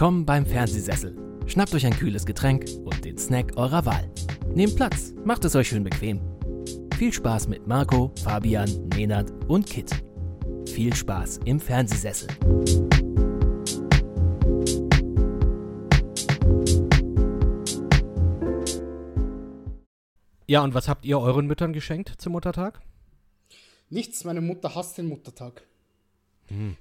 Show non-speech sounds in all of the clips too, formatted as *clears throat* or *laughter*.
Willkommen beim Fernsehsessel. Schnappt euch ein kühles Getränk und den Snack eurer Wahl. Nehmt Platz, macht es euch schön bequem. Viel Spaß mit Marco, Fabian, Nenad und Kit. Viel Spaß im Fernsehsessel. Ja, und was habt ihr euren Müttern geschenkt zum Muttertag? Nichts, meine Mutter hasst den Muttertag.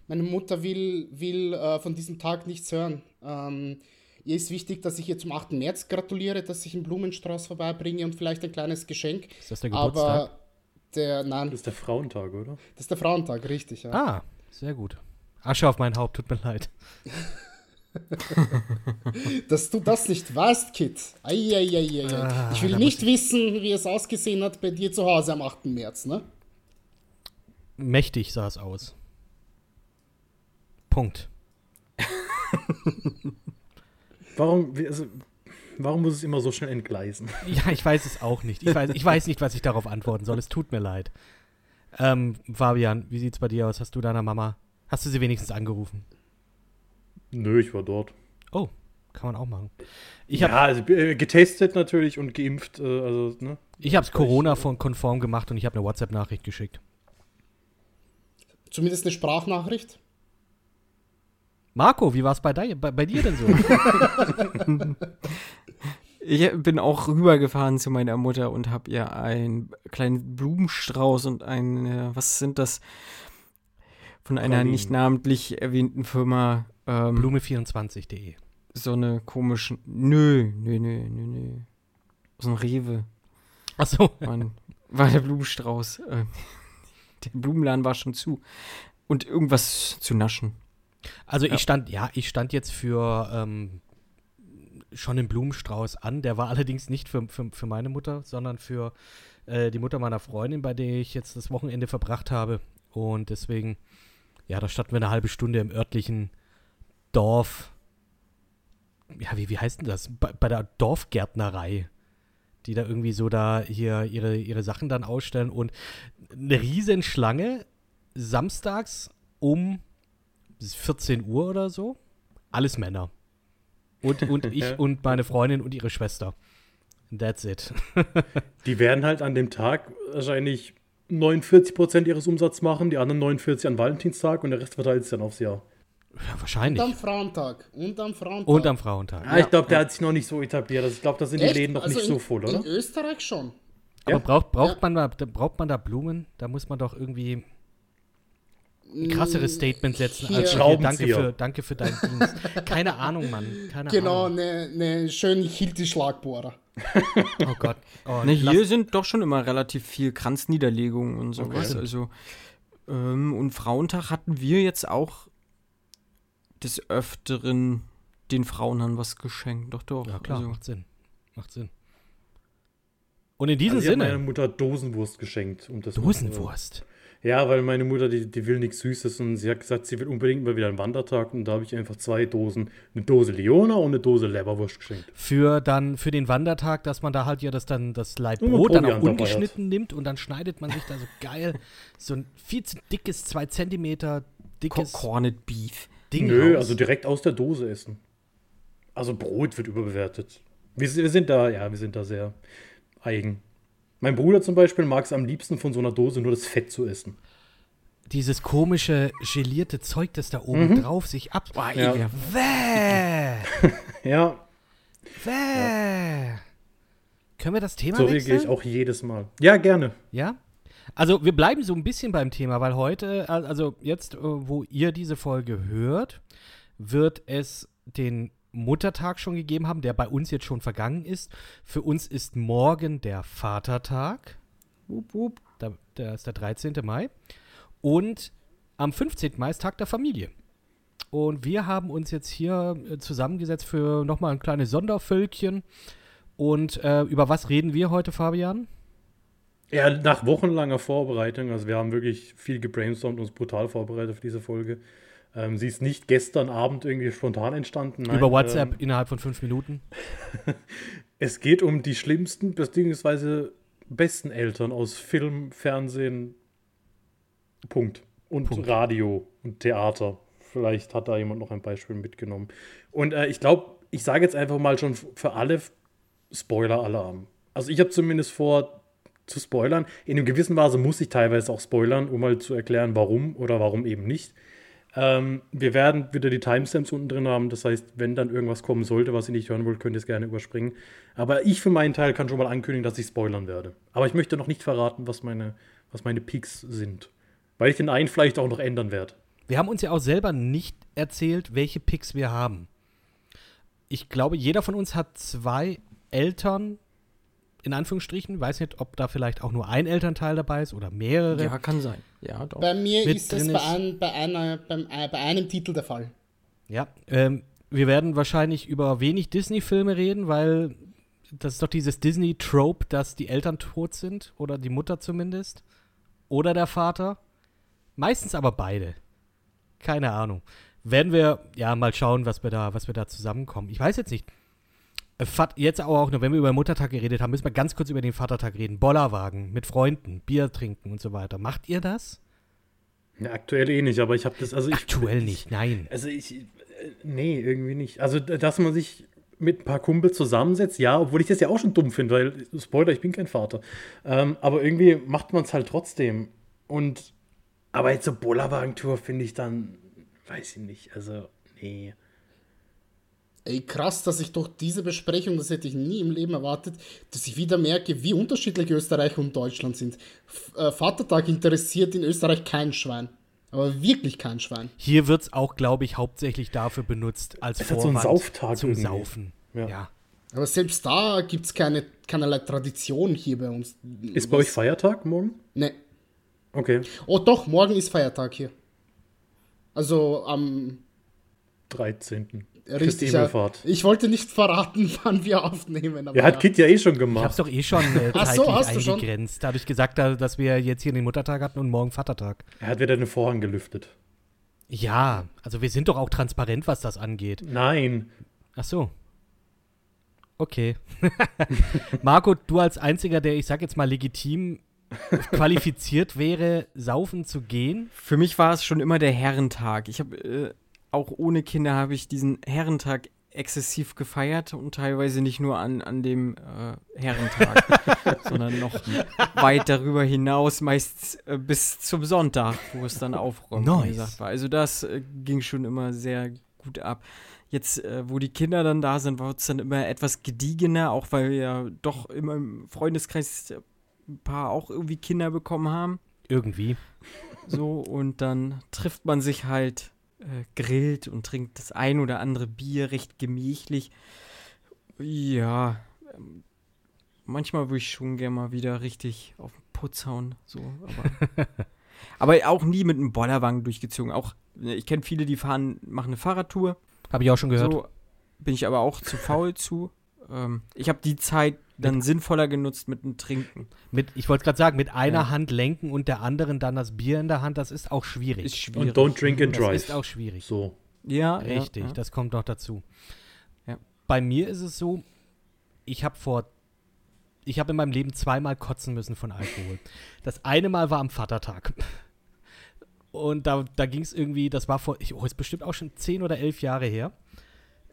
Meine Mutter will, will äh, von diesem Tag nichts hören. Ähm, ihr ist wichtig, dass ich ihr zum 8. März gratuliere, dass ich einen Blumenstrauß vorbeibringe und vielleicht ein kleines Geschenk. Ist das der Geburtstag? Aber der, nein, Das ist der Frauentag, oder? das ist der Frauentag, richtig. Ja. Ah, sehr gut. Asche auf mein Haupt, tut mir leid. *laughs* Dass du das nicht weißt, Kit. Eieieiei. Ah, ich will nicht wissen, wie es ausgesehen hat bei dir zu Hause am 8. März, ne? Mächtig sah es aus. Punkt. *laughs* Warum, also, warum muss es immer so schnell entgleisen? *laughs* Ja, ich weiß es auch nicht. Ich weiß, ich weiß nicht, was ich darauf antworten soll. Es tut mir leid. Ähm, Fabian, wie sieht's bei dir aus? Hast du deiner Mama, hast du sie wenigstens angerufen? Nö, ich war dort. Oh, kann man auch machen. Ich habe ja, also äh, getestet natürlich und geimpft. Äh, also, ne? ich hab's Corona von konform gemacht und ich habe eine WhatsApp-Nachricht geschickt. Zumindest eine Sprachnachricht. Marco, wie war's bei, dir- bei, bei dir denn so? *laughs* Ich bin auch rübergefahren zu meiner Mutter und habe ihr einen kleinen Blumenstrauß und ein, äh, was sind das, von einer Pralinen. nicht namentlich erwähnten Firma, ähm, Blume24.de. so eine komischen, nö, nö, nö, nö, nö, aus dem Rewe, Achso, Mann, war der Blumenstrauß. Äh, *laughs* der Blumenladen war schon zu. Und irgendwas zu naschen. Also Ja. ich stand, ja, ich stand jetzt für ähm, schon einen Blumenstrauß an. Der war allerdings nicht für, für, für meine Mutter, sondern für äh, die Mutter meiner Freundin, bei der ich jetzt das Wochenende verbracht habe. Und deswegen, ja, da standen wir eine halbe Stunde im örtlichen Dorf. Ja, wie, wie heißt denn das? Bei, bei der Dorfgärtnerei. Die da irgendwie so da hier ihre, ihre Sachen dann ausstellen. Und eine riesen Schlange samstags um 14 Uhr oder so. Alles Männer. Und, und *laughs* ich und meine Freundin und ihre Schwester. That's it. *laughs* Die werden halt an dem Tag wahrscheinlich 49% ihres Umsatzes machen, die anderen 49 an Valentinstag und der Rest verteilt sich dann aufs Jahr. Ja, Und wahrscheinlich. am Frauentag. Und am Frauentag. Und am Frauentag. Ah, ich glaube, der hat sich noch nicht so etabliert. Also ich glaube, da sind die Echt? Läden noch Also nicht in, so voll, oder? In Österreich schon. Aber Ja. braucht, braucht, Ja. man da, braucht man da Blumen? Da muss man doch irgendwie ein krasseres Statement setzen Hier- als hier, danke, Schraubenzieher. für, danke für deinen Dienst. Keine Ahnung, Mann. Keine Genau, Ahnung. eine ne schön Hilti-Schlagbohrer. Oh Gott. *laughs* Oh, Ne, hier sind doch schon immer relativ viel Kranzniederlegungen und sowas. Okay. Also, ähm, und Frauentag hatten wir jetzt auch des Öfteren den Frauen dann was geschenkt. Doch, doch. Ja, klar, Also, macht Sinn. Macht Sinn. Und in diesem Also ich habe meiner Sinne, Mutter Dosenwurst geschenkt. Um das Dosenwurst. Ja, weil meine Mutter, die, die will nichts Süßes und sie hat gesagt, sie will unbedingt mal wieder einen Wandertag und da habe ich einfach zwei Dosen, eine Dose Leona und eine Dose Leberwurst geschenkt. Für dann, für den Wandertag, dass man da halt ja das dann, das Leib Und Brot dann auch ungeschnitten nimmt und dann schneidet man sich da so geil so ein viel zu dickes, zwei Zentimeter dickes Corned Beef. Ding Nö, raus. also direkt aus der Dose essen. Also Brot wird überbewertet. Wir, wir sind da, ja, wir sind da sehr eigen. Mein Bruder zum Beispiel mag es am liebsten von so einer Dose nur das Fett zu essen. Dieses komische, gelierte Zeug, das da oben drauf sich ab. Boah, Ja. Bäh, *laughs* Ja, bäh. Können wir das Thema so wechseln? reagiere ich auch jedes Mal. Ja, gerne. Ja? Also wir bleiben so ein bisschen beim Thema, weil heute, also jetzt, äh, wo ihr diese Folge hört, wird es den Muttertag schon gegeben haben, der bei uns jetzt schon vergangen ist. Für uns ist morgen der Vatertag. Wup, wup. Da, der ist der 13. Mai. Und am 15. Mai ist Tag der Familie. Und wir haben uns jetzt hier äh, zusammengesetzt für nochmal ein kleines Sondervölkchen. Und äh, über was reden wir heute, Fabian? Ja, nach wochenlanger Vorbereitung, also wir haben wirklich viel gebrainstormt und uns brutal vorbereitet auf diese Folge. Ähm, sie ist nicht gestern Abend irgendwie spontan entstanden. Nein, über WhatsApp Ähm, innerhalb von fünf Minuten. *laughs* es geht um die schlimmsten bzw. besten Eltern aus Film, Fernsehen, Punkt. Und Punkt. Radio und Theater. vielleicht hat da jemand noch ein Beispiel mitgenommen. Und äh, ich glaube, ich sage jetzt einfach mal schon für alle Spoiler-Alarm. Also ich habe zumindest vor zu spoilern. In einem gewissen Maße muss ich teilweise auch spoilern, um mal zu erklären, warum oder warum eben nicht. Ähm, wir werden wieder die Timestamps unten drin haben. Das heißt, wenn dann irgendwas kommen sollte, was ihr nicht hören wollt, könnt ihr es gerne überspringen. Aber ich für meinen Teil kann schon mal ankündigen, dass ich spoilern werde. Aber ich möchte noch nicht verraten, was meine, was meine Peaks sind. Weil ich den einen vielleicht auch noch ändern werde. Wir haben uns ja auch selber nicht erzählt, welche Picks wir haben. Ich glaube, jeder von uns hat zwei Eltern, in Anführungsstrichen. Weiß nicht, ob da vielleicht auch nur ein Elternteil dabei ist oder mehrere. Ja, kann sein. Ja, doch. Bei mir Mit ist es drin bei, ein, bei, einer, beim, äh, bei einem Titel der Fall. Ja, ähm, wir werden wahrscheinlich über wenig Disney-Filme reden, weil das ist doch dieses Disney-Trope, dass die Eltern tot sind oder die Mutter zumindest oder der Vater. Meistens aber beide. Keine Ahnung. Werden wir ja mal schauen, was wir da, was wir da zusammenkommen. Ich weiß jetzt nicht. Jetzt aber auch nur, wenn wir über Muttertag geredet haben, müssen wir ganz kurz über den Vatertag reden. Bollerwagen mit Freunden, Bier trinken und so weiter. Macht ihr das? Ja, aktuell eh nicht, aber ich habe das. Also ich, Aktuell nicht, nein. Also ich. Äh, nee, irgendwie nicht. Also, dass man sich mit ein paar Kumpels zusammensetzt, ja, obwohl ich das ja auch schon dumm finde, weil, Spoiler, ich bin kein Vater. Ähm, aber irgendwie macht man es halt trotzdem. Und. Aber jetzt so Bollerwagentour finde ich dann. Weiß ich nicht. Also, nee. Ey, krass, dass ich durch diese Besprechung, das hätte ich nie im Leben erwartet, dass ich wieder merke, wie unterschiedlich Österreich und Deutschland sind. F äh, Vatertag interessiert in Österreich kein Schwein. Aber wirklich kein Schwein. Hier wird es auch, glaube ich, hauptsächlich dafür benutzt, als Es hat so einen Vorwand Sauftag zum irgendwie. Saufen. Ja. Ja. Aber selbst da gibt es keine, keinerlei Tradition hier bei uns. Ist bei euch Feiertag morgen? Ne. Okay. Oh doch, morgen ist Feiertag hier. Also am 13. richtig. Ja, Himmelfahrt. ich wollte nicht verraten, *laughs* wann wir aufnehmen. Aber Ja, hat Kit ja eh schon gemacht. Ich habe es doch eh schon äh, *laughs* Ach so, zeitlich hast du schon? eingegrenzt. Dadurch gesagt, da- dass wir jetzt hier den Muttertag hatten und morgen Vatertag. Er hat wieder den Vorhang gelüftet. Ja, also wir sind doch auch transparent, was das angeht. Nein. Ach so. Okay. *laughs* Marco, du als einziger, der, ich sag jetzt mal, legitim qualifiziert wäre, saufen zu gehen. Für mich war es schon immer der Herrentag. Ich habe äh, auch ohne Kinder habe ich diesen Herrentag exzessiv gefeiert und teilweise nicht nur an, an dem äh, Herrentag, *laughs* sondern noch weit darüber hinaus, meist äh, bis zum Sonntag, wo es dann aufräumen Nice. war. Also das äh, ging schon immer sehr gut ab. Jetzt, äh, wo die Kinder dann da sind, wird es dann immer etwas gediegener, auch weil wir doch immer im Freundeskreis ein paar auch irgendwie Kinder bekommen haben. Irgendwie. So, und dann trifft man sich halt, äh, grillt und trinkt das ein oder andere Bier recht gemächlich. Ja, ähm, manchmal würde ich schon gerne mal wieder richtig auf den Putz hauen. So, aber, *laughs* aber auch nie mit einem Bollerwagen durchgezogen. Auch, äh, ich kenne viele, die fahren, machen eine Fahrradtour. Habe ich auch schon gehört. So bin ich aber auch zu faul zu. Ähm, ich habe die Zeit dann sinnvoller genutzt mit dem Trinken. Mit, ich wollte gerade sagen, mit einer Ja. Hand lenken und der anderen dann das Bier in der Hand, das ist auch schwierig. Ist schwierig. Und don't drink and das drive. ist auch schwierig. So. ja, Richtig, Ja, ja. das kommt noch dazu. Ja. Bei mir ist es so, ich habe vor, ich habe in meinem Leben zweimal kotzen müssen von Alkohol. Das eine Mal war am Vatertag. Und da, da ging es irgendwie, das war vor, ich, oh, ist bestimmt auch schon zehn oder elf Jahre her.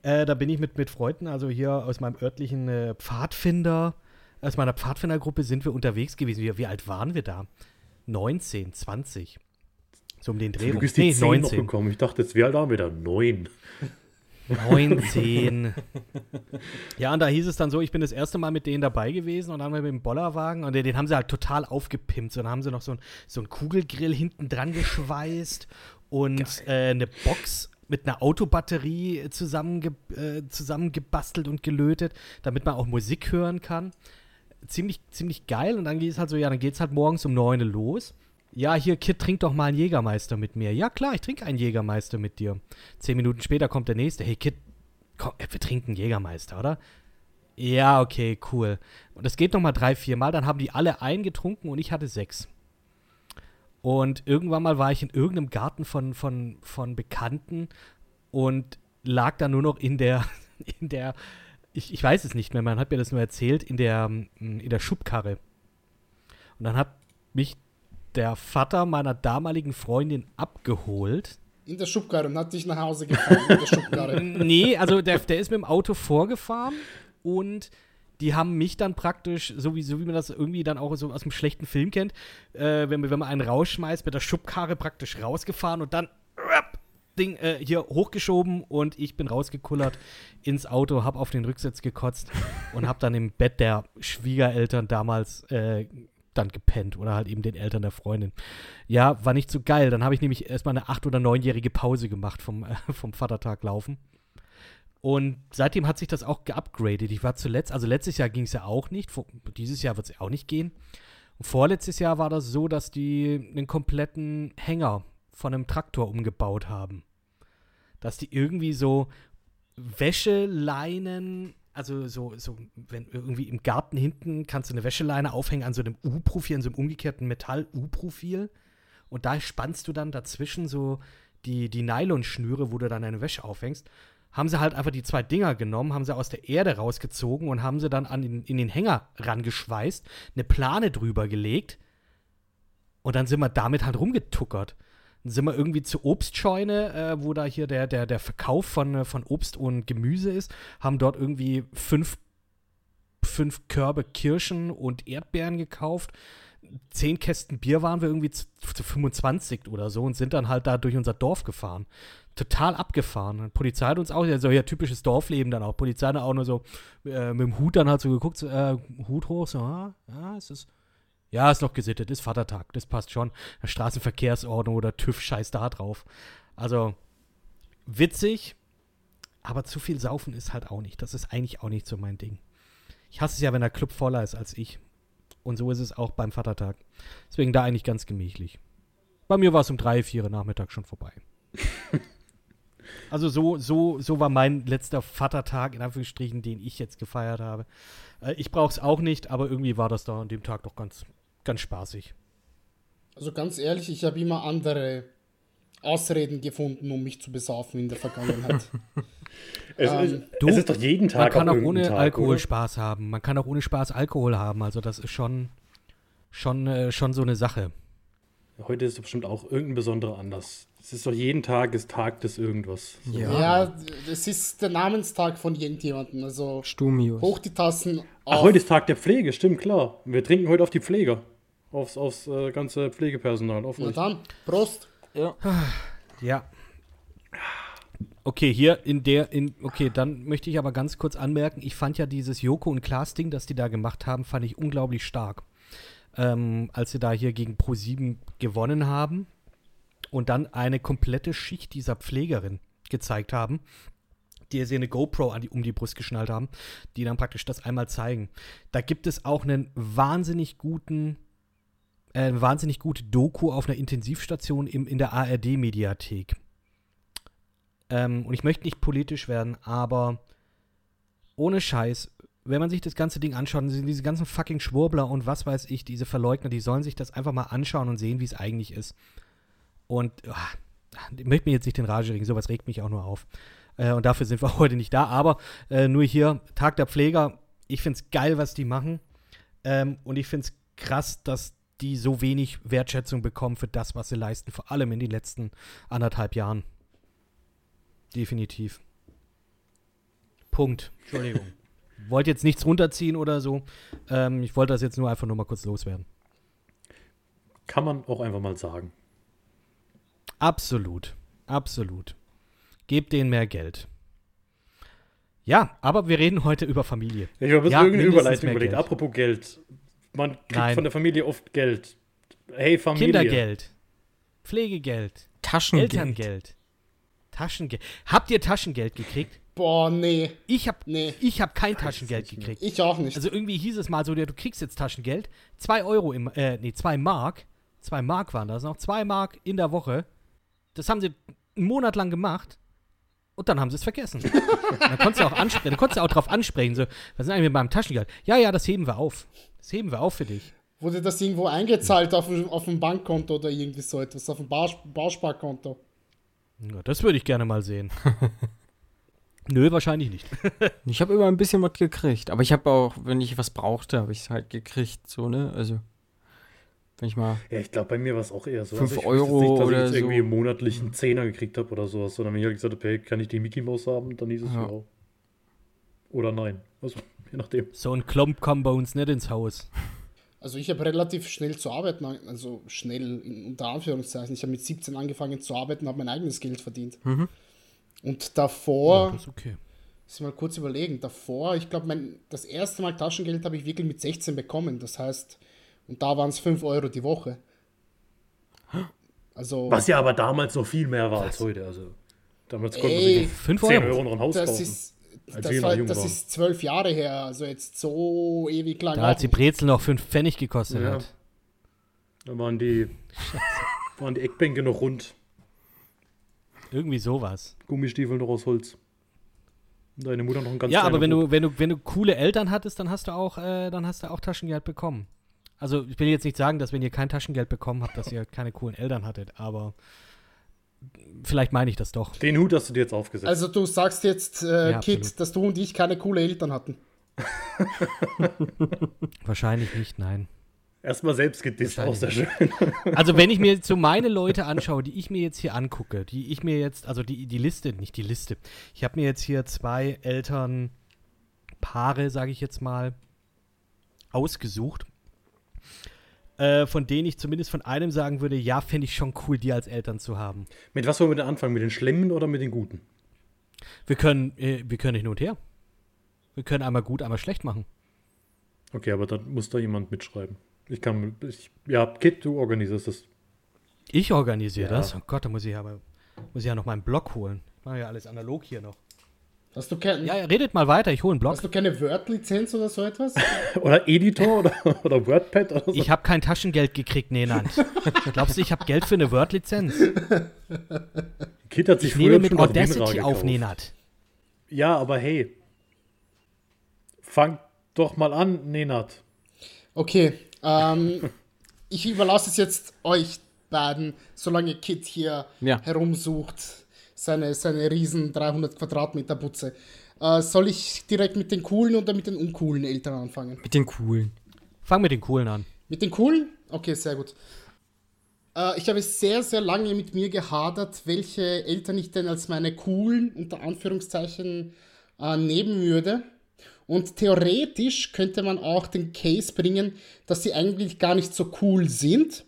Äh, da bin ich mit, mit Freunden, also hier aus meinem örtlichen äh, Pfadfinder, aus meiner Pfadfindergruppe sind wir unterwegs gewesen. Wie, wie alt waren wir da? 19, 20. So um den Dreh. Du bist die Nee, 10 noch 19. gekommen. Ich dachte jetzt, wie alt waren wir da? 9. 19. *laughs* ja, und da hieß es dann so, ich bin das erste Mal mit denen dabei gewesen und dann haben wir mit dem Bollerwagen und den, den haben sie halt total aufgepimpt. So, dann haben sie noch so ein, so ein Kugelgrill hinten dran geschweißt und äh, eine Box mit einer Autobatterie zusammenge äh, zusammengebastelt und gelötet, damit man auch Musik hören kann. Ziemlich, ziemlich geil. Und dann geht es halt so, ja, dann geht es halt morgens um 9 Uhr los. Ja, hier, Kid, trink doch mal einen Jägermeister mit mir. Ja, klar, ich trinke einen Jägermeister mit dir. Zehn Minuten später kommt der nächste. Hey, Kid, komm, äh, wir trinken Jägermeister, oder? Ja, okay, cool. Und das geht noch mal drei, vier Mal. Dann haben die alle eingetrunken und ich hatte sechs. Und irgendwann mal war ich in irgendeinem Garten von, von, von Bekannten und lag da nur noch in der, *laughs* in der, ich, ich weiß es nicht mehr, man hat mir das nur erzählt, in der, mm, in der Schubkarre. Und dann hat mich der Vater meiner damaligen Freundin abgeholt In der Schubkarre und hat dich nach Hause gefahren. In der *laughs* Schubkarre. nee, also der, der ist mit dem Auto vorgefahren und die haben mich dann praktisch, so wie, so wie man das irgendwie dann auch so aus einem schlechten Film kennt, äh, wenn, wenn man einen rausschmeißt, mit der Schubkarre praktisch rausgefahren und dann äh, Ding äh, hier hochgeschoben und ich bin rausgekullert ins Auto, hab auf den Rücksitz gekotzt und hab dann im Bett der Schwiegereltern damals äh, dann gepennt oder halt eben den Eltern der Freundin. Ja, war nicht so geil. Dann habe ich nämlich erstmal eine acht- oder neunjährige Pause gemacht vom, äh, vom Vatertag laufen. Und seitdem hat sich das auch geupgradet. Ich war zuletzt, also letztes Jahr ging es ja auch nicht, vor, dieses Jahr wird es auch nicht gehen. Und vorletztes Jahr war das so, dass die einen kompletten Hänger von einem Traktor umgebaut haben. Dass die irgendwie so Wäscheleinen, also so, so, wenn irgendwie im Garten hinten kannst du eine Wäscheleine aufhängen an so einem U-Profil, an so einem umgekehrten Metall-U-Profil. Und da spannst du dann dazwischen so die, die Nylonschnüre, wo du dann deine Wäsche aufhängst haben sie halt einfach die zwei Dinger genommen, haben sie aus der Erde rausgezogen und haben sie dann an den, in den Hänger rangeschweißt, eine Plane drüber gelegt und dann sind wir damit halt rumgetuckert. Dann sind wir irgendwie zur Obstscheune, äh, wo da hier der, der, der Verkauf von, äh, von Obst und Gemüse ist, haben dort irgendwie fünf, fünf Körbe Kirschen und Erdbeeren gekauft. Zehn Kästen Bier waren wir irgendwie zu, zu 25 oder so und sind dann halt da durch unser Dorf gefahren total abgefahren. Die Polizei hat uns auch, so ja, typisches Dorfleben dann auch. Polizei hat auch nur so äh, mit dem Hut dann halt so geguckt, so, äh, Hut hoch, so, ah, ja, ist es. Ja, ist noch gesittet, ist Vatertag, das passt schon. Straßenverkehrsordnung oder TÜV scheiß da drauf. Also, witzig, aber zu viel saufen ist halt auch nicht. Das ist eigentlich auch nicht so mein Ding. Ich hasse es ja, wenn der Club voller ist als ich. Und so ist es auch beim Vatertag. Deswegen da eigentlich ganz gemächlich. Bei mir war es um drei, vier Nachmittag schon vorbei. *laughs* Also so, so, so war mein letzter Vatertag, in Anführungsstrichen, den ich jetzt gefeiert habe. Äh, ich brauche es auch nicht, aber irgendwie war das da an dem Tag doch ganz, ganz spaßig. Also ganz ehrlich, ich habe immer andere Ausreden gefunden, um mich zu besaufen in der Vergangenheit. *laughs* es, ähm, ist, du, es, ist, doch jeden Tag. Man kann auch ohne Tag, Alkohol oder? Spaß haben. Man kann auch ohne Spaß Alkohol haben. Also das ist schon, schon, äh, schon so eine Sache. Heute ist bestimmt auch irgendein besonderer Anlass. Es ist doch jeden Tag ist Tag des irgendwas. So. Ja. ja, es ist der Namenstag von irgendjemandem. Also Stumius. hoch die Tassen. Ach, heute ist Tag der Pflege, stimmt, klar. Wir trinken heute auf die Pfleger. Aufs, aufs äh, ganze Pflegepersonal. Auf Na dann, Prost. Ja. Ja. Okay, hier in der, in, okay, dann möchte ich aber ganz kurz anmerken, ich fand ja dieses Joko und Klaas-Ding, das die da gemacht haben, fand ich unglaublich stark. Ähm, als sie da hier gegen Pro7 gewonnen haben und dann eine komplette Schicht dieser Pflegerin gezeigt haben, die sie eine GoPro die, um die Brust geschnallt haben, die dann praktisch das einmal zeigen. Da gibt es auch einen wahnsinnig guten, äh, wahnsinnig gute Doku auf einer Intensivstation im, in der ARD-Mediathek. Ähm, und ich möchte nicht politisch werden, aber ohne Scheiß, wenn man sich das ganze Ding anschaut, diese ganzen fucking Schwurbler und was weiß ich, diese Verleugner, die sollen sich das einfach mal anschauen und sehen, wie es eigentlich ist. Und ach, ich möchte mir jetzt nicht den Rage regen, sowas regt mich auch nur auf. Äh, und dafür sind wir *laughs* heute nicht da. Aber äh, nur hier, Tag der Pfleger, ich finde es geil, was die machen. Ähm, und ich finde es krass, dass die so wenig Wertschätzung bekommen für das, was sie leisten, vor allem in den letzten anderthalb Jahren. Definitiv. Punkt. *laughs* Entschuldigung. Wollte jetzt nichts runterziehen oder so. Ähm, ich wollte das jetzt nur einfach nur mal kurz loswerden. Kann man auch einfach mal sagen. Absolut. Absolut. Gebt denen mehr Geld. Ja, aber wir reden heute über Familie. Ich habe ja, irgendeine Überleitung überlegt. Geld. Apropos Geld. Man kriegt Nein. von der Familie oft Geld. Hey, Familie. Kindergeld. Pflegegeld. Taschengeld. Elterngeld. Taschengeld. Habt ihr Taschengeld gekriegt? Boah, nee. Ich hab, nee. ich hab kein Taschengeld gekriegt. Ich auch nicht. Also irgendwie hieß es mal so, du kriegst jetzt Taschengeld. Zwei Euro im, äh, nee, zwei Mark. Zwei Mark waren das noch. Zwei Mark in der Woche. Das haben sie einen Monat lang gemacht und dann haben sie es vergessen. *laughs* dann konntest du auch ansprechen, dann konntest du auch drauf ansprechen, so, was ist eigentlich mit meinem Taschengeld? Ja, ja, das heben wir auf. Das heben wir auf für dich. Wurde das irgendwo eingezahlt auf, auf ein Bankkonto oder irgendwie so etwas, auf ein Baus Bausparkonto? Ja, das würde ich gerne mal sehen. *laughs* Nö, wahrscheinlich nicht. *laughs* ich habe immer ein bisschen was gekriegt, aber ich habe auch, wenn ich was brauchte, habe ich es halt gekriegt, so, ne? Also Wenn ich mal. Ja, ich glaube, bei mir war es auch eher so. Fünf ich Euro nicht, dass oder ich jetzt so. irgendwie monatlich einen Zehner gekriegt habe oder sowas, sondern wenn ich halt gesagt habe, hey, kann ich die Mickey Mouse haben, dann hieß es Ja. ja. Oder nein. Also, *laughs* je nachdem. So ein Klump kommen bei uns nicht ins Haus. Also ich habe relativ schnell zu arbeiten, also schnell in, unter Anführungszeichen. Ich habe mit 17 angefangen zu arbeiten, habe mein eigenes Geld verdient. Mhm. Und davor, das ist okay. muss ich mal kurz überlegen, davor, ich glaube, mein das erste Mal Taschengeld habe ich wirklich mit 16 bekommen. Das heißt, und da waren es 5 Euro die Woche. Also, Was ja aber damals noch viel mehr war als heute. Also, damals konnte man Ey, sich Fünf 10 Euro. Euro noch ein Haus das kaufen. ist, Als das, war, das ist zwölf Jahre her, also jetzt so ewig lang. Da als die. Brezel noch fünf Pfennig gekostet Ja. hat. Da waren die, waren die Eckbänke noch rund. Irgendwie sowas. Gummistiefel noch aus Holz. Deine Mutter noch ein ganz Ja, aber wenn du, wenn du, wenn du coole Eltern hattest, dann hast du auch, äh, dann hast du auch Taschengeld bekommen. Also ich will jetzt nicht sagen, dass wenn ihr kein Taschengeld bekommen habt, dass ihr *laughs* keine coolen Eltern hattet, aber vielleicht meine ich das doch. Den Hut hast du dir jetzt aufgesetzt. Also du sagst jetzt, äh, Ja, Kid, absolut. dass du und ich keine coole Eltern hatten. *laughs* Wahrscheinlich nicht, nein. Erstmal selbst gedisst, auch sehr schön. *laughs* Also wenn ich mir so meine Leute anschaue, die ich mir jetzt hier angucke, die ich mir jetzt, also die, die Liste, nicht die Liste, ich habe mir jetzt hier zwei Elternpaare, sage ich jetzt mal, ausgesucht, äh, von denen ich zumindest von einem sagen würde, ja, fände ich schon cool, die als Eltern zu haben. Mit was wollen wir denn anfangen? Mit den Schlimmen oder mit den Guten? Wir können, äh, wir können hin und her. Wir können einmal gut, einmal schlecht machen. Okay, aber dann muss da jemand mitschreiben. Ich kann, ich, ja, Kit, du organisierst das. Ich organisiere Ja. das. Oh Gott, da muss ich aber, muss ich ja noch meinen Blog holen. Ich mache ja alles analog hier noch. Hast du, kein, Ja, redet mal weiter, ich hole einen Blog. hast du keine Word-Lizenz oder so etwas? *laughs* Oder Editor oder, oder WordPad oder so. Ich habe kein Taschengeld gekriegt, Nenand. *laughs* Glaubst du, ich habe Geld für eine Word-Lizenz? Kit hat sich Ich nehme früher mit Audacity auf. Nenad. Ja, aber hey. Fang doch mal an, Nenad. Okay, ähm, ich überlasse es jetzt euch beiden, solange Kit hier Ja. herumsucht, seine, seine riesen 300 Quadratmeter Butze. Äh, soll ich direkt mit den coolen oder mit den uncoolen Eltern anfangen? Mit den coolen. Fang mit den coolen an. Mit den coolen? Okay, sehr gut. Äh, ich habe sehr, sehr lange mit mir gehadert, welche Eltern ich denn als meine coolen, unter Anführungszeichen, äh, nehmen würde. Und theoretisch könnte man auch den Case bringen, dass sie eigentlich gar nicht so cool sind.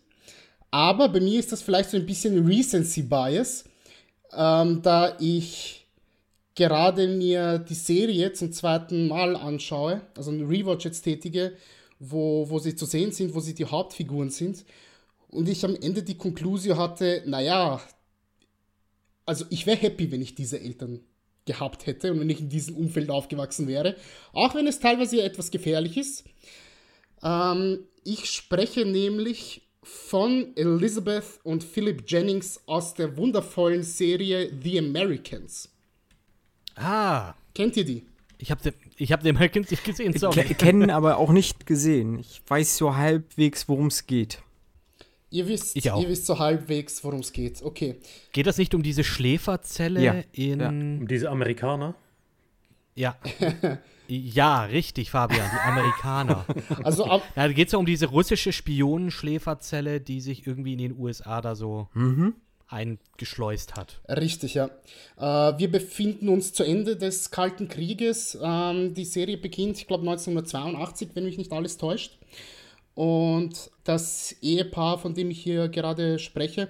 Aber bei mir ist das vielleicht so ein bisschen Recency Bias, ähm, da ich gerade mir die Serie zum zweiten Mal anschaue, also einen Rewatch jetzt tätige, wo, wo sie zu sehen sind, wo sie die Hauptfiguren sind. Und ich am Ende die Konklusion hatte, naja, also ich wäre happy, wenn ich diese Eltern gehabt hätte und wenn ich in diesem Umfeld aufgewachsen wäre, auch wenn es teilweise etwas gefährlich ist. Ähm, ich spreche nämlich von Elizabeth und Philip Jennings aus der wundervollen Serie The Americans. Ah, Kennt ihr die? ich habe ich hab den Americans nicht gesehen, sorry. kennen, aber auch nicht gesehen. Ich weiß so halbwegs, worum es geht. Ihr wisst, Ich auch. ihr wisst so halbwegs, worum es geht. Okay. Geht das nicht um diese Schläferzelle Ja, in. ja. Um diese Amerikaner. Ja. *laughs* Ja, richtig, Fabian, die Amerikaner. *laughs* Also ab, Ja, da geht es ja um diese russische Spionenschläferzelle, die sich irgendwie in den USA da so eingeschleust hat. Richtig, ja. Äh, wir befinden uns zu Ende des Kalten Krieges. Ähm, die Serie beginnt, ich glaube, 1982, wenn mich nicht alles täuscht. Und das Ehepaar, von dem ich hier gerade spreche,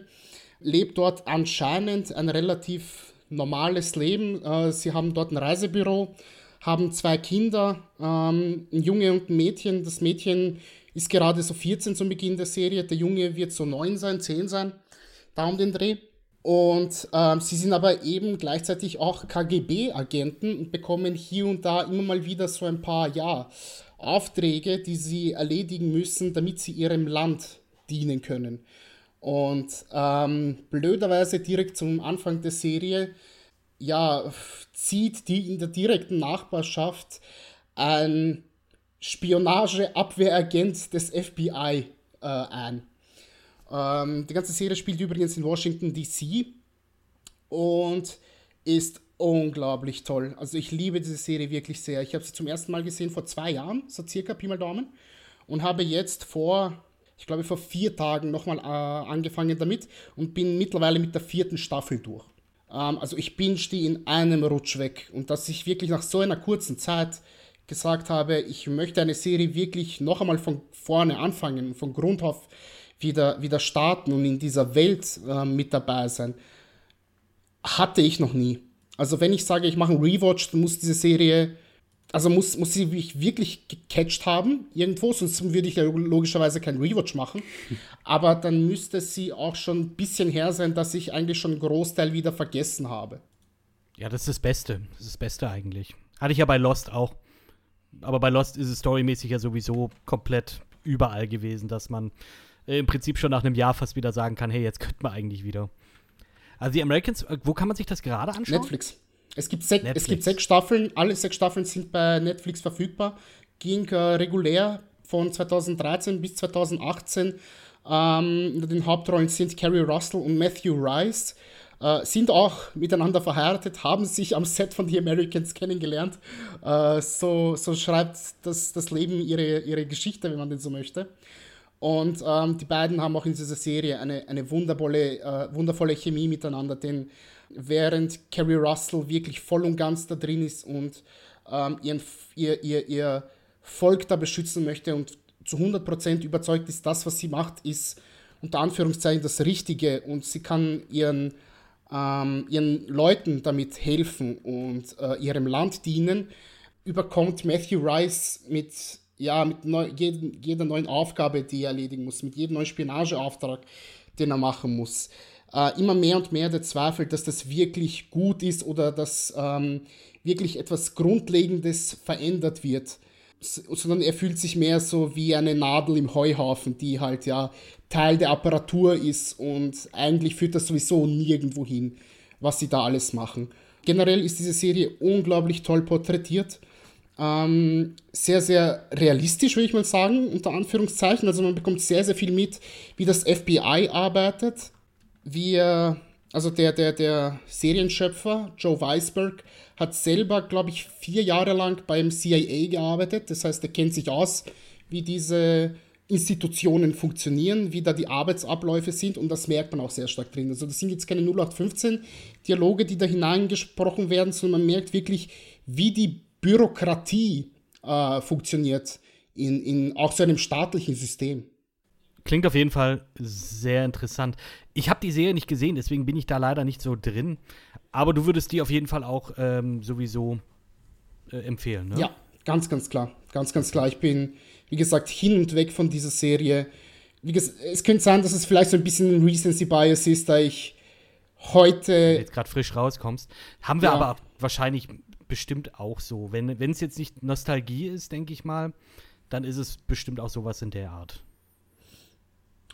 lebt dort anscheinend ein relativ normales Leben. Äh, sie haben dort ein Reisebüro, haben zwei Kinder, ähm, ein Junge und ein Mädchen. Das Mädchen ist gerade so 14 zum Beginn der Serie, der Junge wird so 9 sein, 10 sein, da um den Dreh. Und ähm, sie sind aber eben gleichzeitig auch KGB-Agenten und bekommen hier und da immer mal wieder so ein paar, ja, Aufträge, die sie erledigen müssen, damit sie ihrem Land dienen können. Und ähm, blöderweise direkt zum Anfang der Serie, ja, zieht die in der direkten Nachbarschaft ein Spionageabwehragent des FBI äh, ein. Ähm, die ganze Serie spielt übrigens in Washington, DC und ist unglaublich toll. Also ich liebe diese Serie wirklich sehr. Ich habe sie zum ersten Mal gesehen vor zwei Jahren, so circa Pi mal Daumen, und habe jetzt vor ich glaube, vor vier Tagen nochmal äh, angefangen damit und bin mittlerweile mit der vierten Staffel durch. Ähm, also ich binge die in einem Rutsch weg. Und dass ich wirklich nach so einer kurzen Zeit gesagt habe, ich möchte eine Serie wirklich noch einmal von vorne anfangen, von Grund auf wieder, wieder starten und in dieser Welt äh, mit dabei sein, hatte ich noch nie. Also wenn ich sage, ich mache einen Rewatch, dann muss diese Serie also muss, muss sie mich wirklich gecatcht haben irgendwo, sonst würde ich ja logischerweise keinen Rewatch machen. *laughs* Aber dann müsste sie auch schon ein bisschen her sein, dass ich eigentlich schon einen Großteil wieder vergessen habe. Ja, das ist das Beste. Das ist das Beste eigentlich. Hatte ich ja bei Lost auch. Aber bei Lost ist es storymäßig ja sowieso komplett überall gewesen, dass man äh, im Prinzip schon nach einem Jahr fast wieder sagen kann, hey, jetzt könnte man eigentlich wieder. Also die Americans, äh, wo kann man sich das gerade anschauen? Netflix. Es gibt, sech, es gibt sechs Staffeln, alle sechs Staffeln sind bei Netflix verfügbar. Ging äh, regulär von 2013 bis 2018. Ähm, in den Hauptrollen sind Carrie Russell und Matthew Rice. Äh, sind auch miteinander verheiratet, haben sich am Set von The Americans kennengelernt. Äh, so, so schreibt das, das Leben ihre, ihre Geschichte, wenn man denn so möchte. Und ähm, die beiden haben auch in dieser Serie eine, eine wundervolle, äh, wundervolle Chemie miteinander, denn während Carrie Russell wirklich voll und ganz da drin ist und ähm, ihren, ihr, ihr, ihr Volk da beschützen möchte und zu 100% überzeugt ist, das, was sie macht, ist unter Anführungszeichen das Richtige und sie kann ihren, ähm, ihren Leuten damit helfen und äh, ihrem Land dienen, überkommt Matthew Rice mit, ja, mit neu, jeden, jeder neuen Aufgabe, die er erledigen muss, mit jedem neuen Spionageauftrag, den er machen muss, äh, immer mehr und mehr der Zweifel, dass das wirklich gut ist oder dass ähm, wirklich etwas Grundlegendes verändert wird. sondern er fühlt sich mehr so wie eine Nadel im Heuhaufen, die halt ja Teil der Apparatur ist und eigentlich führt das sowieso nirgendwo hin, was sie da alles machen. Generell ist diese Serie unglaublich toll porträtiert. Ähm, sehr, sehr realistisch, würde ich mal sagen, unter Anführungszeichen. Also man bekommt sehr, sehr viel mit, wie das FBI arbeitet, wir, also der, der, der Serienschöpfer, Joe Weisberg, hat selber, glaube ich, vier Jahre lang beim CIA gearbeitet. Das heißt, er kennt sich aus, wie diese Institutionen funktionieren, wie da die Arbeitsabläufe sind und das merkt man auch sehr stark drin. Also das sind jetzt keine 0815 Dialoge, die da hineingesprochen werden, sondern man merkt wirklich, wie die Bürokratie äh, funktioniert in, in auch so einem staatlichen System. Klingt auf jeden Fall sehr interessant. Ich habe die Serie nicht gesehen, deswegen bin ich da leider nicht so drin. Aber du würdest die auf jeden Fall auch ähm, sowieso äh, empfehlen, ne? Ja, ganz, ganz klar. Ganz, ganz klar. Ich bin, wie gesagt, hin und weg von dieser Serie. Gesagt, es könnte sein, dass es vielleicht so ein bisschen ein Recency Bias ist, da ich heute. Jetzt gerade frisch rauskommst. Haben wir ja. aber wahrscheinlich bestimmt auch so. Wenn es jetzt nicht Nostalgie ist, denke ich mal, dann ist es bestimmt auch sowas in der Art.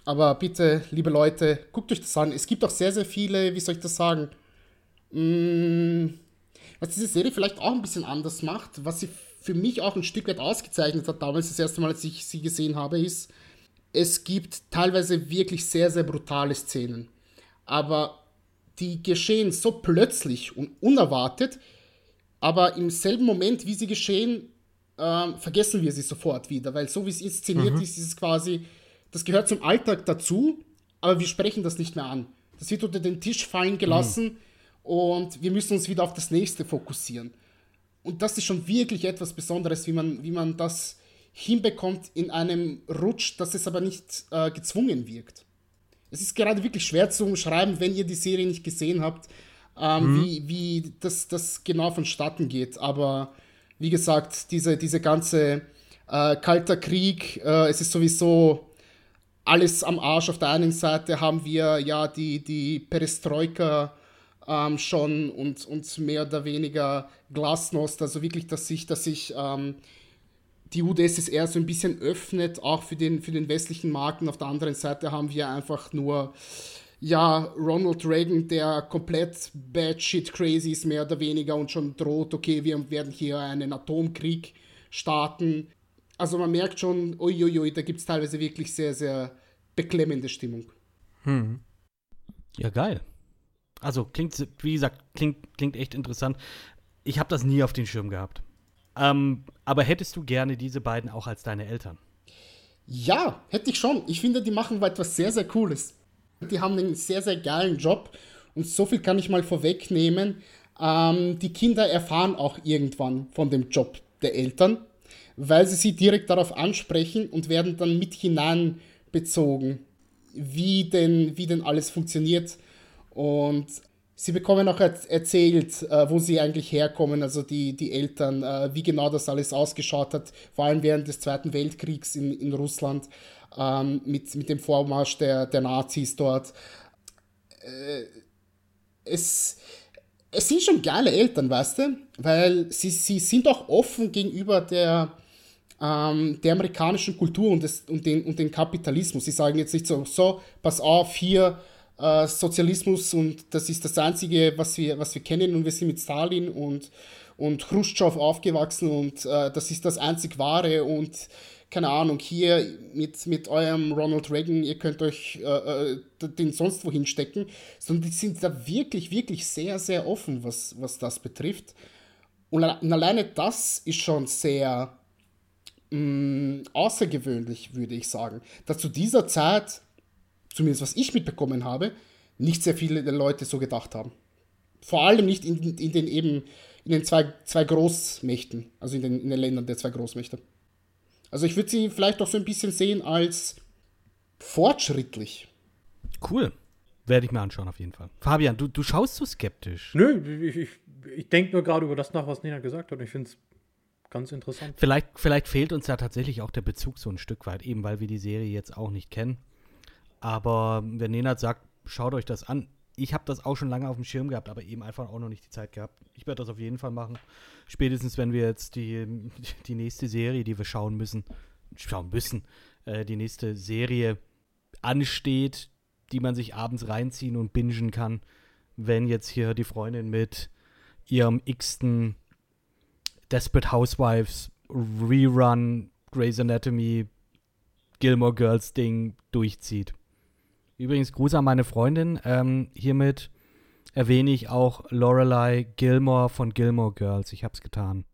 Aber bitte, liebe Leute, guckt euch das an. Es gibt auch sehr, sehr viele, wie soll ich das sagen, mh, mm, was diese Serie vielleicht auch ein bisschen anders macht, was sie für mich auch ein Stück weit ausgezeichnet hat, damals das erste Mal, als ich sie gesehen habe, ist, es gibt teilweise wirklich sehr, sehr brutale Szenen. Aber die geschehen so plötzlich und unerwartet, aber im selben Moment, wie sie geschehen, äh, vergessen wir sie sofort wieder, weil so wie es inszeniert mhm. ist, ist es quasi das gehört zum Alltag dazu, aber wir sprechen das nicht mehr an. Das wird unter den Tisch fallen gelassen mhm. und wir müssen uns wieder auf das nächste fokussieren. Und das ist schon wirklich etwas Besonderes, wie man, wie man das hinbekommt in einem Rutsch, dass es aber nicht äh, gezwungen wirkt. Es ist gerade wirklich schwer zu umschreiben, wenn ihr die Serie nicht gesehen habt, ähm, mhm. wie, wie das, das genau vonstatten geht. Aber wie gesagt, diese, diese ganze äh, kalter Krieg, äh, es ist sowieso alles am Arsch. Auf der einen Seite haben wir ja die, die Perestroika ähm, schon und, und mehr oder weniger Glasnost, also wirklich, dass sich, dass sich ähm, die UdSSR so ein bisschen öffnet, auch für den, für den westlichen Markt. Und auf der anderen Seite haben wir einfach nur ja, Ronald Reagan, der komplett bad shit crazy ist, mehr oder weniger, und schon droht, okay, wir werden hier einen Atomkrieg starten also man merkt schon, uiuiui, da gibt es teilweise wirklich sehr, sehr beklemmende Stimmung. Hm. Ja, geil. Also klingt, wie gesagt, klingt, klingt echt interessant. Ich habe das nie auf den Schirm gehabt. Ähm, aber hättest du gerne diese beiden auch als deine Eltern? Ja, hätte ich schon. Ich finde, die machen etwas sehr, sehr Cooles. Die haben einen sehr, sehr geilen Job. Und so viel kann ich mal vorwegnehmen. Ähm, die Kinder erfahren auch irgendwann von dem Job der Eltern, weil sie sie direkt darauf ansprechen und werden dann mit hineinbezogen, wie denn, wie denn alles funktioniert. Und sie bekommen auch erzählt, äh, wo sie eigentlich herkommen, also die, die Eltern, äh, wie genau das alles ausgeschaut hat, vor allem während des Zweiten Weltkriegs in, in Russland ähm, mit, mit dem Vormarsch der, der Nazis dort. Äh, es, es sind schon geile Eltern, weißt du, weil sie, sie sind auch offen gegenüber der, ähm, der amerikanischen Kultur und, des, und, den, und den Kapitalismus. Sie sagen jetzt nicht so, so, pass auf, hier äh, Sozialismus und das ist das Einzige, was wir, was wir kennen und wir sind mit Stalin und, und Khrushchev aufgewachsen und äh, das ist das einzig Wahre und keine Ahnung, hier mit, mit eurem Ronald Reagan, ihr könnt euch äh, äh den sonst wohin stecken, sondern die sind da wirklich, wirklich sehr, sehr offen, was, was das betrifft. Und alleine das ist schon sehr mh, mm, außergewöhnlich, würde ich sagen. Dass zu dieser Zeit, zumindest was ich mitbekommen habe, nicht sehr viele Leute so gedacht haben. Vor allem nicht in, in den eben in den zwei, zwei Großmächten, also in den, in den Ländern der zwei Großmächte. Also ich würde sie vielleicht auch so ein bisschen sehen als fortschrittlich. Cool. Werde ich mir anschauen, auf jeden Fall. Fabian, du, du schaust so skeptisch. Nö, ich, ich, ich denke nur gerade über das nach, was Nina gesagt hat. Und ich finde es ganz interessant. Vielleicht, vielleicht fehlt uns ja tatsächlich auch der Bezug so ein Stück weit, eben weil wir die Serie jetzt auch nicht kennen. Aber wenn Nena sagt, schaut euch das an, ich habe das auch schon lange auf dem Schirm gehabt, aber eben einfach auch noch nicht die Zeit gehabt. Ich werde das auf jeden Fall machen. Spätestens, wenn wir jetzt die, die nächste Serie, die wir schauen müssen, schauen müssen, äh, die nächste Serie ansteht, die man sich abends reinziehen und bingen kann, wenn jetzt hier die Freundin mit ihrem x-ten Desperate Housewives Rerun Grey's Anatomy Gilmore Girls Ding durchzieht. Übrigens, Gruß an meine Freundin. Ähm, hiermit erwähne ich auch Lorelei Gilmore von Gilmore Girls. Ich habe es getan.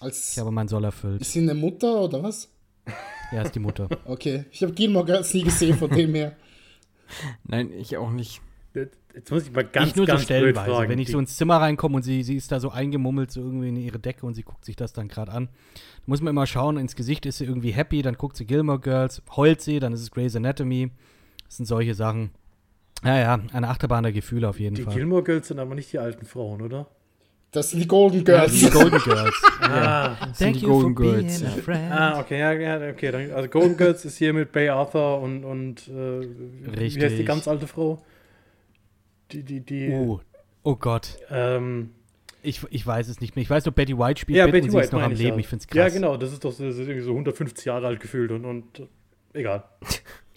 Als ich habe meinen Soll erfüllt. Ist sie eine Mutter oder was? *laughs* Ja, ist die Mutter. okay, ich habe Gilmore Girls nie gesehen von dem her. *laughs* Nein, ich auch nicht. Jetzt muss ich mal ganz, ich nur ganz so stellenweise. Fragen. Wenn ich so ins Zimmer reinkomme und sie, sie ist da so eingemummelt, so irgendwie in ihre Decke und sie guckt sich das dann gerade an, da muss man immer schauen, ins Gesicht ist sie irgendwie happy, dann guckt sie Gilmore Girls, heult sie, dann ist es Grey's Anatomy. Das sind solche Sachen. Ja, ja, eine Achterbahn der Gefühle auf jeden die Fall. Die Gilmore Girls sind aber nicht die alten Frauen, oder? Das sind die Golden Girls. Ja, die Golden Girls. *laughs* ah, das sind die Golden Girls. Ah, okay, ja, ja, okay. Dann, also Golden Girls ist hier mit Bay Arthur und, und äh, Richtig. wie heißt die ganz alte Frau? Die, die, die. Oh, oh Gott. Ähm, ich, ich weiß es nicht mehr. Ich weiß nur, Betty White spielt ja, Betty und sie White ist noch am ich Leben. Ja. Ich finde es krass. Ja, genau. Das ist doch das ist irgendwie so 150 Jahre alt gefühlt und, und egal.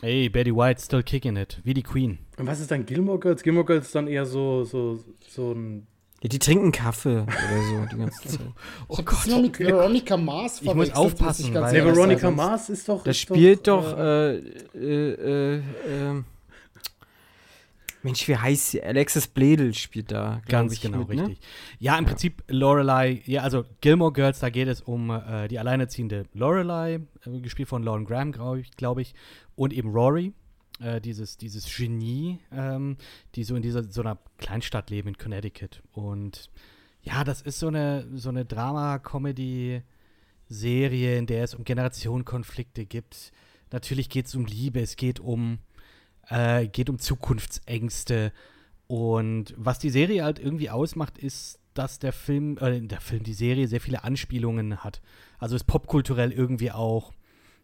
Hey, Betty White still kicking it. Wie die Queen. Und was ist dann Gilmore Girls? Gilmore Girls ist dann eher so, so, so ein. Ja, die trinken Kaffee oder so die ganze Zeit. *laughs* oh ich Gott. Nur mit Veronica Mars Ich muss aufpassen, weil nee, Veronica Mars ist doch. Das spielt doch. Äh, äh, äh, äh, Mensch, wie heißt sie? Alexis Bledel spielt da. Ganz ich, genau, mit, richtig. Ne? Ja, im ja. Prinzip Lorelei, ja, also Gilmore Girls, da geht es um äh, die alleinerziehende Lorelei, äh, gespielt von Lauren Graham, glaube ich, glaub ich, und eben Rory, äh, dieses, dieses Genie, ähm, die so in dieser so einer Kleinstadt leben in Connecticut. Und ja, das ist so eine, so eine Drama-Comedy-Serie, in der es um Generationenkonflikte gibt. Natürlich geht es um Liebe, es geht um äh, geht um Zukunftsängste. Und was die Serie halt irgendwie ausmacht, ist, dass der Film, äh, der Film, die Serie sehr viele Anspielungen hat. Also ist popkulturell irgendwie auch,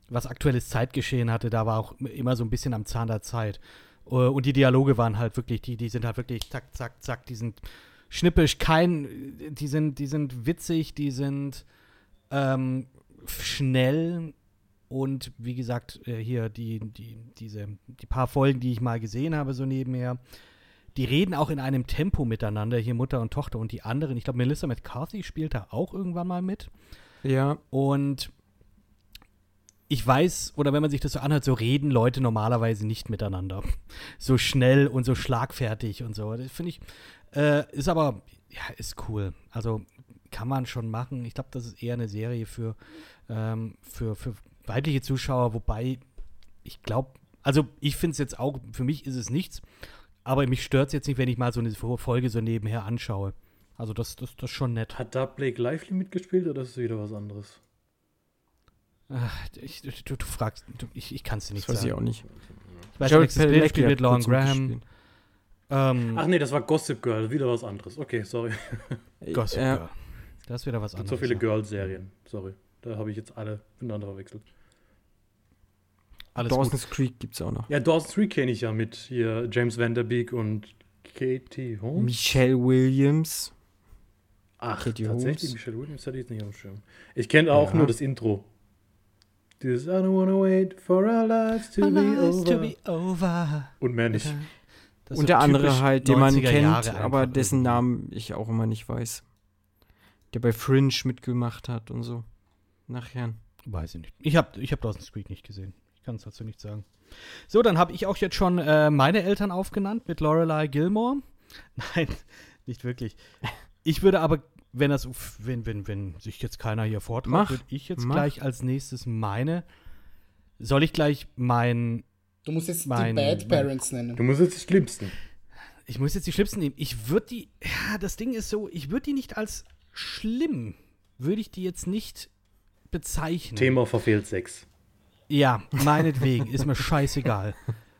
was aktuelles Zeitgeschehen hatte, da war auch immer so ein bisschen am Zahn der Zeit. Äh, und die Dialoge waren halt wirklich, die, die sind halt wirklich zack, zack, zack, die sind schnippisch, kein, die sind, die sind witzig, die sind ähm, schnell und wie gesagt, äh, hier die, die, diese, die paar Folgen, die ich mal gesehen habe, so nebenher, die reden auch in einem Tempo miteinander, hier Mutter und Tochter und die anderen. Ich glaube, Melissa McCarthy spielt da auch irgendwann mal mit. Ja. Und ich weiß, oder wenn man sich das so anhört, so reden Leute normalerweise nicht miteinander. *laughs* So schnell und so schlagfertig und so. Das finde ich, äh, ist aber, ja, ist cool. Also kann man schon machen. Ich glaube, das ist eher eine Serie für, ähm, für, für weibliche Zuschauer, wobei ich glaube, also ich finde es jetzt auch, für mich ist es nichts, aber mich stört es jetzt nicht, wenn ich mal so eine Folge so nebenher anschaue. Also das, das, das ist schon nett. Hat da Blake Lively mitgespielt oder ist es wieder was anderes? Ach, ich, du, du, fragst, du, ich, ich kann es dir nicht das weiß sagen. ich auch nicht. Ich weiß Jared spielt hat mit Lauren Graham. Ähm, Ach nee, das war Gossip Girl, wieder was anderes. Okay, sorry. Gossip Ja. Girl. Das ist wieder was Gibt anderes. so viele. Girl-Serien. Sorry. Da habe ich jetzt alle miteinander verwechselt. Alles gut. Dawson's Creek gibt es auch noch. Ja, Dawson's Creek kenne ich ja mit hier James Vanderbeek und Katie Holmes. Michelle Williams. Ach, Katie tatsächlich, Holmes. Michelle Williams hatte ich jetzt nicht auf dem Schirm. Ich kenne auch Ja. nur das Intro. Dieses I don't wanna wait for our lives to, My be, lives over. to be over. Und mehr nicht. Das Und der andere halt, den man 90er kennt, aber dessen. Namen ich auch immer nicht weiß. Der bei Fringe mitgemacht hat und so. Nachher. Weiß ich nicht. Ich habe ich hab Dawson's Creek nicht gesehen. Ich kann es dazu nicht sagen. So, dann habe ich auch jetzt schon äh, meine Eltern aufgenannt mit Lorelei Gilmore. *laughs* Nein, nicht wirklich. Ich würde aber, wenn das, wenn, wenn, wenn sich jetzt keiner hier vortraut, Mach, würde ich jetzt mach. gleich als nächstes meine. Soll ich gleich mein. Du musst jetzt Mein- die Bad mein- Parents nennen. Du musst jetzt die Schlimmsten. Ich muss jetzt die schlimmsten nehmen. Ich würde die. Ja, das Ding ist so, ich würde die nicht als schlimm, würde ich die jetzt nicht bezeichnen. Thema verfehlt Sex. Ja, meinetwegen, ist mir scheißegal.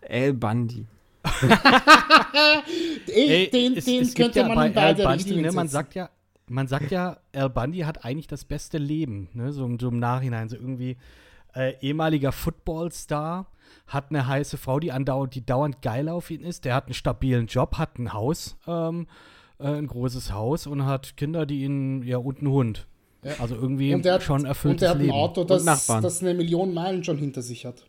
Al Bundy. *laughs* Ey, Ey, den es- den es könnte ja man bei in beide Richtungen ne, man sagt ja, man sagt ja, Al Bundy hat eigentlich das beste Leben, ne, so, im- so im Nachhinein, so irgendwie äh, ehemaliger Footballstar, hat eine heiße Frau, die andauernd, die dauernd geil auf ihn ist, der hat einen stabilen Job, hat ein Haus, ähm, äh, ein großes Haus und hat Kinder, die ihn, ja, und einen Hund. Ja. Also irgendwie und der hat, schon und erfülltes der hat ein Leben. Auto, das, Nachbarn. das eine Million Meilen schon hinter sich hat.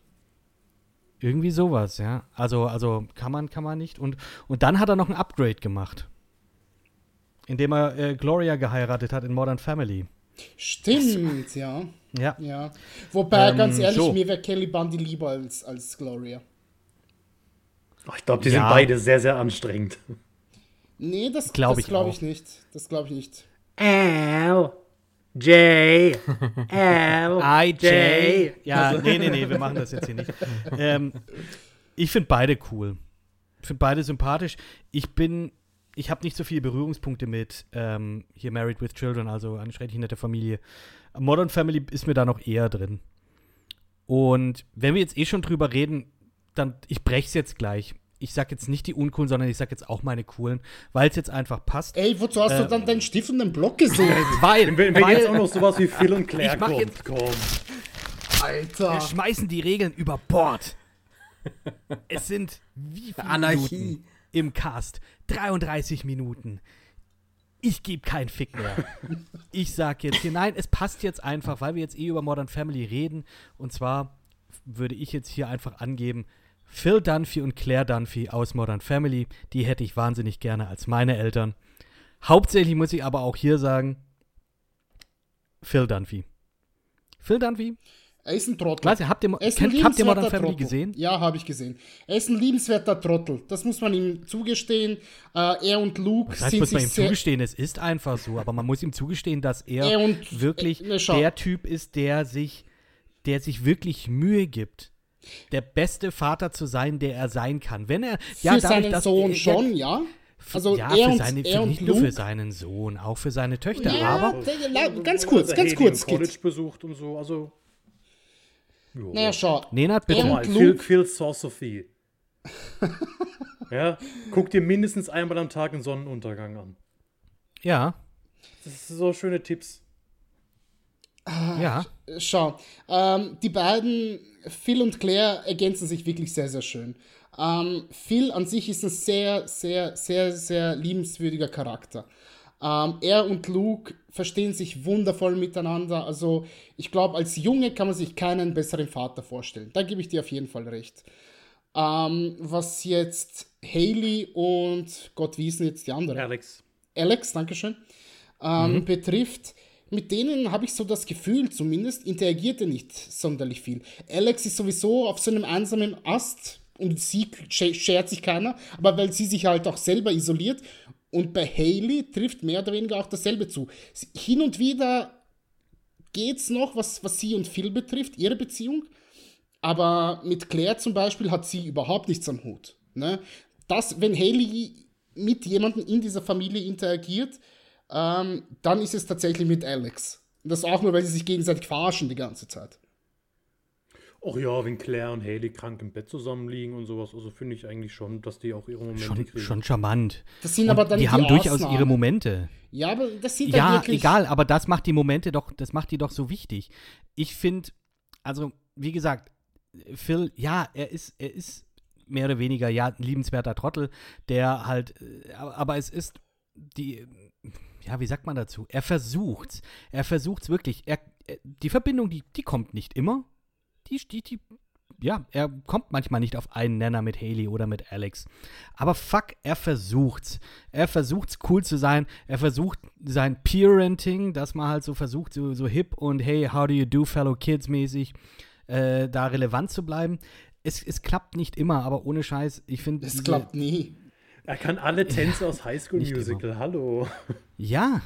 Irgendwie sowas, ja. Also, also kann man, kann man nicht. Und, und dann hat er noch ein Upgrade gemacht. Indem er äh, Gloria geheiratet hat in Modern Family. Stimmt, ja. Ja. ja. Wobei, Ähm, ganz ehrlich, so. mir wäre Kelly Bundy lieber als, als Gloria. Ach, ich glaube, die Ja. sind beide sehr, sehr anstrengend. Nee, das Glaub das ich glaube auch. ich nicht. Das glaube ich nicht. L. J. L. IJ. Ja, nee, nee, nee, wir machen das jetzt hier nicht. *laughs* ähm, ich finde beide cool. Ich finde beide sympathisch. Ich bin, ich habe nicht so viele Berührungspunkte mit ähm, hier Married with Children, also eine schrecklich nette Familie. Modern Family ist mir da noch eher drin. Und wenn wir jetzt eh schon drüber reden, dann, ich brech's jetzt gleich. Ich sag jetzt nicht die uncoolen, sondern ich sag jetzt auch meine coolen, weil es jetzt einfach passt. Ey, wozu hast Äh, du dann deinen Stift und den Block gesucht? *laughs* Weil, Wenn, wenn weil jetzt auch noch sowas wie Phil und Claire Ich mach kommt, jetzt- komm. wir Alter. schmeißen die Regeln über Bord. es sind wie viele Anarchie. Minuten im Cast? 33 Minuten. Ich gebe keinen Fick mehr. Ich sag jetzt hier, nein, es passt jetzt einfach, weil wir jetzt eh über Modern Family reden. Und zwar würde ich jetzt hier einfach angeben, Phil Dunphy und Claire Dunphy aus Modern Family, die hätte ich wahnsinnig gerne als meine Eltern. Hauptsächlich muss ich aber auch hier sagen, Phil Dunphy. Phil Dunphy, Er ist ein Trottel. weiß habt ihr, Er ist ein kennt, habt ihr Modern Family Trottel. gesehen? Ja, habe ich gesehen. Er ist ein liebenswerter Trottel. Das muss man ihm zugestehen. Äh, er und Luke Das heißt, sind muss man ihm zugestehen, es ist einfach so, aber man muss ihm zugestehen, dass er, Er und- wirklich äh, ne, der Typ ist, der sich, der sich wirklich Mühe gibt, der beste Vater zu sein, der er sein kann. Wenn er für ja, dadurch, seinen dass Sohn er, schon, ja. Also ja, er für und, seine, er für, und nicht nur für seinen Sohn, auch für seine Töchter. Ja, Aber ganz kurz, er ganz kurz, College Kit. besucht und so, also. Jo. Naja, schau. Nenad, bitte. Er und Mal, Luke- Phil, Phil saw Sophie. *laughs* ja, guck dir mindestens einmal am Tag einen Sonnenuntergang an. Ja, Das sind so schöne Tipps. Ja. Schau, ähm, die beiden, Phil und Claire, ergänzen sich wirklich sehr, sehr schön. Ähm, Phil an sich ist ein sehr, sehr, sehr, sehr liebenswürdiger Charakter. Ähm, er und Luke verstehen sich wundervoll miteinander. Also ich glaube, als Junge kann man sich keinen besseren Vater vorstellen. Da gebe ich dir auf jeden Fall recht. Ähm, was jetzt Haley und Gott, wie ist denn jetzt die andere? Alex. Alex, Dankeschön, ähm, betrifft, mit denen habe ich so das Gefühl, zumindest interagiert er nicht sonderlich viel. Alex ist sowieso auf so einem einsamen Ast und sie sch- schert sich keiner, aber weil sie sich halt auch selber isoliert. Und bei Haley trifft mehr oder weniger auch dasselbe zu. Hin und wieder geht's noch, was, was sie und Phil betrifft, ihre Beziehung. Aber mit Claire zum Beispiel hat sie überhaupt nichts am Hut. Ne? Das, wenn Haley mit jemandem in dieser Familie interagiert, ähm, dann ist es tatsächlich mit Alex. Und das auch nur, weil sie sich gegenseitig verarschen die ganze Zeit. Ach ja, wenn Claire und Haley krank im Bett zusammenliegen und sowas, also finde ich eigentlich schon, dass die auch ihre Momente Schon, kriegen. schon charmant. Das sind Und aber dann die haben durchaus Ausnahmen. ihre Momente. Ja, aber das sind Ja, wirklich. egal, aber das macht die Momente doch, das macht die doch so wichtig. Ich finde, also, wie gesagt, Phil, ja, er ist, er ist mehr oder weniger, ja, ein liebenswerter Trottel, der halt, äh, aber aber es ist die, ja, wie sagt man dazu? Er versucht's. Er versucht's wirklich. Er, er- die Verbindung, die, die kommt nicht immer. Die, die, die, ja, er kommt manchmal nicht auf einen Nenner mit Haley oder mit Alex. Aber fuck, er versucht's. Er versucht's cool zu sein. Er versucht sein Parenting, dass man halt so versucht, so, so hip und hey, how do you do, fellow kids mäßig, äh, da relevant zu bleiben. Es, es klappt nicht immer, aber ohne Scheiß, ich finde. Es klappt nie. Er kann alle Tänze aus High School nicht Musical, hallo. Ja,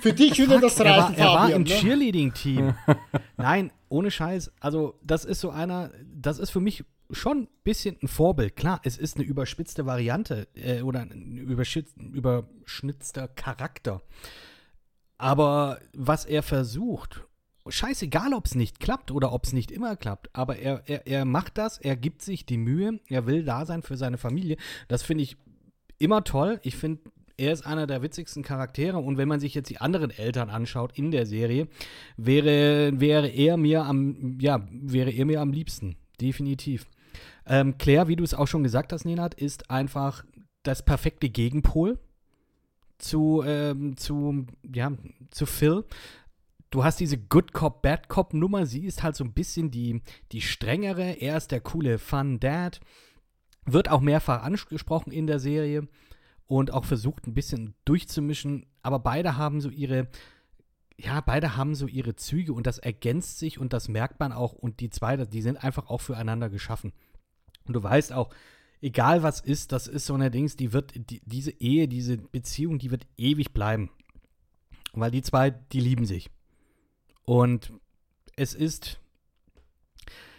Für dich würde das er war, reichen, er war im ne? Cheerleading-Team. *laughs* Nein, ohne Scheiß. Also, das ist so einer, das ist für mich schon ein bisschen ein Vorbild. Klar, es ist eine überspitzte Variante äh, oder ein überschnitzter Charakter. Aber was er versucht, scheißegal, ob es nicht klappt oder ob es nicht immer klappt, aber er, er, er macht das, er gibt sich die Mühe, er will da sein für seine Familie. Das finde ich immer toll. Ich finde, er ist einer der witzigsten Charaktere und wenn man sich jetzt die anderen Eltern anschaut in der Serie, wäre, wäre er mir am, ja, wäre er mir am liebsten. Definitiv. Ähm, Claire, wie du es auch schon gesagt hast, Nenad, ist einfach das perfekte Gegenpol zu, ähm, zu, ja, zu Phil. Du hast diese Good Cop, Bad Cop Nummer. Sie ist halt so ein bisschen die, die strengere. Er ist der coole Fun Dad. Wird auch mehrfach angesprochen in der Serie und auch versucht ein bisschen durchzumischen. Aber beide haben so ihre, ja, beide haben so ihre Züge und das ergänzt sich und das merkt man auch. Und die zwei, die sind einfach auch füreinander geschaffen. Und du weißt auch, egal was ist, das ist so eine Dings, die wird, die, diese Ehe, diese Beziehung, die wird ewig bleiben. Weil die zwei, die lieben sich. Und es ist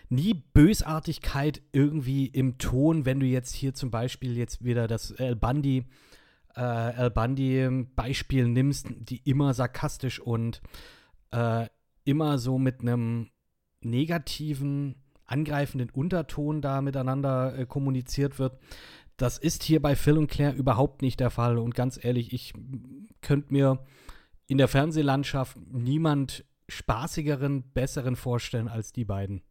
nie Bösartigkeit irgendwie im Ton, wenn du jetzt hier zum Beispiel jetzt wieder das El Bundy, äh, El Bundy Beispiel nimmst, die immer sarkastisch und äh, immer so mit einem negativen, angreifenden Unterton da miteinander äh, kommuniziert wird. Das ist hier bei Phil und Claire überhaupt nicht der Fall. Und ganz ehrlich, ich könnte mir in der Fernsehlandschaft niemand spaßigeren, besseren vorstellen als die beiden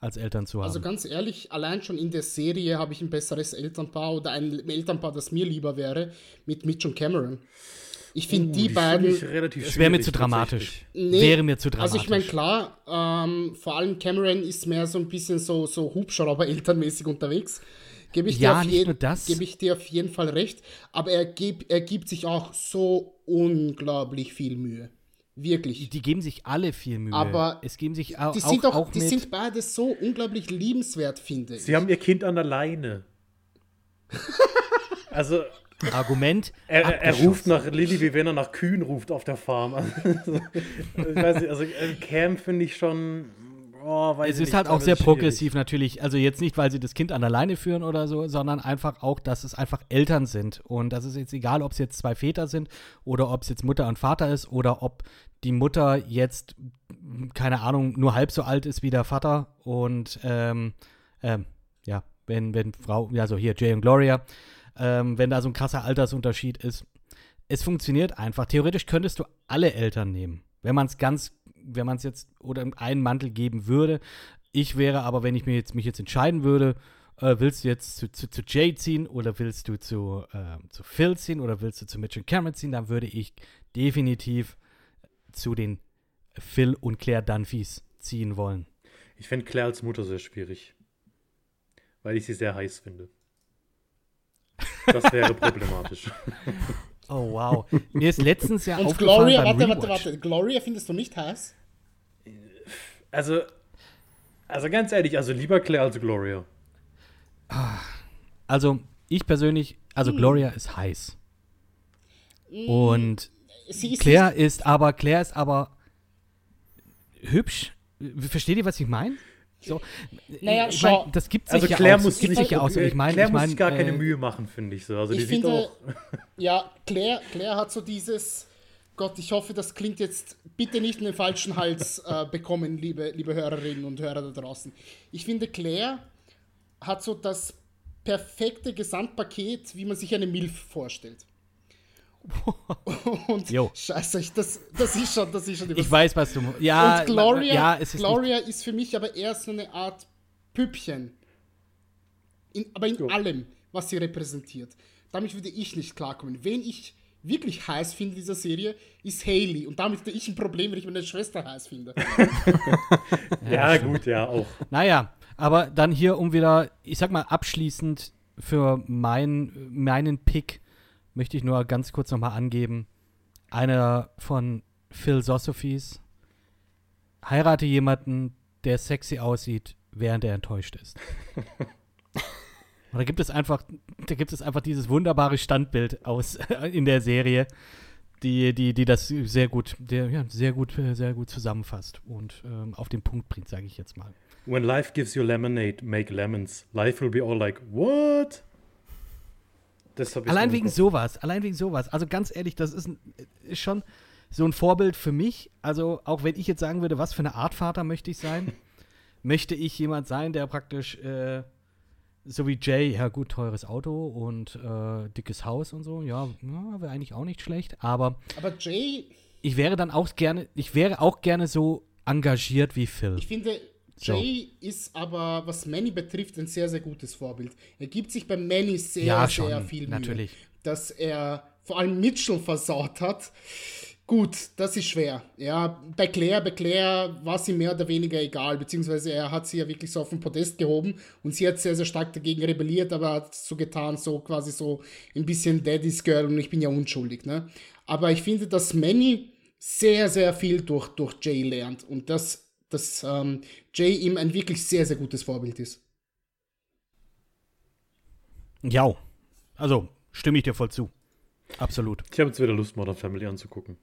als Eltern zu haben. Also ganz ehrlich, allein schon in der Serie habe ich ein besseres Elternpaar oder ein Elternpaar, das mir lieber wäre, mit Mitch und Cameron. Ich finde die, find beiden. es wäre mir zu dramatisch. Nee, wäre mir zu dramatisch. Also ich meine, klar, ähm, vor allem Cameron ist mehr so ein bisschen so, so Hubschrauber-elternmäßig unterwegs. Gebe ich, Ja, dir auf nicht jeden- nur das. gebe ich dir auf jeden Fall recht. Aber er, geb, er gibt sich auch so unglaublich viel Mühe. Wirklich. die geben sich alle viel Mühe. Aber es geben sich au Die auch, sind doch, auch die mit, sind beide so unglaublich liebenswert, finde ich. Sie haben ihr Kind an der Leine. *laughs* Also, Argument. er, er ruft nach Lilly, wie wenn er nach Kühen ruft auf der Farm. *laughs* Also, ich weiß nicht, also äh, Cam finde ich schon. Oh, Es ist nicht, halt auch wird's sehr schwierig. progressiv natürlich. Also jetzt nicht, weil sie das Kind an der Leine führen oder so, sondern einfach auch, dass es einfach Eltern sind. Und das ist jetzt egal, ob es jetzt zwei Väter sind oder ob es jetzt Mutter und Vater ist oder ob die Mutter jetzt, keine Ahnung, nur halb so alt ist wie der Vater. Und ähm, ähm, ja, wenn, wenn Frau, also hier Jay und Gloria, ähm, wenn da so ein krasser Altersunterschied ist. Es funktioniert einfach. Theoretisch könntest du alle Eltern nehmen. Wenn man es ganz, wenn man es jetzt oder in einen Mantel geben würde. Ich wäre aber, wenn ich mir jetzt, mich jetzt entscheiden würde, äh, willst du jetzt zu, zu, zu Jay ziehen oder willst du zu, äh, zu Phil ziehen oder willst du zu Mitch und Cameron ziehen, dann würde ich definitiv zu den Phil und Claire Dunphys ziehen wollen. Ich fände Claire als Mutter sehr schwierig. Weil ich sie sehr heiß finde. Das wäre *laughs* problematisch. *laughs* Oh, wow. Mir ist letztens ja Und aufgefallen Gloria, beim warte, warte, warte. Gloria findest du nicht heiß? Also, also ganz ehrlich, also lieber Claire als Gloria. Also, ich persönlich, also Hm. Gloria ist heiß. Und Sie ist Claire ist aber, Claire ist aber, hübsch. Versteht ihr, was ich meine? So, Naja, ich schau. mein, das gibt sich Also ja Claire muss gibt sich ja auch so. Ich meine, Claire ich muss mein, sich gar keine äh, Mühe machen, finde ich so. Also die ich sieht finde, auch. ja, Claire, Claire hat so dieses, Gott, ich hoffe, das klingt jetzt bitte nicht in den falschen Hals *laughs* äh, bekommen, liebe, liebe Hörerinnen und Hörer da draußen. Ich finde, Claire hat so das perfekte Gesamtpaket, wie man sich eine Milf vorstellt. Und Jo. scheiße, ich, das, das ist schon, das ist schon Ich weiß, was du. Ja, und Gloria, ja, es ist nicht, Gloria ist für mich aber eher so eine Art Püppchen. In, aber in allem, was sie repräsentiert. Damit würde ich nicht klarkommen. Wen ich wirklich heiß finde in dieser Serie, ist Haley. Und damit hätte ich ein Problem, wenn ich meine Schwester heiß finde. *laughs* Ja, gut, ja, auch. Naja, aber dann hier, um wieder, ich sag mal, abschließend für mein, meinen Pick möchte ich nur ganz kurz nochmal angeben. Einer von Philosophies. Heirate jemanden, der sexy aussieht, während er enttäuscht ist. *laughs* Und da gibt es einfach, da gibt es einfach dieses wunderbare Standbild aus *laughs* in der Serie, die, die, die das sehr gut, der, ja, sehr gut, sehr gut zusammenfasst und ähm, auf den Punkt bringt, sage ich jetzt mal. When life gives you lemonade, make lemons. Life will be all like, what? Das hab ich Allein wegen Kopf. sowas, allein wegen sowas. Also ganz ehrlich, das ist, ein, ist schon so ein Vorbild für mich. Also auch wenn ich jetzt sagen würde, was für eine Art Vater möchte ich sein, *laughs* möchte ich jemand sein, der praktisch äh, so wie Jay, ja gut, teures Auto und äh, dickes Haus und so, ja, ja wäre eigentlich auch nicht schlecht. Aber Aber Jay, ich wäre dann auch gerne, ich wäre auch gerne so engagiert wie Phil. ich finde. Jay ist aber, was Manny betrifft, ein sehr, sehr gutes Vorbild. Er gibt sich bei Manny sehr, Ja, sehr schon, viel Mühe. natürlich. Dass er vor allem Mitchell versaut hat. Gut, das ist schwer. Ja, bei Claire, bei Claire war sie mehr oder weniger egal, beziehungsweise er hat sie ja wirklich so auf den Podest gehoben und sie hat sehr, sehr stark dagegen rebelliert, aber hat so getan, so quasi so ein bisschen Daddy's Girl und ich bin ja unschuldig, ne? Aber ich finde, dass Manny sehr, sehr viel durch, durch Jay lernt und dass, dass ähm, Jay ihm ein wirklich sehr, sehr gutes Vorbild ist. Ja, also stimme ich dir voll zu. Absolut. Ich habe jetzt wieder Lust, Modern Family anzugucken.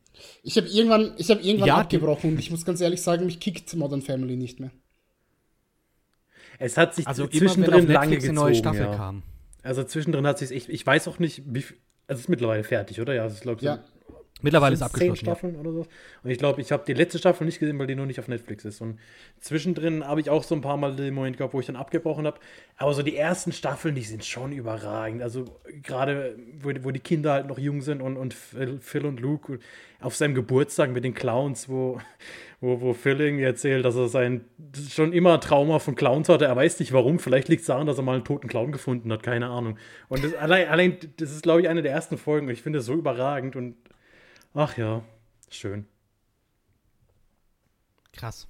Ich habe irgendwann, ich habe irgendwann Ja, abgebrochen und ich muss ganz ehrlich sagen, mich kickt Modern Family nicht mehr. Es hat sich Also immer zwischendrin wenn auf lange gezogen. eine neue Staffel ja. kam. Also zwischendrin hat sich ich, ich weiß auch nicht, wie also es ist mittlerweile fertig, oder? Ja, es ist glaube ich Ja. Mittlerweile ist zehn abgeschlossen. Ja. Staffeln oder so. Und ich glaube, ich habe die letzte Staffel nicht gesehen, weil die noch nicht auf Netflix ist. Und zwischendrin habe ich auch so ein paar Mal den Moment gehabt, wo ich dann abgebrochen habe. Aber so die ersten Staffeln, die sind schon überragend. Also gerade, wo, wo die Kinder halt noch jung sind und, und Phil Phil und Luke auf seinem Geburtstag mit den Clowns, wo, wo, wo Phil irgendwie erzählt, dass er sein schon immer Trauma von Clowns hatte. Er weiß nicht warum. Vielleicht liegt es daran, dass er mal einen toten Clown gefunden hat. Keine Ahnung. Und das, allein, allein, das ist, glaube ich, eine der ersten Folgen. Und ich finde es so überragend und Ach ja, schön. Krass.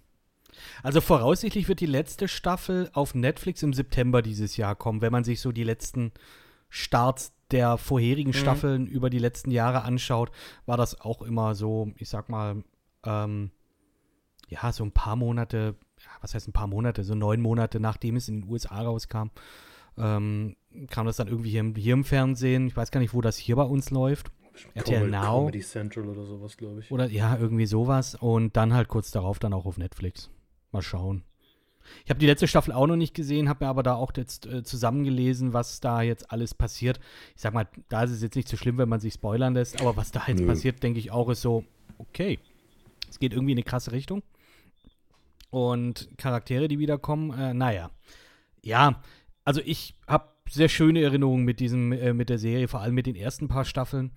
Also voraussichtlich wird die letzte Staffel auf Netflix im September dieses Jahr kommen, wenn man sich so die letzten Starts der vorherigen Staffeln über die letzten Jahre anschaut, war das auch immer so, ich sag mal, ähm, ja, so ein paar Monate, was heißt ein paar Monate, so neun Monate nachdem es in den USA rauskam, ähm, kam das dann irgendwie hier im, hier im Fernsehen. Ich weiß gar nicht, wo das hier bei uns läuft. RTL Now. Comedy Central oder sowas, glaube ich. Oder ja, irgendwie sowas. Und dann halt kurz darauf dann auch auf Netflix. Mal schauen. Ich habe die letzte Staffel auch noch nicht gesehen, habe mir aber da auch jetzt äh, zusammengelesen, was da jetzt alles passiert. Ich sag mal, da ist es jetzt nicht so schlimm, wenn man sich spoilern lässt, aber was da jetzt Nö. passiert, denke ich auch, ist so, okay. Es geht irgendwie in eine krasse Richtung. Und Charaktere, die wiederkommen, äh, naja. Ja, also ich habe sehr schöne Erinnerungen mit diesem, äh, mit der Serie, vor allem mit den ersten paar Staffeln.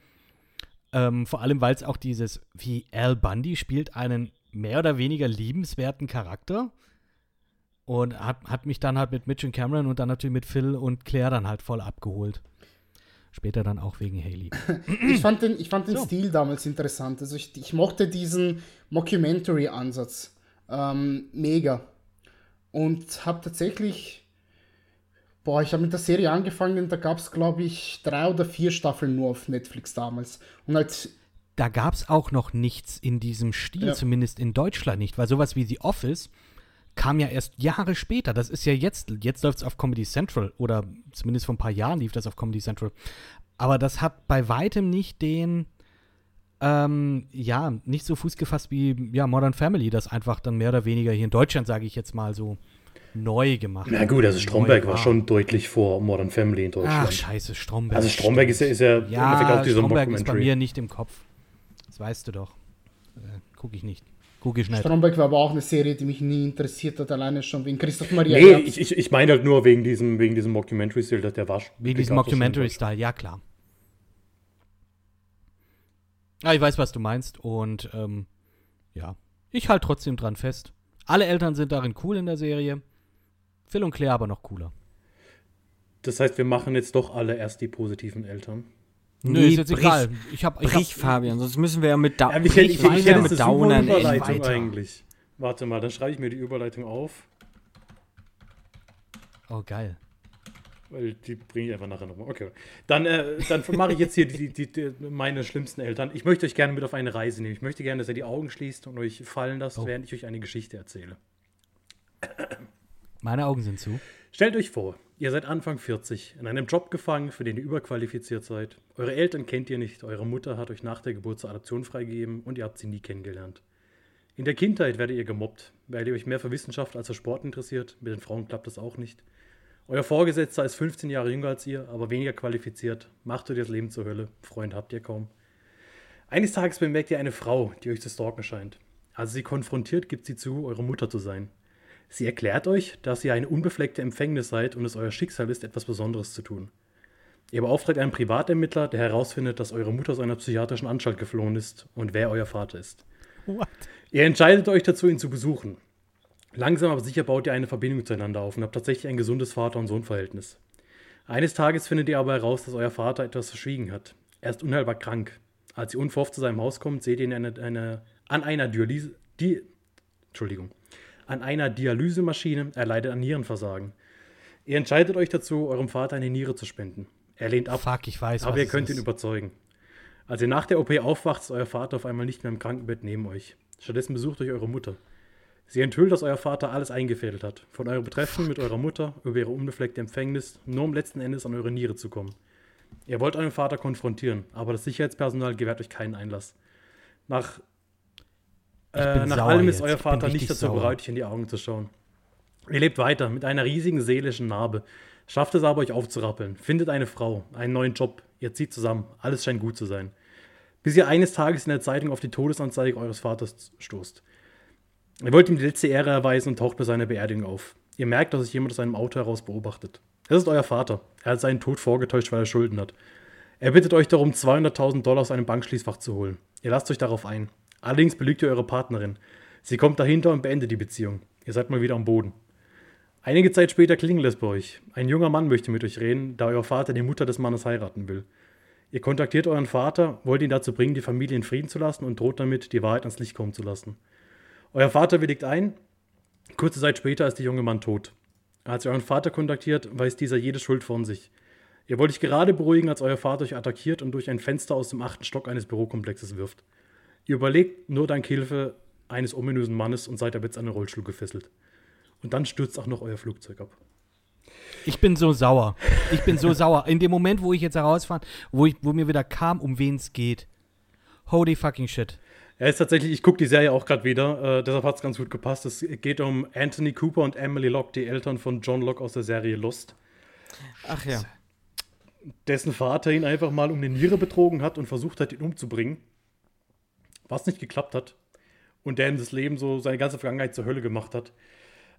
Ähm, vor allem, weil es auch dieses, wie Al Bundy spielt einen mehr oder weniger liebenswerten Charakter und hat, hat mich dann halt mit Mitch und Cameron und dann natürlich mit Phil und Claire dann halt voll abgeholt. Später dann auch wegen Haley. *clears throat* Ich fand den, ich fand den So. Stil damals interessant. Also ich, ich mochte diesen Mockumentary-Ansatz ähm, mega. Und habe tatsächlich, boah, ich habe mit der Serie angefangen, da gab es, glaube ich, drei oder vier Staffeln nur auf Netflix damals. Und halt, Da gab es auch noch nichts in diesem Stil, Ja. zumindest in Deutschland nicht, weil sowas wie The Office kam ja erst Jahre später. Das ist ja jetzt, jetzt läuft es auf Comedy Central oder zumindest vor ein paar Jahren lief das auf Comedy Central. Aber das hat bei weitem nicht den Ähm, ja, nicht so fußgefasst wie ja, Modern Family, das einfach dann mehr oder weniger hier in Deutschland, sage ich jetzt mal so, neu gemacht. Na gut, also Stromberg war schon deutlich vor Modern Family in Deutschland. Ach, scheiße, Stromberg. Also Stromberg ist ja, ist ja, ja auch dieser Stromberg ist bei mir nicht im Kopf. Das weißt du doch. Äh, guck ich nicht. Guck ich nicht. Stromberg war aber auch eine Serie, die mich nie interessiert hat, alleine schon wegen Christoph Maria. Nee, ich, ich, ich meine halt nur wegen diesem, wegen diesem Mockumentary-Style, der war Wegen diesem Mockumentary-Style, ja klar. Ja, ich weiß, was du meinst und ähm, ja, ich halte trotzdem dran fest. Alle Eltern sind darin cool in der Serie. Phil und Claire aber noch cooler. Das heißt, wir machen jetzt doch alle erst die positiven Eltern. Nö, nee, ist jetzt brich, egal. Ich hab, ich brich, hab, Fabian, sonst müssen wir ja mit, da ja, ich, ich, ich, ich, mit Downern Überleitung eigentlich. Warte mal, dann schreibe ich mir die Überleitung auf. Oh, geil. Weil die bringe ich einfach nachher nochmal. Okay. Dann, äh, dann mache ich jetzt hier die, die, die, meine schlimmsten Eltern. Ich möchte euch gerne mit auf eine Reise nehmen. Ich möchte gerne, dass ihr die Augen schließt und euch fallen lasst, oh. während ich euch eine Geschichte erzähle. Meine Augen sind zu. Stellt euch vor, ihr seid Anfang 40, in einem Job gefangen, für den ihr überqualifiziert seid. Eure Eltern kennt ihr nicht, eure Mutter hat euch nach der Geburt zur Adoption freigegeben und ihr habt sie nie kennengelernt. In der Kindheit werdet ihr gemobbt, weil ihr euch mehr für Wissenschaft als für Sport interessiert. Mit den Frauen klappt das auch nicht. Euer Vorgesetzter ist 15 Jahre jünger als ihr, aber weniger qualifiziert. Macht euch das Leben zur Hölle. Freund habt ihr kaum. Eines Tages bemerkt ihr eine Frau, die euch zu stalken scheint. Als sie konfrontiert, gibt sie zu, eure Mutter zu sein. Sie erklärt euch, dass ihr eine unbefleckte Empfängnis seid und es euer Schicksal ist, etwas Besonderes zu tun. Ihr beauftragt einen Privatermittler, der herausfindet, dass eure Mutter aus einer psychiatrischen Anstalt geflohen ist und wer euer Vater ist. What? Ihr entscheidet euch dazu, ihn zu besuchen. Langsam aber sicher baut ihr eine Verbindung zueinander auf und habt tatsächlich ein gesundes Vater- und Sohn-Verhältnis. Eines Tages findet ihr aber heraus, dass euer Vater etwas verschwiegen hat. Er ist unheilbar krank. Als ihr unverhofft zu seinem Haus kommt, seht ihr ihn eine, eine, an einer Dialyse, die, Entschuldigung, an einer Dialysemaschine, er leidet an Nierenversagen. Ihr entscheidet euch dazu, eurem Vater eine Niere zu spenden. Er lehnt ab, Fuck, ich weiß, aber ihr könnt ihn überzeugen. Als ihr nach der OP aufwacht, ist euer Vater auf einmal nicht mehr im Krankenbett neben euch. Stattdessen besucht euch eure Mutter. Sie enthüllt, dass euer Vater alles eingefädelt hat. Von eurem Treffen mit eurer Mutter über ihre unbefleckte Empfängnis, nur um letzten Endes an eure Niere zu kommen. Ihr wollt euren Vater konfrontieren, aber das Sicherheitspersonal gewährt euch keinen Einlass. Nach äh, nach allem ist jetzt. euer Vater nicht dazu sauer. bereit, euch in die Augen zu schauen. Ihr lebt weiter mit einer riesigen seelischen Narbe. Schafft es aber, euch aufzurappeln. Findet eine Frau, einen neuen Job. Ihr zieht zusammen. Alles scheint gut zu sein. Bis ihr eines Tages in der Zeitung auf die Todesanzeige eures Vaters stoßt. Ihr wollt ihm die letzte Ehre erweisen und taucht bei seiner Beerdigung auf. Ihr merkt, dass sich jemand aus seinem Auto heraus beobachtet. Es ist euer Vater. Er hat seinen Tod vorgetäuscht, weil er Schulden hat. Er bittet euch darum, 200.000 Dollar aus einem Bankschließfach zu holen. Ihr lasst euch darauf ein. Allerdings belügt ihr eure Partnerin. Sie kommt dahinter und beendet die Beziehung. Ihr seid mal wieder am Boden. Einige Zeit später klingelt es bei euch. Ein junger Mann möchte mit euch reden, da euer Vater die Mutter des Mannes heiraten will. Ihr kontaktiert euren Vater, wollt ihn dazu bringen, die Familie in Frieden zu lassen und droht damit, die Wahrheit ans Licht kommen zu lassen. Euer Vater willigt ein. Kurze Zeit später ist der junge Mann tot. Als ihr euren Vater kontaktiert, weist dieser jede Schuld von sich. Ihr wollt euch gerade beruhigen, als euer Vater euch attackiert und durch ein Fenster aus dem achten Stock eines Bürokomplexes wirft. Ihr überlegt nur dank Hilfe eines ominösen Mannes und seid ab jetzt an den Rollstuhl gefesselt. Und dann stürzt auch noch euer Flugzeug ab. Ich bin so sauer. Ich bin so *laughs* sauer. In dem Moment, wo ich jetzt herausfand, wo, wo mir wieder kam, um wen es geht. Holy fucking shit. Er ist tatsächlich, ich gucke die Serie auch gerade wieder, äh, deshalb hat es ganz gut gepasst. Es geht um Anthony Cooper und Emily Locke, die Eltern von John Locke aus der Serie Lost. Ach ja. Dessen Vater ihn einfach mal um eine Niere betrogen hat und versucht hat, ihn umzubringen was nicht geklappt hat und der in das Leben so seine ganze Vergangenheit zur Hölle gemacht hat.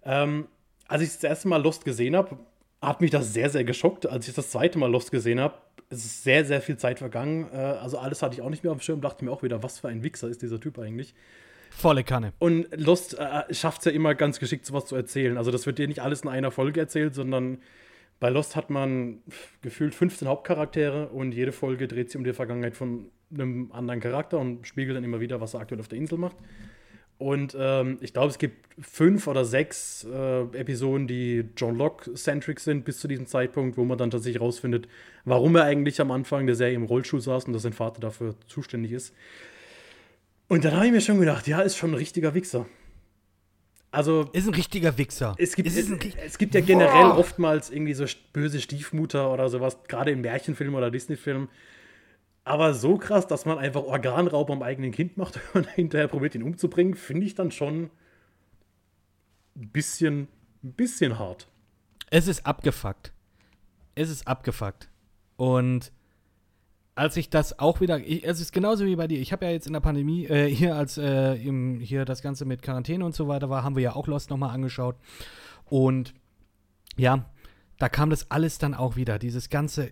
Ähm, als ich das erste Mal Lost gesehen habe, hat mich das sehr, sehr geschockt. Als ich das zweite Mal Lost gesehen habe, ist sehr, sehr viel Zeit vergangen. Äh, also alles hatte ich auch nicht mehr auf dem Schirm, dachte mir auch wieder, was für ein Wichser ist dieser Typ eigentlich. Volle Kanne. Und Lost äh, schafft es ja immer ganz geschickt, sowas zu erzählen. Also das wird dir nicht alles in einer Folge erzählt, sondern bei Lost hat man gefühlt 15 Hauptcharaktere und jede Folge dreht sich um die Vergangenheit von einem anderen Charakter und spiegelt dann immer wieder, was er aktuell auf der Insel macht. Und ähm, ich glaube, es gibt fünf oder sechs äh, Episoden, die John Locke-centric sind, bis zu diesem Zeitpunkt, wo man dann tatsächlich rausfindet, warum er eigentlich am Anfang der Serie im Rollstuhl saß und dass sein Vater dafür zuständig ist. Und dann habe ich mir schon gedacht, ja, ist schon ein richtiger Wichser. Also. Ist ein richtiger Wichser. Es gibt, es, es gibt ja generell Boah. oftmals irgendwie so böse Stiefmutter oder sowas, gerade in Märchenfilmen oder Disney-Filmen Aber so krass, dass man einfach Organraub am eigenen Kind macht *laughs* und hinterher probiert, ihn umzubringen, finde ich dann schon ein bisschen, ein bisschen hart. Es ist abgefuckt. Es ist abgefuckt. Und als ich das auch wieder, ich, es ist genauso wie bei dir. Ich habe ja jetzt in der Pandemie, äh, *laughs* hier als äh, im, hier das Ganze mit Quarantäne und so weiter war, haben wir ja auch Lost nochmal angeschaut. Und ja, da kam das alles dann auch wieder. Dieses ganze,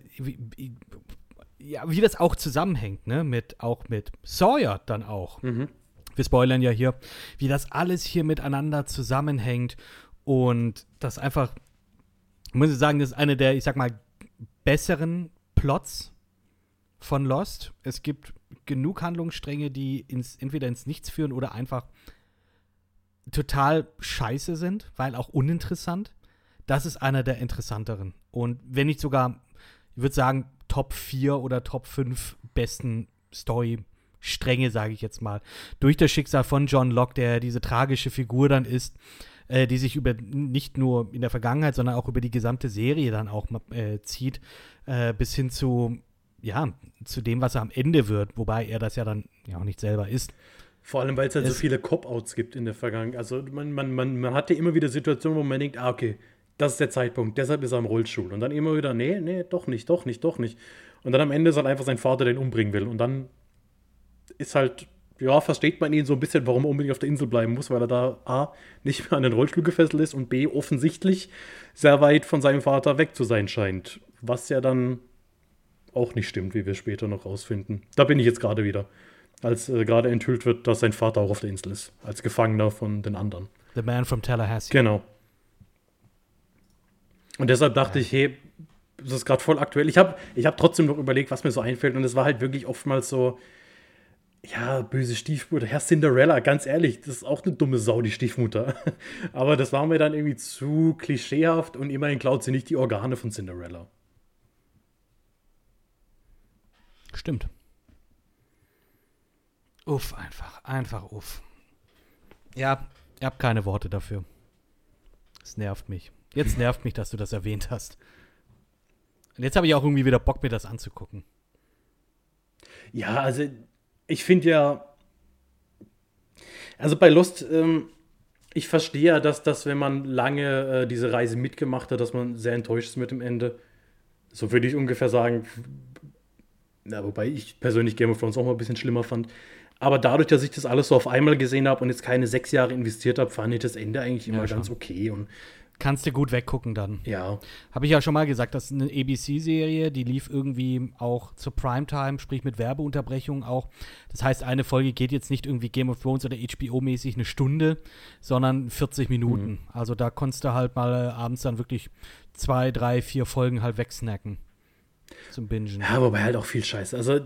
ja, wie das auch zusammenhängt, ne? Mit, auch mit Sawyer dann auch. Mhm. Wir spoilern ja hier, wie das alles hier miteinander zusammenhängt und das einfach, muss ich sagen, das ist eine der, ich sag mal, besseren Plots von Lost. Es gibt genug Handlungsstränge, die ins, entweder ins Nichts führen oder einfach total scheiße sind, weil auch uninteressant. Das ist einer der interessanteren. Und wenn nicht sogar, ich würde sagen, Top 4 oder Top 5 besten Story-Stränge, sage ich jetzt mal. Durch das Schicksal von John Locke, der diese tragische Figur dann ist, äh, die sich über nicht nur in der Vergangenheit, sondern auch über die gesamte Serie dann auch äh, zieht, äh, bis hin zu, ja, zu dem, was er am Ende wird, wobei er das ja dann ja auch nicht selber ist. Vor allem, weil es halt so viele Cop-Outs gibt in der Vergangenheit. Also man, man, man, man hatte immer wieder Situationen, wo man denkt, ah, okay, das ist der Zeitpunkt, deshalb ist er im Rollstuhl. Und dann immer wieder, nee, nee, doch nicht, doch nicht, doch nicht. Und dann am Ende ist halt einfach sein Vater, der ihn umbringen will. Und dann ist halt, ja, versteht man ihn so ein bisschen, warum er unbedingt auf der Insel bleiben muss, weil er da A, nicht mehr an den Rollstuhl gefesselt ist und B, offensichtlich sehr weit von seinem Vater weg zu sein scheint. Was ja dann auch nicht stimmt, wie wir später noch rausfinden. Da bin ich jetzt gerade wieder. Als äh, gerade enthüllt wird, dass sein Vater auch auf der Insel ist. Als Gefangener von den anderen. The Man from Tallahassee. Genau. Und deshalb dachte ich, hey, das ist gerade voll aktuell. Ich habe ich hab trotzdem noch überlegt, was mir so einfällt. Und es war halt wirklich oftmals so, ja, böse Stiefmutter. Herr Cinderella, ganz ehrlich, das ist auch eine dumme Sau, die Stiefmutter. *laughs* Aber das war mir dann irgendwie zu klischeehaft und immerhin klaut sie nicht die Organe von Cinderella. Stimmt. Uff, einfach, einfach uff. Ja, ihr habt keine Worte dafür. Es nervt mich. Jetzt nervt mich, dass du das erwähnt hast. Und jetzt habe ich auch irgendwie wieder Bock, mir das anzugucken. Ja, also ich finde ja, also bei Lost, ähm, ich verstehe ja, dass, dass wenn man lange äh, diese Reise mitgemacht hat, dass man sehr enttäuscht ist mit dem Ende. So würde ich ungefähr sagen, na, wobei ich persönlich Game of Thrones auch mal ein bisschen schlimmer fand. Aber dadurch, dass ich das alles so auf einmal gesehen habe und jetzt keine sechs Jahre investiert habe, fand ich das Ende eigentlich immer ja, ganz okay. Und Kannst du gut weggucken dann. Ja. Habe ich ja schon mal gesagt, das ist eine ABC-Serie, die lief irgendwie auch zur Primetime, sprich mit Werbeunterbrechung auch. Das heißt, eine Folge geht jetzt nicht irgendwie Game of Thrones oder HBO-mäßig eine Stunde, sondern 40 Minuten. Mhm. Also da konntest du halt mal abends dann wirklich zwei, drei, vier Folgen halt wegsnacken. Zum Bingen. Ja, wobei halt auch viel Scheiße. Also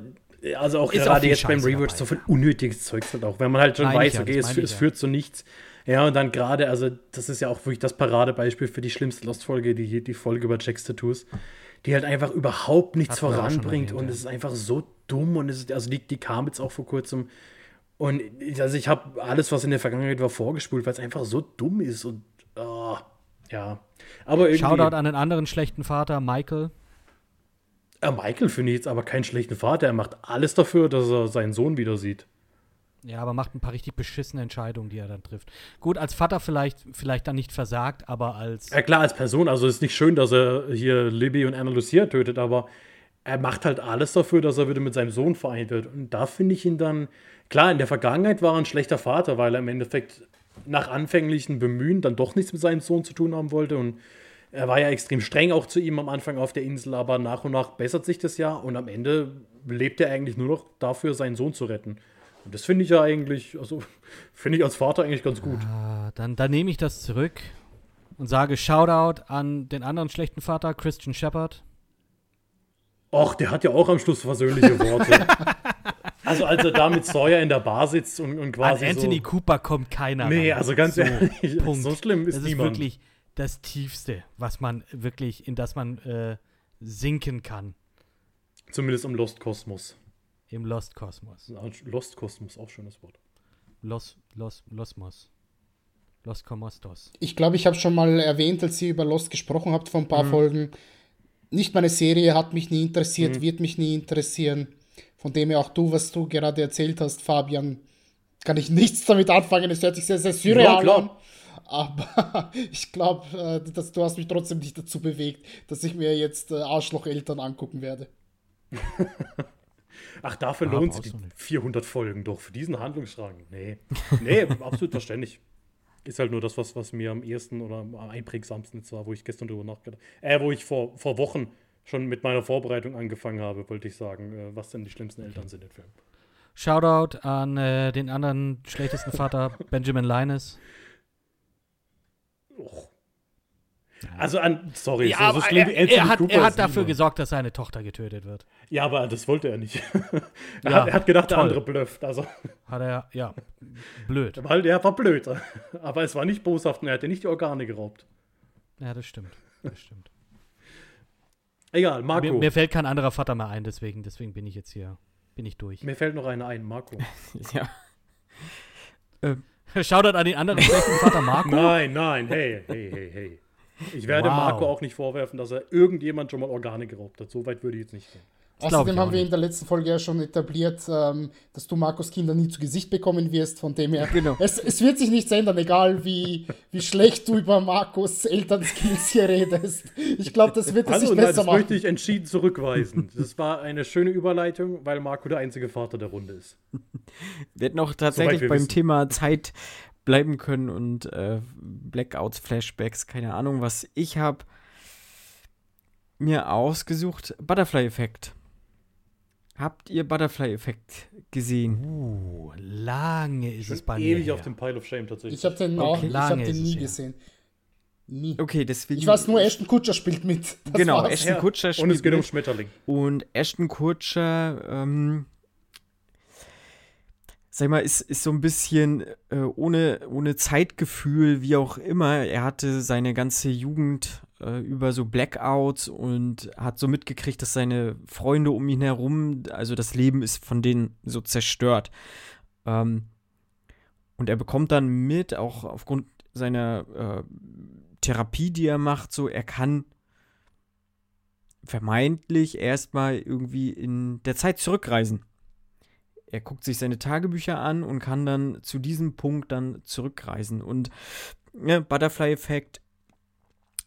also auch ist gerade auch jetzt Scheiße beim Rewatch so viel unnötiges Zeugs halt auch. Wenn man halt schon Nein, weiß, okay, es, es führt zu nichts. Ja, und dann gerade, also das ist ja auch wirklich das Paradebeispiel für die schlimmste Lost-Folge, die, die Folge über Jacks Tattoos, die halt einfach überhaupt nichts voranbringt und es ist einfach so dumm und es ist, also die, die kam jetzt auch vor kurzem und also ich habe alles, was in der Vergangenheit war, vorgespult, weil es einfach so dumm ist und oh, ja. Aber irgendwie. Shoutout an den anderen schlechten Vater, Michael. Ja, Michael finde ich jetzt aber keinen schlechten Vater. Er macht alles dafür, dass er seinen Sohn wieder sieht. Ja, aber macht ein paar richtig beschissene Entscheidungen, die er dann trifft. Gut, als Vater vielleicht, vielleicht dann nicht versagt, aber als. Ja, klar, als Person. Also es ist nicht schön, dass er hier Libby und Anna Lucia tötet, aber er macht halt alles dafür, dass er wieder mit seinem Sohn vereint wird. Und da finde ich ihn dann. Klar, in der Vergangenheit war er ein schlechter Vater, weil er im Endeffekt nach anfänglichen Bemühen dann doch nichts mit seinem Sohn zu tun haben wollte. Und er war ja extrem streng auch zu ihm am Anfang auf der Insel, aber nach und nach bessert sich das ja. Und am Ende lebt er eigentlich nur noch dafür, seinen Sohn zu retten. Und das finde ich ja eigentlich, also *laughs* finde ich als Vater eigentlich ganz gut. Ah, dann, dann nehme ich das zurück und sage Shoutout an den anderen schlechten Vater, Christian Shepard. Och, der hat ja auch am Schluss versöhnliche Worte. *laughs* also als er da mit Sawyer in der Bar sitzt und, und quasi An Anthony so, Cooper kommt keiner Nee, ran. also ganz so, ehrlich, Punkt. so schlimm ist das niemand. ist wirklich das Tiefste, was man wirklich, in das man äh, sinken kann. Zumindest im Lost Kosmos. Im Lost Kosmos. Lost Kosmos, auch schönes Wort. Los, Los, Losmos. Los Komostos. Ich glaube, ich habe schon mal erwähnt, als ihr über Lost gesprochen habt vor ein paar mhm. Folgen. Nicht meine Serie hat mich nie interessiert, mhm. wird mich nie interessieren. Von dem her auch du, was du gerade erzählt hast, Fabian, kann ich *laughs* nichts damit anfangen. Es hört sich sehr, sehr surreal Ja, an. Aber *laughs* ich glaube, äh, dass du hast mich trotzdem nicht dazu bewegt, dass ich mir jetzt äh, Arschlocheltern angucken werde. *laughs* Ach, dafür Ah, lohnt sich die du nicht. 400 Folgen doch, für diesen Handlungsstrang. Nee, nee, *laughs* absolut verständlich. Ist halt nur das, was, was mir am ersten oder am einprägsamsten jetzt war, wo ich gestern drüber nachgedacht Äh, wo ich vor, vor Wochen schon mit meiner Vorbereitung angefangen habe, wollte ich sagen, äh, was denn die schlimmsten Eltern sind im Film. Shoutout an äh, den anderen schlechtesten Vater, *laughs* Benjamin Linus. Och. Also an, sorry, Ja, so, so aber schlimm wie er, er, hat, Cooper er hat dafür niemand. gesorgt, dass seine Tochter getötet wird. Ja, aber das wollte er nicht. *laughs* er, Ja, hat, er hat gedacht, der toll. andere blöfft. Also, Hat er, ja, blöd. *laughs* weil der war blöd. *laughs* Aber es war nicht boshaft und er hat dir nicht die Organe geraubt. Ja, das stimmt. Das stimmt. Egal, Marco. Mir, Mir, mir fällt kein anderer Vater mehr ein, deswegen, deswegen bin ich jetzt hier, bin ich durch. fällt noch einer ein, Marco. Ja. Shoutout an den anderen schlechten Vater Marco. Nein, nein, hey, hey, hey, hey. Ich werde Wow. Marco auch nicht vorwerfen, dass er irgendjemand schon mal Organe geraubt hat. So weit würde ich jetzt nicht gehen. Das Außerdem haben wir nicht. in der letzten Folge ja schon etabliert, ähm, dass du Markus Kinder nie zu Gesicht bekommen wirst. Von dem her, *laughs* Genau. es, es wird sich nichts ändern, egal wie, wie schlecht du über Markus Elternskills hier redest. Ich glaube, das wird es Also, nicht nein, besser das machen. möchte ich entschieden zurückweisen. Das war eine schöne Überleitung, weil Marco der einzige Vater der Runde ist. Wir hätten auch tatsächlich wir beim wissen. Thema Zeit bleiben können und äh, Blackouts, Flashbacks, keine Ahnung, was ich habe mir ausgesucht. Butterfly-Effekt. Habt ihr Butterfly-Effekt gesehen? Uh, lange ist es bei mir. ewig her. auf dem Pile of Shame tatsächlich. Ich habe den, auch, Okay. ich hab Lange den nie gesehen. Nie. Okay, deswegen. Ich weiß nur, Ashton Kutscher spielt mit. Das genau, war's. Ashton Kutscher Und spielt es geht um mit. Schmetterling. Und Ashton Kutscher, ähm, sag mal, ist, ist so ein bisschen äh, ohne, ohne Zeitgefühl, wie auch immer. Er hatte seine ganze Jugend äh, über so Blackouts und hat so mitgekriegt, dass seine Freunde um ihn herum, also das Leben ist von denen so zerstört. Ähm, und er bekommt dann mit, auch aufgrund seiner äh, Therapie, die er macht, so, er kann vermeintlich erstmal irgendwie in der Zeit zurückreisen. Er guckt sich seine Tagebücher an und kann dann zu diesem Punkt dann zurückreisen. Und ne, Butterfly-Effekt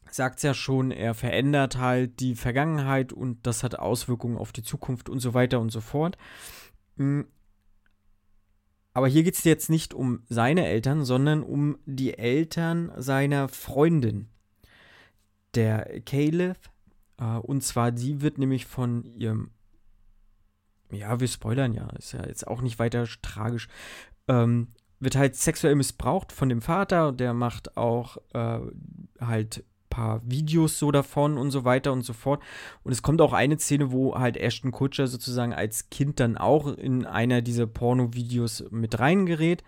sagt es ja schon, er verändert halt die Vergangenheit und das hat Auswirkungen auf die Zukunft und so weiter und so fort. Mm. Aber hier geht es jetzt nicht um seine Eltern, sondern um die Eltern seiner Freundin. Der Caleb äh, und zwar, die wird nämlich von ihrem, ja, wir spoilern ja, ist ja jetzt auch nicht weiter tragisch, ähm, wird halt sexuell missbraucht von dem Vater. Der macht auch äh, halt paar Videos so davon und so weiter und so fort. Und es kommt auch eine Szene, wo halt Ashton Kutcher sozusagen als Kind dann auch in einer dieser Porno-Videos mit reingerät.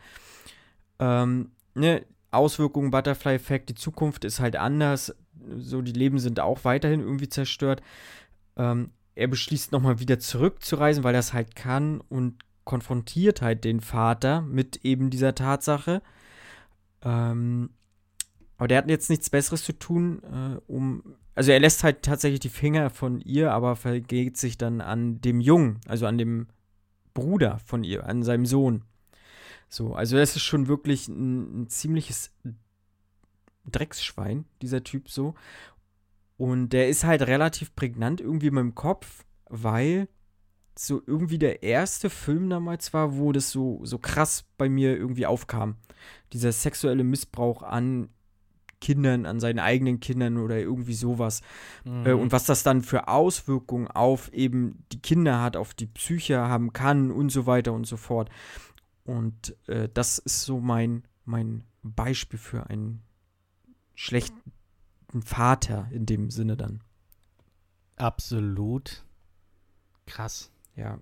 Ähm, ne, Auswirkungen Butterfly-Effekt, die Zukunft ist halt anders. So, die Leben sind auch weiterhin irgendwie zerstört. Ähm, er beschließt nochmal wieder zurückzureisen, weil er es halt kann und konfrontiert halt den Vater mit eben dieser Tatsache. Ähm, aber der hat jetzt nichts Besseres zu tun, äh, um. Also er lässt halt tatsächlich die Finger von ihr, aber vergeht sich dann an dem Jungen, also an dem Bruder von ihr, an seinem Sohn. So, also das ist schon wirklich ein, ein ziemliches Drecksschwein, dieser Typ so. Und der ist halt relativ prägnant irgendwie in meinem Kopf, weil so irgendwie der erste Film damals war, wo das so, so krass bei mir irgendwie aufkam. Dieser sexuelle Missbrauch an Kindern, an seinen eigenen Kindern oder irgendwie sowas. Mhm. Äh, und was das dann für Auswirkungen auf eben die Kinder hat, auf die Psyche haben kann und so weiter und so fort. Und äh, das ist so mein, mein Beispiel für einen schlechten Vater in dem Sinne dann. Absolut. Krass. Ja.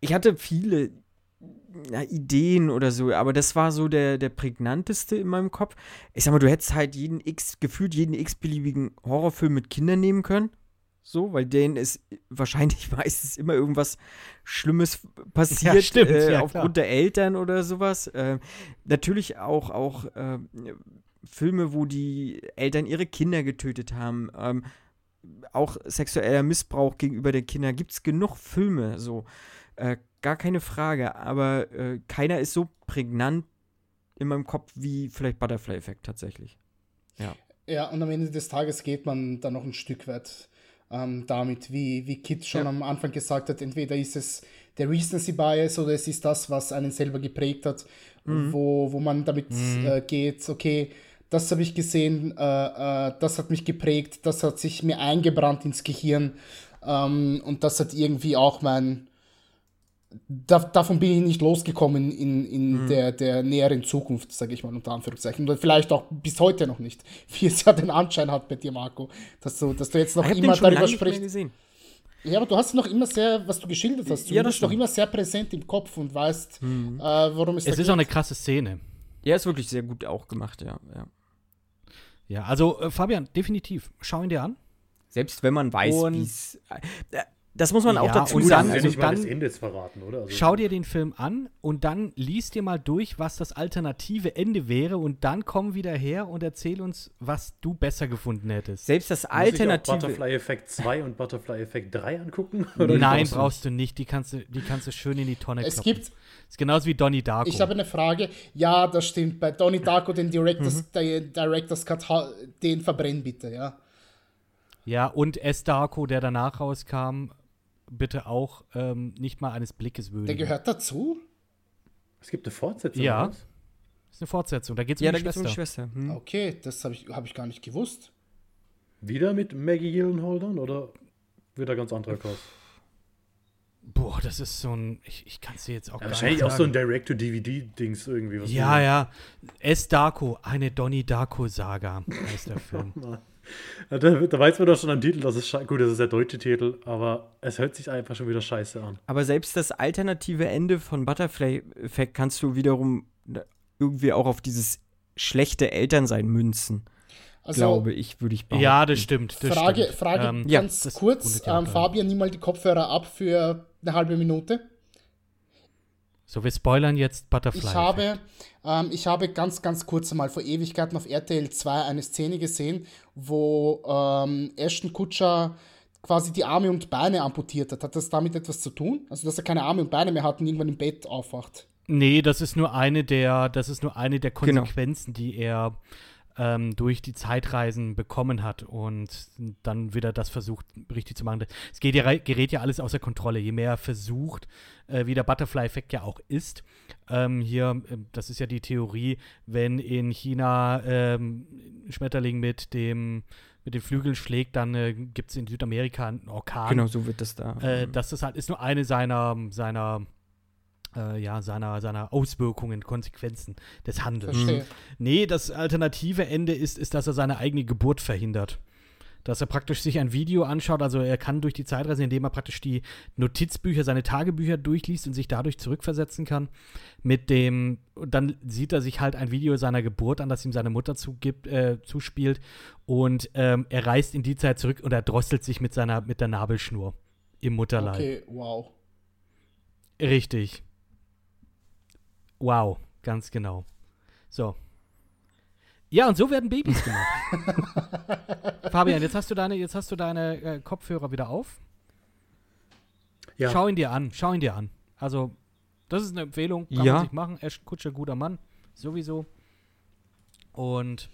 Ich hatte viele na, Ideen oder so, aber das war so der, der prägnanteste in meinem Kopf. Ich sag mal, du hättest halt jeden X, gefühlt jeden x-beliebigen Horrorfilm mit Kindern nehmen können. So, weil denen ist wahrscheinlich *laughs* meistens immer irgendwas Schlimmes passiert Ja, stimmt, äh, ja, aufgrund der Eltern oder sowas. Äh, natürlich auch, auch äh, Filme, wo die Eltern ihre Kinder getötet haben. Ähm, auch sexueller Missbrauch gegenüber den Kindern. Gibt es genug Filme, so. Äh, gar keine Frage. Aber äh, keiner ist so prägnant in meinem Kopf wie vielleicht Butterfly-Effekt tatsächlich. Ja. Ja, und am Ende des Tages geht man dann noch ein Stück weit ähm, damit, wie, wie Kit schon ja. am Anfang gesagt hat, entweder ist es der Recency Bias oder es ist das, was einen selber geprägt hat, mhm. wo, wo man damit mhm. äh, geht, okay, das habe ich gesehen, äh, äh, das hat mich geprägt, das hat sich mir eingebrannt ins Gehirn ähm, und das hat irgendwie auch mein, da, davon bin ich nicht losgekommen in, in mhm. der, der näheren Zukunft, sage ich mal unter Anführungszeichen. Oder vielleicht auch bis heute noch nicht, *laughs* wie es ja den Anschein hat bei dir, Marco, dass du, dass du jetzt noch ich immer darüber sprichst. Ja, aber du hast noch immer sehr, was du geschildert hast, du ja, bist noch immer sehr präsent im Kopf und weißt, mhm. äh, worum es Es ist geht. auch eine krasse Szene. Ja, ist wirklich sehr gut auch gemacht, ja. Ja, ja also äh, Fabian, definitiv, schau ihn dir an. Selbst wenn man weiß, wie es. Äh, das muss man ja, auch dazu sagen. Also dann, das Ende verraten, oder? Also schau dir den Film an und dann liest dir mal durch, was das alternative Ende wäre und dann komm wieder her und erzähl uns, was du besser gefunden hättest. Selbst das alternative Muss ich Butterfly Effekt 2 und Butterfly Effekt 3 angucken? *laughs* Nein, brauchst du nicht. Die kannst du, die kannst du schön in die Tonne es kloppen. gibt ist genauso wie Donnie Darko. Ich habe eine Frage. Ja, das stimmt. Bei Donnie Darko, den Directors, mhm. Directors Cut, den verbrennen bitte, ja. Ja, und S. Darko, der danach rauskam, bitte auch ähm, nicht mal eines Blickes würdigen. Der gehört dazu? Es gibt eine Fortsetzung. Ja. Das ist eine Fortsetzung. Da geht es ja, um, die Schwester. um die Schwester. Hm. Okay, das habe ich, hab ich gar nicht gewusst. Wieder mit Maggie Gyllenhaal dann oder wieder ganz anderer Cast? Boah, das ist so ein. Ich, ich kann es dir jetzt auch ja, gar Wahrscheinlich auch so ein Direct-to-DVD-Dings irgendwie. ja, ja. S. Darko, eine Donnie Darko-Saga heißt der *laughs* Film. *laughs* Da, da, weiß man doch schon am Titel, dass es gut, das ist der deutsche Titel, aber es hört sich einfach schon wieder scheiße an. Aber selbst das alternative Ende von Butterfly Effect kannst du wiederum irgendwie auch auf dieses schlechte Elternsein münzen. Also, glaube ich, würde ich behaupten. Ja, das stimmt. Das Frage, stimmt. Frage ähm, ganz ja, kurz. Ähm, Fabian, nimm mal die Kopfhörer ab für eine halbe Minute. So, wir spoilern jetzt Butterfly. Ich habe, ähm, ich habe ganz, ganz kurz mal vor Ewigkeiten auf RTL 2 eine Szene gesehen, wo ähm, Ashton Kutscher quasi die Arme und Beine amputiert hat. Hat das damit etwas zu tun? Also, dass er keine Arme und Beine mehr hat und irgendwann im Bett aufwacht? Nee, das ist nur eine der, das ist nur eine der genau. Konsequenzen, genau. die er ähm, durch die Zeitreisen bekommen hat und dann wieder das versucht, richtig zu machen. Es geht ja, gerät ja alles außer Kontrolle. Je mehr er versucht, äh, wie der Butterfly-Effekt ja auch ist. Ähm, hier, äh, das ist ja die Theorie, wenn in China ähm, Schmetterling mit dem mit den Flügeln schlägt, dann äh, gibt es in Südamerika einen Orkan. Genau, so wird das da. Äh, das ist halt ist nur eine seiner seiner äh, ja, seiner, seiner Auswirkungen, Konsequenzen des Handelns. Verstehe. Nee, das alternative Ende ist, ist, dass er seine eigene Geburt verhindert. Dass er praktisch sich ein Video anschaut, also er kann durch die Zeit reisen, indem er praktisch die Notizbücher, seine Tagebücher durchliest und sich dadurch zurückversetzen kann. Mit dem, dann sieht er sich halt ein Video seiner Geburt an, das ihm seine Mutter zugibt, äh, zuspielt. Und ähm, er reist in die Zeit zurück und er drosselt sich mit seiner, mit der Nabelschnur im Mutterleib. Okay, wow. Richtig. Wow, ganz genau. So. Ja, und so werden Babys gemacht. *laughs* Fabian, jetzt hast du deine, jetzt hast du deine äh, Kopfhörer wieder auf. Ja. Schau ihn dir an, schau ihn dir an. Also, das ist eine Empfehlung, kann ja. man sich machen. Ashton Kutscher, guter Mann, sowieso. Und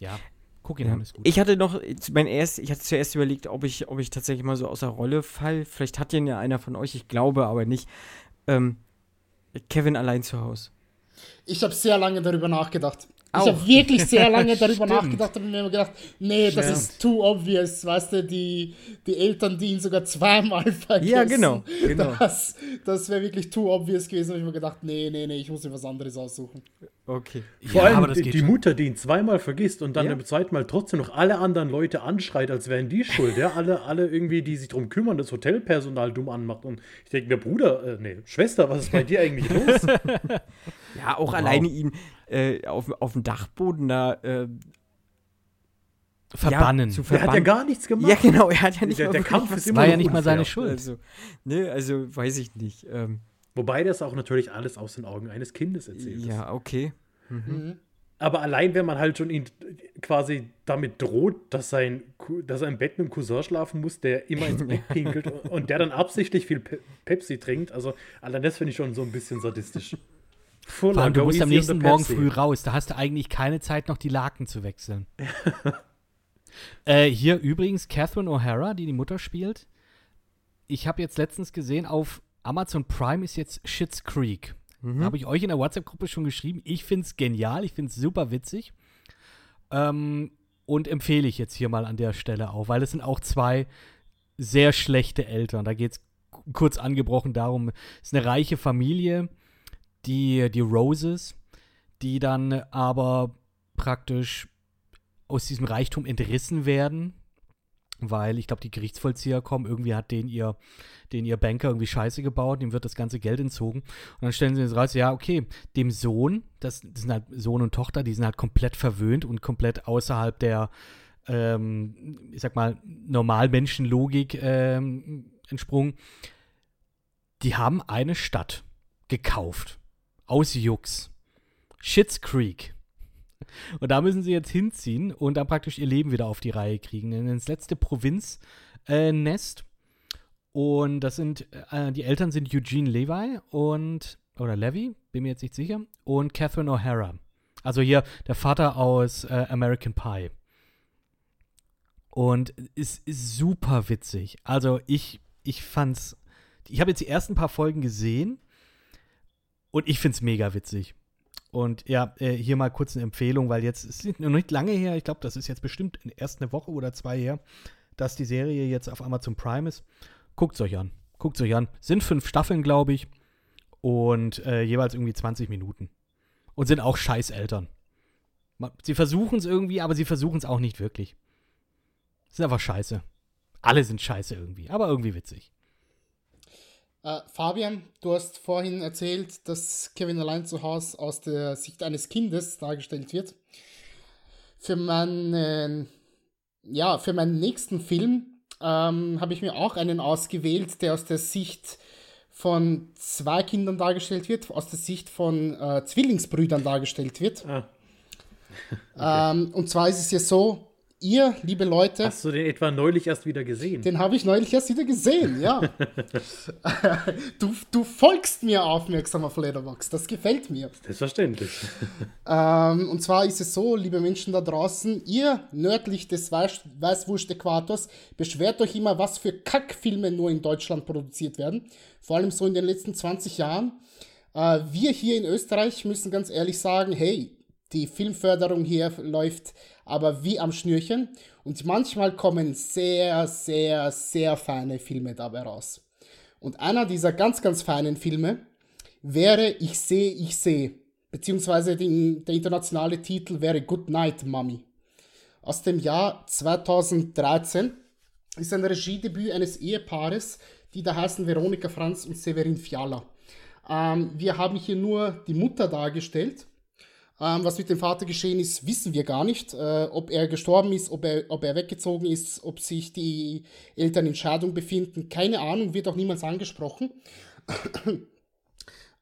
ja, guck ihn ja. an, ist gut. Ich hatte noch, mein erst, ich hatte zuerst überlegt, ob ich, ob ich tatsächlich mal so außer Rolle fall. Vielleicht hat den ja einer von euch, ich glaube aber nicht. Ähm, Kevin allein zu Hause. Ich habe sehr lange darüber nachgedacht. Auch. Ich habe wirklich sehr *laughs* lange darüber nachgedacht und mir immer gedacht, nee, das ja. ist too obvious, weißt du, die, die Eltern, die ihn sogar zweimal *laughs* vergessen. Ja, genau. genau. Das, das wäre wirklich too obvious gewesen. Und ich mir gedacht, nee, nee, nee, ich muss mir was anderes aussuchen. Okay. Vor ja, allem die, die Mutter, die ihn zweimal vergisst und dann ja. beim zweiten Mal trotzdem noch alle anderen Leute anschreit, als wären die schuld. Ja, alle, alle irgendwie, die sich darum kümmern, das Hotelpersonal dumm anmacht. Und ich denke mir, Bruder, äh, nee, Schwester, was ist bei dir eigentlich los? *laughs* ja, auch wow. alleine ihn äh, auf, auf dem Dachboden da äh, verbannen. Ja, verbannen. Er hat ja gar nichts gemacht. Ja, genau, er hat ja nicht der, der Kampf ist war ja nicht mal seine Schuld. Also, ne, also weiß ich nicht. Ähm, Wobei das auch natürlich alles aus den Augen eines Kindes erzählt Ja, okay. Mhm. Mhm. Aber allein, wenn man halt schon ihn quasi damit droht, dass, sein, dass er im Bett mit dem Cousin schlafen muss, der immer ins Bett pinkelt *laughs* und der dann absichtlich viel Pe Pepsi trinkt, also allein das finde ich schon so ein bisschen sadistisch. Full Vor allem, du musst am nächsten Morgen früh raus. Da hast du eigentlich keine Zeit, noch die Laken zu wechseln. *laughs* äh, hier übrigens Catherine O'Hara, die die Mutter spielt. Ich habe jetzt letztens gesehen, auf Amazon Prime ist jetzt Shits Creek. Mhm. Habe ich euch in der WhatsApp-Gruppe schon geschrieben. Ich finde es genial, ich finde es super witzig. Ähm, und empfehle ich jetzt hier mal an der Stelle auch, weil es sind auch zwei sehr schlechte Eltern. Da geht es kurz angebrochen darum, es ist eine reiche Familie, die, die Roses, die dann aber praktisch aus diesem Reichtum entrissen werden, weil ich glaube, die Gerichtsvollzieher kommen, irgendwie hat den ihr, den ihr Banker irgendwie Scheiße gebaut, dem wird das ganze Geld entzogen. Und dann stellen sie jetzt raus, ja, okay, dem Sohn, das, das sind halt Sohn und Tochter, die sind halt komplett verwöhnt und komplett außerhalb der, ähm, ich sag mal, Normalmenschenlogik ähm, entsprungen. Die haben eine Stadt gekauft aus Jux. Shits Creek. Und da müssen sie jetzt hinziehen und dann praktisch ihr Leben wieder auf die Reihe kriegen. Ins letzte Provinznest. Und das sind, äh, die Eltern sind Eugene Levi und, oder Levy, bin mir jetzt nicht sicher, und Catherine O'Hara. Also hier der Vater aus äh, American Pie. Und es ist super witzig. Also ich, ich fand's, ich habe jetzt die ersten paar Folgen gesehen und ich finde es mega witzig. Und ja, äh, hier mal kurz eine Empfehlung, weil jetzt, es ist noch nicht lange her, ich glaube, das ist jetzt bestimmt erst eine Woche oder zwei her, dass die Serie jetzt auf Amazon Prime ist. Guckt es euch an. Guckt es euch an. Sind fünf Staffeln, glaube ich. Und äh, jeweils irgendwie 20 Minuten. Und sind auch scheiß Eltern. Sie versuchen es irgendwie, aber sie versuchen es auch nicht wirklich. Sind einfach scheiße. Alle sind scheiße irgendwie, aber irgendwie witzig. Äh, Fabian, du hast vorhin erzählt, dass Kevin allein zu Hause aus der Sicht eines Kindes dargestellt wird. Für meinen, ja, für meinen nächsten Film ähm, habe ich mir auch einen ausgewählt, der aus der Sicht von zwei Kindern dargestellt wird, aus der Sicht von äh, Zwillingsbrüdern dargestellt wird. Ah. *laughs* Okay. Ähm, und zwar ist es ja so, ihr, liebe Leute. Hast du den etwa neulich erst wieder gesehen? Den habe ich neulich erst wieder gesehen, ja. *laughs* du, du folgst mir aufmerksam auf Letterbox, das gefällt mir. Selbstverständlich. ähm, und zwar ist es so, liebe Menschen da draußen, ihr nördlich des Weiß Weißwurst-Äquators beschwert euch immer, was für Kackfilme nur in Deutschland produziert werden. Vor allem so in den letzten 20 Jahren. Äh, wir hier in Österreich müssen ganz ehrlich sagen, hey, die Filmförderung hier läuft aber wie am Schnürchen. Und manchmal kommen sehr, sehr, sehr feine Filme dabei raus. Und einer dieser ganz, ganz feinen Filme wäre Ich sehe, ich sehe. Beziehungsweise die, der internationale Titel wäre Good Night, Mommy. Aus dem Jahr 2013 ist ein Regiedebüt eines Ehepaares, die da heißen Veronika Franz und Severin Fiala. Ähm, wir haben hier nur die Mutter dargestellt ähm, was mit dem Vater geschehen ist, wissen wir gar nicht. Äh, ob er gestorben ist, ob er, ob er weggezogen ist, ob sich die Eltern in Scheidung befinden, keine Ahnung, wird auch niemals angesprochen. *clears throat*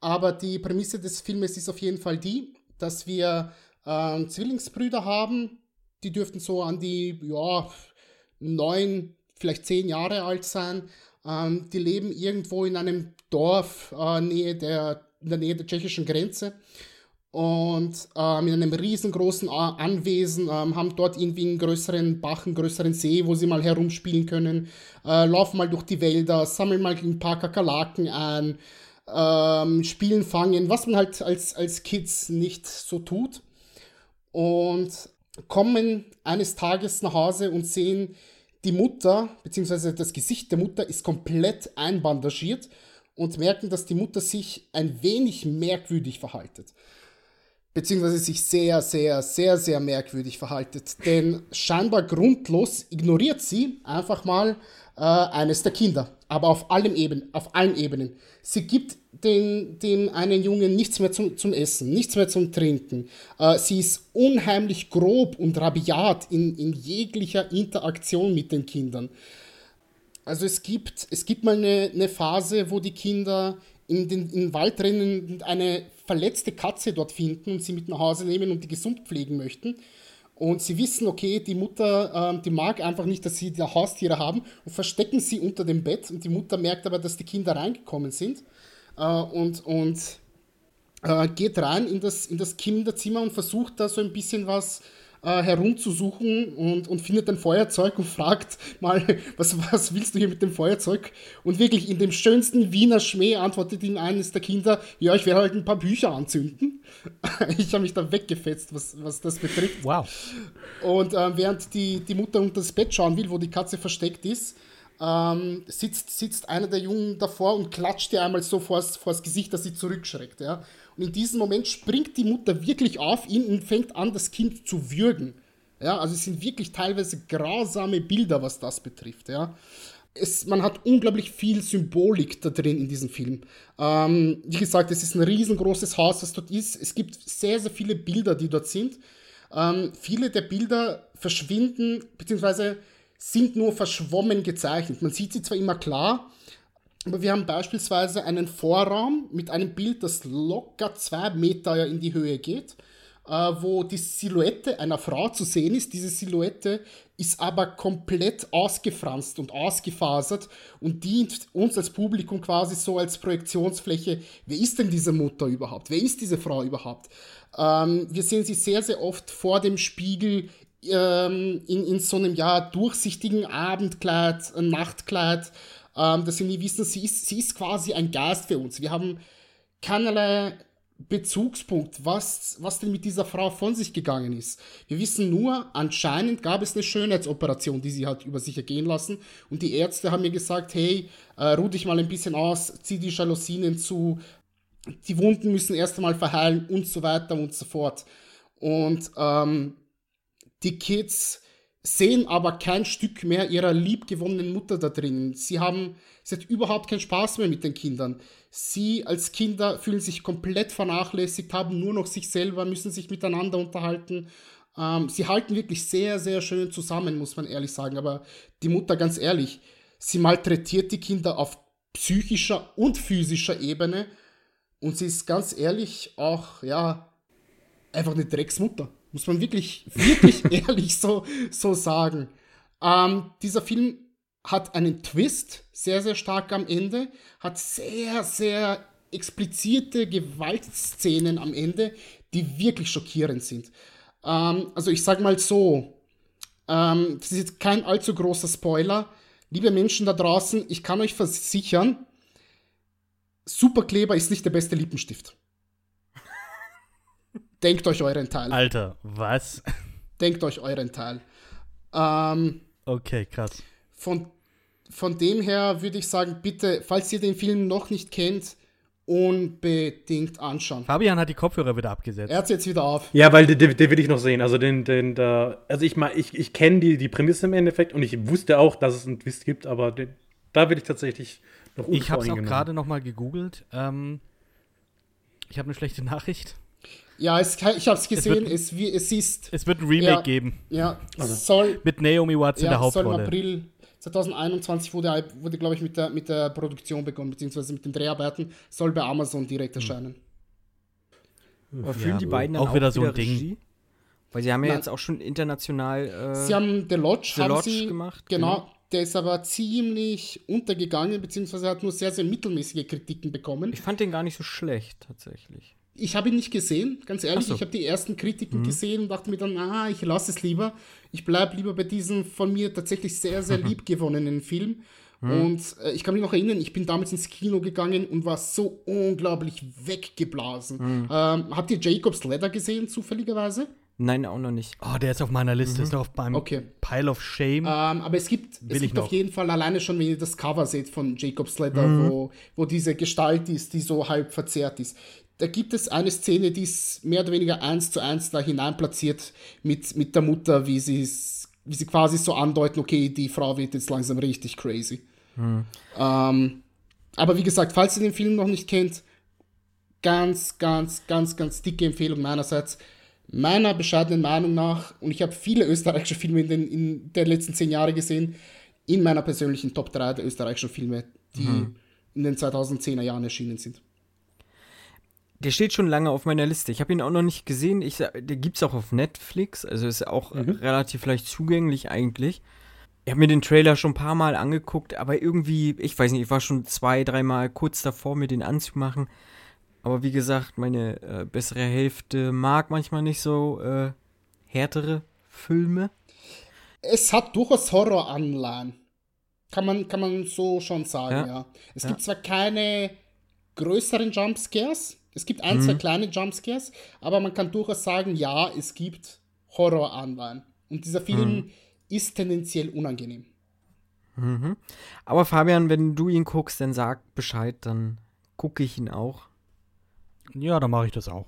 Aber die Prämisse des Filmes ist auf jeden Fall die, dass wir äh, Zwillingsbrüder haben, die dürften so an die, ja, neun, vielleicht zehn Jahre alt sein. Ähm, die leben irgendwo in einem Dorf äh, Nähe der, in der Nähe der tschechischen Grenze und ähm, in einem riesengroßen Anwesen, ähm, haben dort irgendwie einen größeren Bach, einen größeren See, wo sie mal herumspielen können, äh, laufen mal durch die Wälder, sammeln mal ein paar Kakerlaken ein, ähm, spielen, fangen, was man halt als, als Kids nicht so tut. Und kommen eines Tages nach Hause und sehen, die Mutter, beziehungsweise das Gesicht der Mutter ist komplett einbandagiert und merken, dass die Mutter sich ein wenig merkwürdig verhaltet beziehungsweise sich sehr, sehr, sehr, sehr merkwürdig verhaltet. Denn scheinbar grundlos ignoriert sie einfach mal äh, eines der Kinder. Aber auf allen Ebenen, auf allen Ebenen. Sie gibt den, dem einen Jungen nichts mehr zum, zum Essen, nichts mehr zum Trinken. Äh, sie ist unheimlich grob und rabiat in, in jeglicher Interaktion mit den Kindern. Also es gibt, es gibt mal eine, eine Phase, wo die Kinder in den, in Wald rennen und eine verletzte Katze dort finden und sie mit nach Hause nehmen und die gesund pflegen möchten. Und sie wissen, okay, die Mutter, ähm, die mag einfach nicht, dass sie da Haustiere haben und verstecken sie unter dem Bett. Und die Mutter merkt aber, dass die Kinder reingekommen sind äh, und, und äh, geht rein in das, in das Kinderzimmer und versucht da so ein bisschen was äh, herumzusuchen und, und findet ein Feuerzeug und fragt mal, was, was willst du hier mit dem Feuerzeug? Und wirklich in dem schönsten Wiener Schmäh antwortet ihm eines der Kinder, ja, ich werde halt ein paar Bücher anzünden. *laughs* ich habe mich da weggefetzt, was, was das betrifft. Wow. Und äh, während die, die Mutter unter das Bett schauen will, wo die Katze versteckt ist, ähm, sitzt, sitzt einer der Jungen davor und klatscht ihr einmal so vors, vors Gesicht, dass sie zurückschreckt. Ja? Und in diesem Moment springt die Mutter wirklich auf ihn und fängt an, das Kind zu würgen. Ja, also es sind wirklich teilweise grausame Bilder, was das betrifft. Ja. Es, man hat unglaublich viel Symbolik da drin in diesem Film. Ähm, wie gesagt, es ist ein riesengroßes Haus, das dort ist. Es gibt sehr, sehr viele Bilder, die dort sind. Ähm, viele der Bilder verschwinden, beziehungsweise sind nur verschwommen gezeichnet. Man sieht sie zwar immer klar, aber wir haben beispielsweise einen Vorraum mit einem Bild, das locker zwei Meter in die Höhe geht, äh, wo die Silhouette einer Frau zu sehen ist. Diese Silhouette ist aber komplett ausgefranst und ausgefasert und dient uns als Publikum quasi so als Projektionsfläche. Wer ist denn diese Mutter überhaupt? Wer ist diese Frau überhaupt? Ähm, wir sehen sie sehr, sehr oft vor dem Spiegel ähm, in, in so einem ja durchsichtigen Abendkleid, Nachtkleid ähm, dass sie nie wissen, sie ist, sie ist quasi ein Geist für uns. Wir haben keinerlei Bezugspunkt, was, was denn mit dieser Frau von sich gegangen ist. Wir wissen nur, anscheinend gab es eine Schönheitsoperation, die sie hat über sich ergehen lassen. Und die Ärzte haben mir gesagt, hey, äh, ruh dich mal ein bisschen aus, zieh die Jalousien zu, die Wunden müssen erst einmal verheilen und so weiter und so fort. Und ähm, die Kids sehen aber kein Stück mehr ihrer liebgewonnenen Mutter da drin. Sie haben, sie hat überhaupt keinen Spaß mehr mit den Kindern. Sie als Kinder fühlen sich komplett vernachlässigt, haben nur noch sich selber, müssen sich miteinander unterhalten. Ähm, sie halten wirklich sehr, sehr schön zusammen, muss man ehrlich sagen. Aber die Mutter, ganz ehrlich, sie malträtiert die Kinder auf psychischer und physischer Ebene. Und sie ist ganz ehrlich auch, ja, einfach eine Drecksmutter. Muss man wirklich, *laughs* wirklich ehrlich so, so sagen. Ähm, dieser Film hat einen Twist, sehr, sehr stark am Ende, hat sehr, sehr explizite Gewaltszenen am Ende, die wirklich schockierend sind. Ähm, also ich sage mal so, ähm, das ist jetzt kein allzu großer Spoiler. Liebe Menschen da draußen, ich kann euch versichern, Superkleber ist nicht der beste Lippenstift. Denkt euch euren Teil. Alter, was? Denkt euch euren Teil. Ähm, okay, krass. Von, von dem her würde ich sagen, bitte, falls ihr den Film noch nicht kennt, unbedingt anschauen. Fabian hat die Kopfhörer wieder abgesetzt. Er hat jetzt wieder auf. Ja, weil den, den will ich noch sehen. Also den, den, da, also ich mal, ich, ich kenne die, die Prämisse im Endeffekt und ich wusste auch, dass es einen Twist gibt, aber den, da will ich tatsächlich noch Ich habe es auch gerade noch mal gegoogelt. Ähm, ich habe eine schlechte Nachricht. Ja, es, ich habe es gesehen. Es, wird, es, ist. Es wird ein Remake ja, geben. Ja, also. soll. Mit Naomi Watts ja, in der Hauptrolle. Soll im April 2021 wurde, wurde glaube ich, mit der, mit der Produktion begonnen, beziehungsweise mit den Dreharbeiten. Soll bei Amazon direkt hm. erscheinen. Aber fühlen ja, die beiden dann auch, auch wieder so ein Ding? Regie? Weil sie haben ja Nein. jetzt auch schon international. Äh, sie haben The Lodge, The Lodge sie, gemacht. Genau, genau. Der ist aber ziemlich untergegangen, beziehungsweise hat nur sehr, sehr mittelmäßige Kritiken bekommen. Ich fand den gar nicht so schlecht, tatsächlich ich habe ihn nicht gesehen, ganz ehrlich. So. Ich habe die ersten Kritiken mhm. gesehen und dachte mir dann, ah, ich lasse es lieber. Ich bleibe lieber bei diesem von mir tatsächlich sehr, sehr *laughs* liebgewonnenen Film. Mhm. Und äh, ich kann mich noch erinnern, ich bin damals ins Kino gegangen und war so unglaublich weggeblasen. Mhm. Ähm, habt ihr Jacob's Ladder gesehen, zufälligerweise? Nein, auch noch nicht. Oh, der ist auf meiner Liste, mhm. ist noch auf meinem okay. Pile of Shame. Ähm, aber es gibt, es gibt auf jeden Fall alleine schon, wenn ihr das Cover seht von Jacob's Ladder, mhm. wo, wo diese Gestalt ist, die so halb verzerrt ist da gibt es eine Szene, die ist mehr oder weniger eins zu eins da hinein platziert mit, mit der Mutter, wie sie wie sie quasi so andeuten, okay, die Frau wird jetzt langsam richtig crazy. Hm. Ähm, aber wie gesagt, falls ihr den Film noch nicht kennt, ganz, ganz, ganz, ganz dicke Empfehlung meinerseits. Meiner bescheidenen Meinung nach, und ich habe viele österreichische Filme in den, in den letzten zehn Jahren gesehen, in meiner persönlichen Top 3 der österreichischen Filme, die hm in den 2010er Jahren erschienen sind. Der steht schon lange auf meiner Liste. Ich habe ihn auch noch nicht gesehen. Ich, der gibt es auch auf Netflix, also ist auch mhm. relativ leicht zugänglich eigentlich. Ich habe mir den Trailer schon ein paar Mal angeguckt, aber irgendwie, ich weiß nicht, ich war schon zwei, dreimal kurz davor, mir den anzumachen. Aber wie gesagt, meine äh, bessere Hälfte mag manchmal nicht so äh, härtere Filme. Es hat durchaus Horroranleihen. Kann man, kann man so schon sagen, ja. ja. Es ja. gibt zwar keine größeren Jumpscares, es gibt ein, mhm. zwei kleine Jumpscares, aber man kann durchaus sagen, ja, es gibt Horroranleihen. Und dieser Film mhm. ist tendenziell unangenehm. Mhm. Aber Fabian, wenn du ihn guckst, dann sag Bescheid, dann gucke ich ihn auch. Ja, dann mache ich das auch.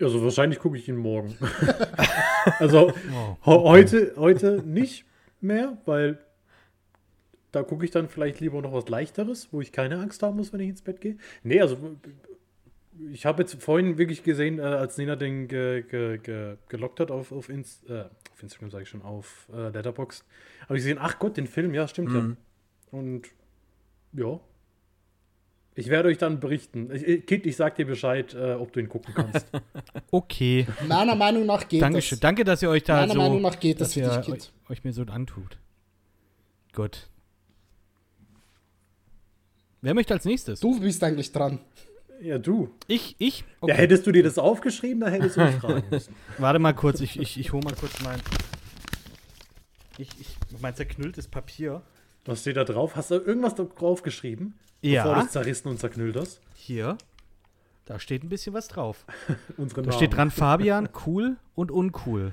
Also wahrscheinlich gucke ich ihn morgen. *laughs* *laughs* also oh. heute, heute nicht mehr, weil da gucke ich dann vielleicht lieber noch was Leichteres, wo ich keine Angst haben muss, wenn ich ins Bett gehe. Nee, also ich habe jetzt vorhin wirklich gesehen, äh, als Nina den ge, ge, ge, gelockt hat auf, auf, Inst, äh, auf Instagram, sage ich schon, auf äh, Letterboxd, habe ich gesehen, ach Gott, den Film, ja, stimmt mhm. ja. Und ja. Ich werde euch dann berichten. Ich, Kit, ich sag dir Bescheid, äh, ob du ihn gucken kannst. *laughs* okay. Meiner Meinung nach geht Dankeschön. das. Danke, dass ihr euch da Meiner so, Meinung nach geht das für dich, Kit. Euch, euch mir so antut. Gut. Wer möchte als nächstes? Du bist eigentlich dran. Ja, du. Ich, ich? Okay. Ja, hättest du dir das aufgeschrieben, da hättest du mich *laughs* fragen müssen. Warte mal kurz, ich, ich, ich hole mal kurz mein. Ich, ich, mein zerknülltes Papier. Was steht da drauf? Hast du irgendwas drauf geschrieben? Ja. Bevor du es zerrissen und zerknüllt hast? Hier. Da steht ein bisschen was drauf. *laughs* Da steht dran Fabian, cool und uncool.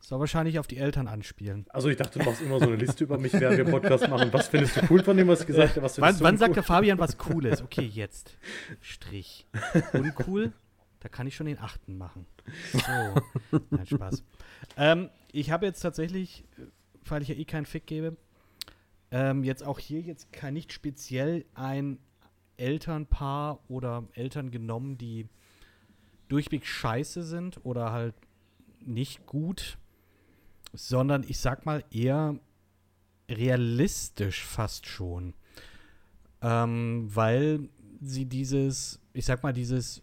Soll wahrscheinlich auf die Eltern anspielen. Also ich dachte, du machst immer so eine Liste über mich, während wir Podcast machen. Was findest du cool von dem, was ich gesagt habe? wann wann sagt der Fabian was Cooles? Okay, jetzt. Strich. Uncool? Da kann ich schon den achten machen. So. Nein, Spaß. Ähm, ich habe jetzt tatsächlich, weil ich ja eh keinen Fick gebe, ähm, jetzt auch hier jetzt kein nicht speziell ein Elternpaar oder Eltern genommen, die durchweg scheiße sind oder halt nicht gut sondern ich sag mal eher realistisch fast schon. Ähm, weil sie dieses, ich sag mal, dieses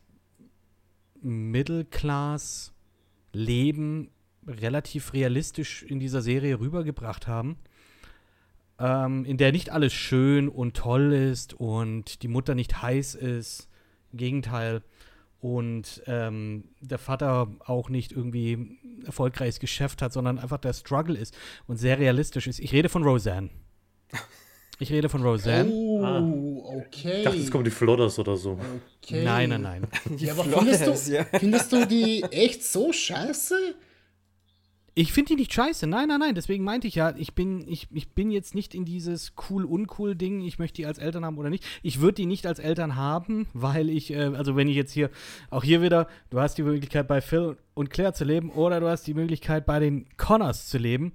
Mittelklass-Leben relativ realistisch in dieser Serie rübergebracht haben. Ähm, in der nicht alles schön und toll ist und die Mutter nicht heiß ist. Im Gegenteil und ähm, der Vater auch nicht irgendwie erfolgreiches Geschäft hat, sondern einfach der Struggle ist und sehr realistisch ist. Ich rede von Roseanne. Ich rede von Roseanne. Oh, ah. okay. Ich dachte, es kommen die Flodders oder so. Okay. Nein, nein, nein. Ja, aber findest du, ja. findest du die echt so scheiße? Ich finde die nicht scheiße. Nein, nein, nein. Deswegen meinte ich ja, ich bin, ich, ich bin jetzt nicht in dieses cool-uncool-Ding, ich möchte die als Eltern haben oder nicht. Ich würde die nicht als Eltern haben, weil ich, äh, also wenn ich jetzt hier, auch hier wieder, du hast die Möglichkeit bei Phil und Claire zu leben oder du hast die Möglichkeit bei den Connors zu leben,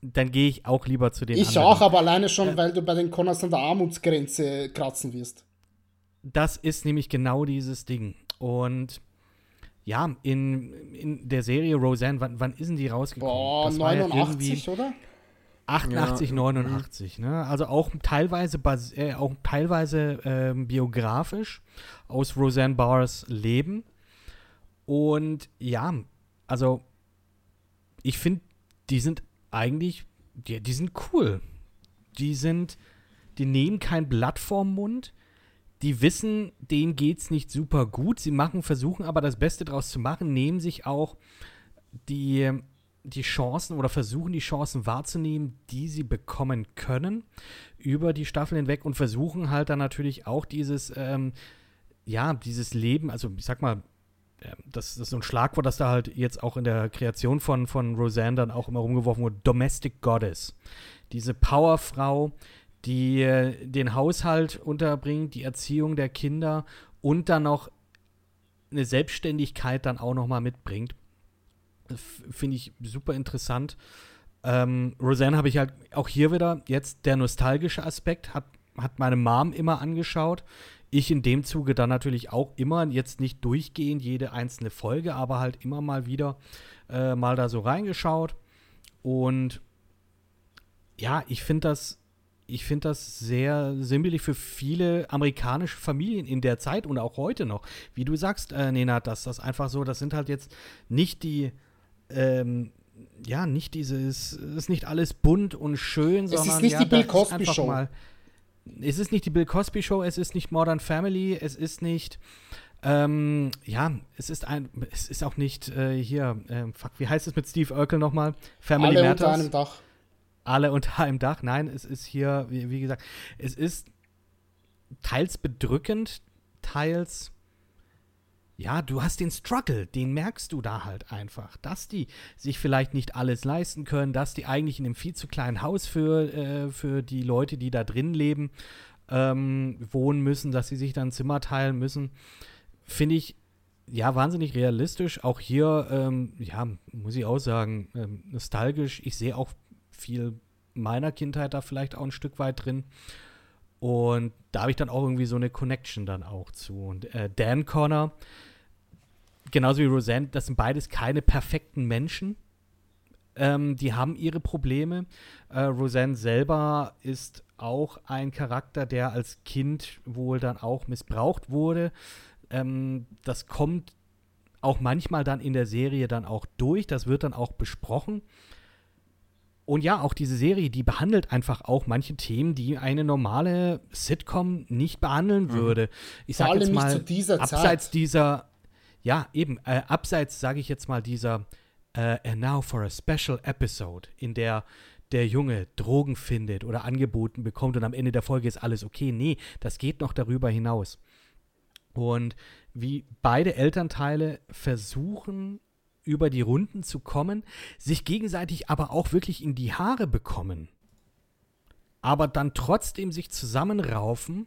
dann gehe ich auch lieber zu den Ich anderen. auch, aber alleine schon, äh, weil du bei den Connors an der Armutsgrenze kratzen wirst. Das ist nämlich genau dieses Ding. Und ja, in, in der Serie Roseanne, wann, wann ist denn die rausgekommen? Boah, das 89, ja oder? 88, ja. 89, ne? Also auch teilweise, äh, auch teilweise äh, biografisch aus Roseanne Barrs Leben. Und ja, also ich finde, die sind eigentlich, die, die sind cool. Die sind, die nehmen kein Blatt vorm Mund die wissen, denen geht es nicht super gut. Sie machen, versuchen aber das Beste draus zu machen, nehmen sich auch die, die Chancen oder versuchen die Chancen wahrzunehmen, die sie bekommen können über die Staffel hinweg und versuchen halt dann natürlich auch dieses, ähm, ja, dieses Leben, also ich sag mal, ähm, das, das, ist so ein Schlagwort, das da halt jetzt auch in der Kreation von, von Roseanne dann auch immer rumgeworfen wurde, Domestic Goddess. Diese Powerfrau, die äh, den Haushalt unterbringt, die Erziehung der Kinder und dann noch eine Selbstständigkeit dann auch noch mal mitbringt. Finde ich super interessant. Ähm, Roseanne habe ich halt auch hier wieder jetzt der nostalgische Aspekt, hat, hat meine Mom immer angeschaut. Ich in dem Zuge dann natürlich auch immer, jetzt nicht durchgehend jede einzelne Folge, aber halt immer mal wieder äh, mal da so reingeschaut. Und ja, ich finde das ich finde das sehr sinnbildlich für viele amerikanische Familien in der Zeit und auch heute noch. Wie du sagst, äh, Nena, dass das einfach so, das sind halt jetzt nicht die, ähm, ja, nicht dieses, es ist nicht alles bunt und schön, sondern es ist nicht ja, die Bill Cosby einfach Show. Mal, es ist nicht die Bill Cosby Show, es ist nicht Modern Family, es ist nicht, ähm, ja, es ist ein, es ist auch nicht äh, hier, ähm, fuck, wie heißt es mit Steve Urkel nochmal? Family Alle Matters unter einem Dach. Alle unter einem Dach. Nein, es ist hier, wie, wie gesagt, es ist teils bedrückend, teils, ja, du hast den Struggle, den merkst du da halt einfach, dass die sich vielleicht nicht alles leisten können, dass die eigentlich in einem viel zu kleinen Haus für, äh, für die Leute, die da drin leben, ähm, wohnen müssen, dass sie sich dann Zimmer teilen müssen. Finde ich ja, wahnsinnig realistisch. Auch hier, ähm, ja, muss ich auch sagen, ähm, nostalgisch. Ich sehe auch viel meiner Kindheit da vielleicht auch ein Stück weit drin. Und da habe ich dann auch irgendwie so eine Connection dann auch zu. Und äh, Dan Connor, genauso wie Roseanne, das sind beides keine perfekten Menschen. Ähm, die haben ihre Probleme. Äh, Roseanne selber ist auch ein Charakter, der als Kind wohl dann auch missbraucht wurde. Ähm, das kommt auch manchmal dann in der Serie dann auch durch. Das wird dann auch besprochen. Und ja, auch diese Serie, die behandelt einfach auch manche Themen, die eine normale Sitcom nicht behandeln würde. Ich sage jetzt mal, zu dieser abseits Zeit. dieser, ja, eben, äh, abseits, sage ich jetzt mal, dieser äh, And now for a special episode, in der der Junge Drogen findet oder angeboten bekommt und am Ende der Folge ist alles okay. Nee, das geht noch darüber hinaus. Und wie beide Elternteile versuchen, über die Runden zu kommen, sich gegenseitig aber auch wirklich in die Haare bekommen, aber dann trotzdem sich zusammenraufen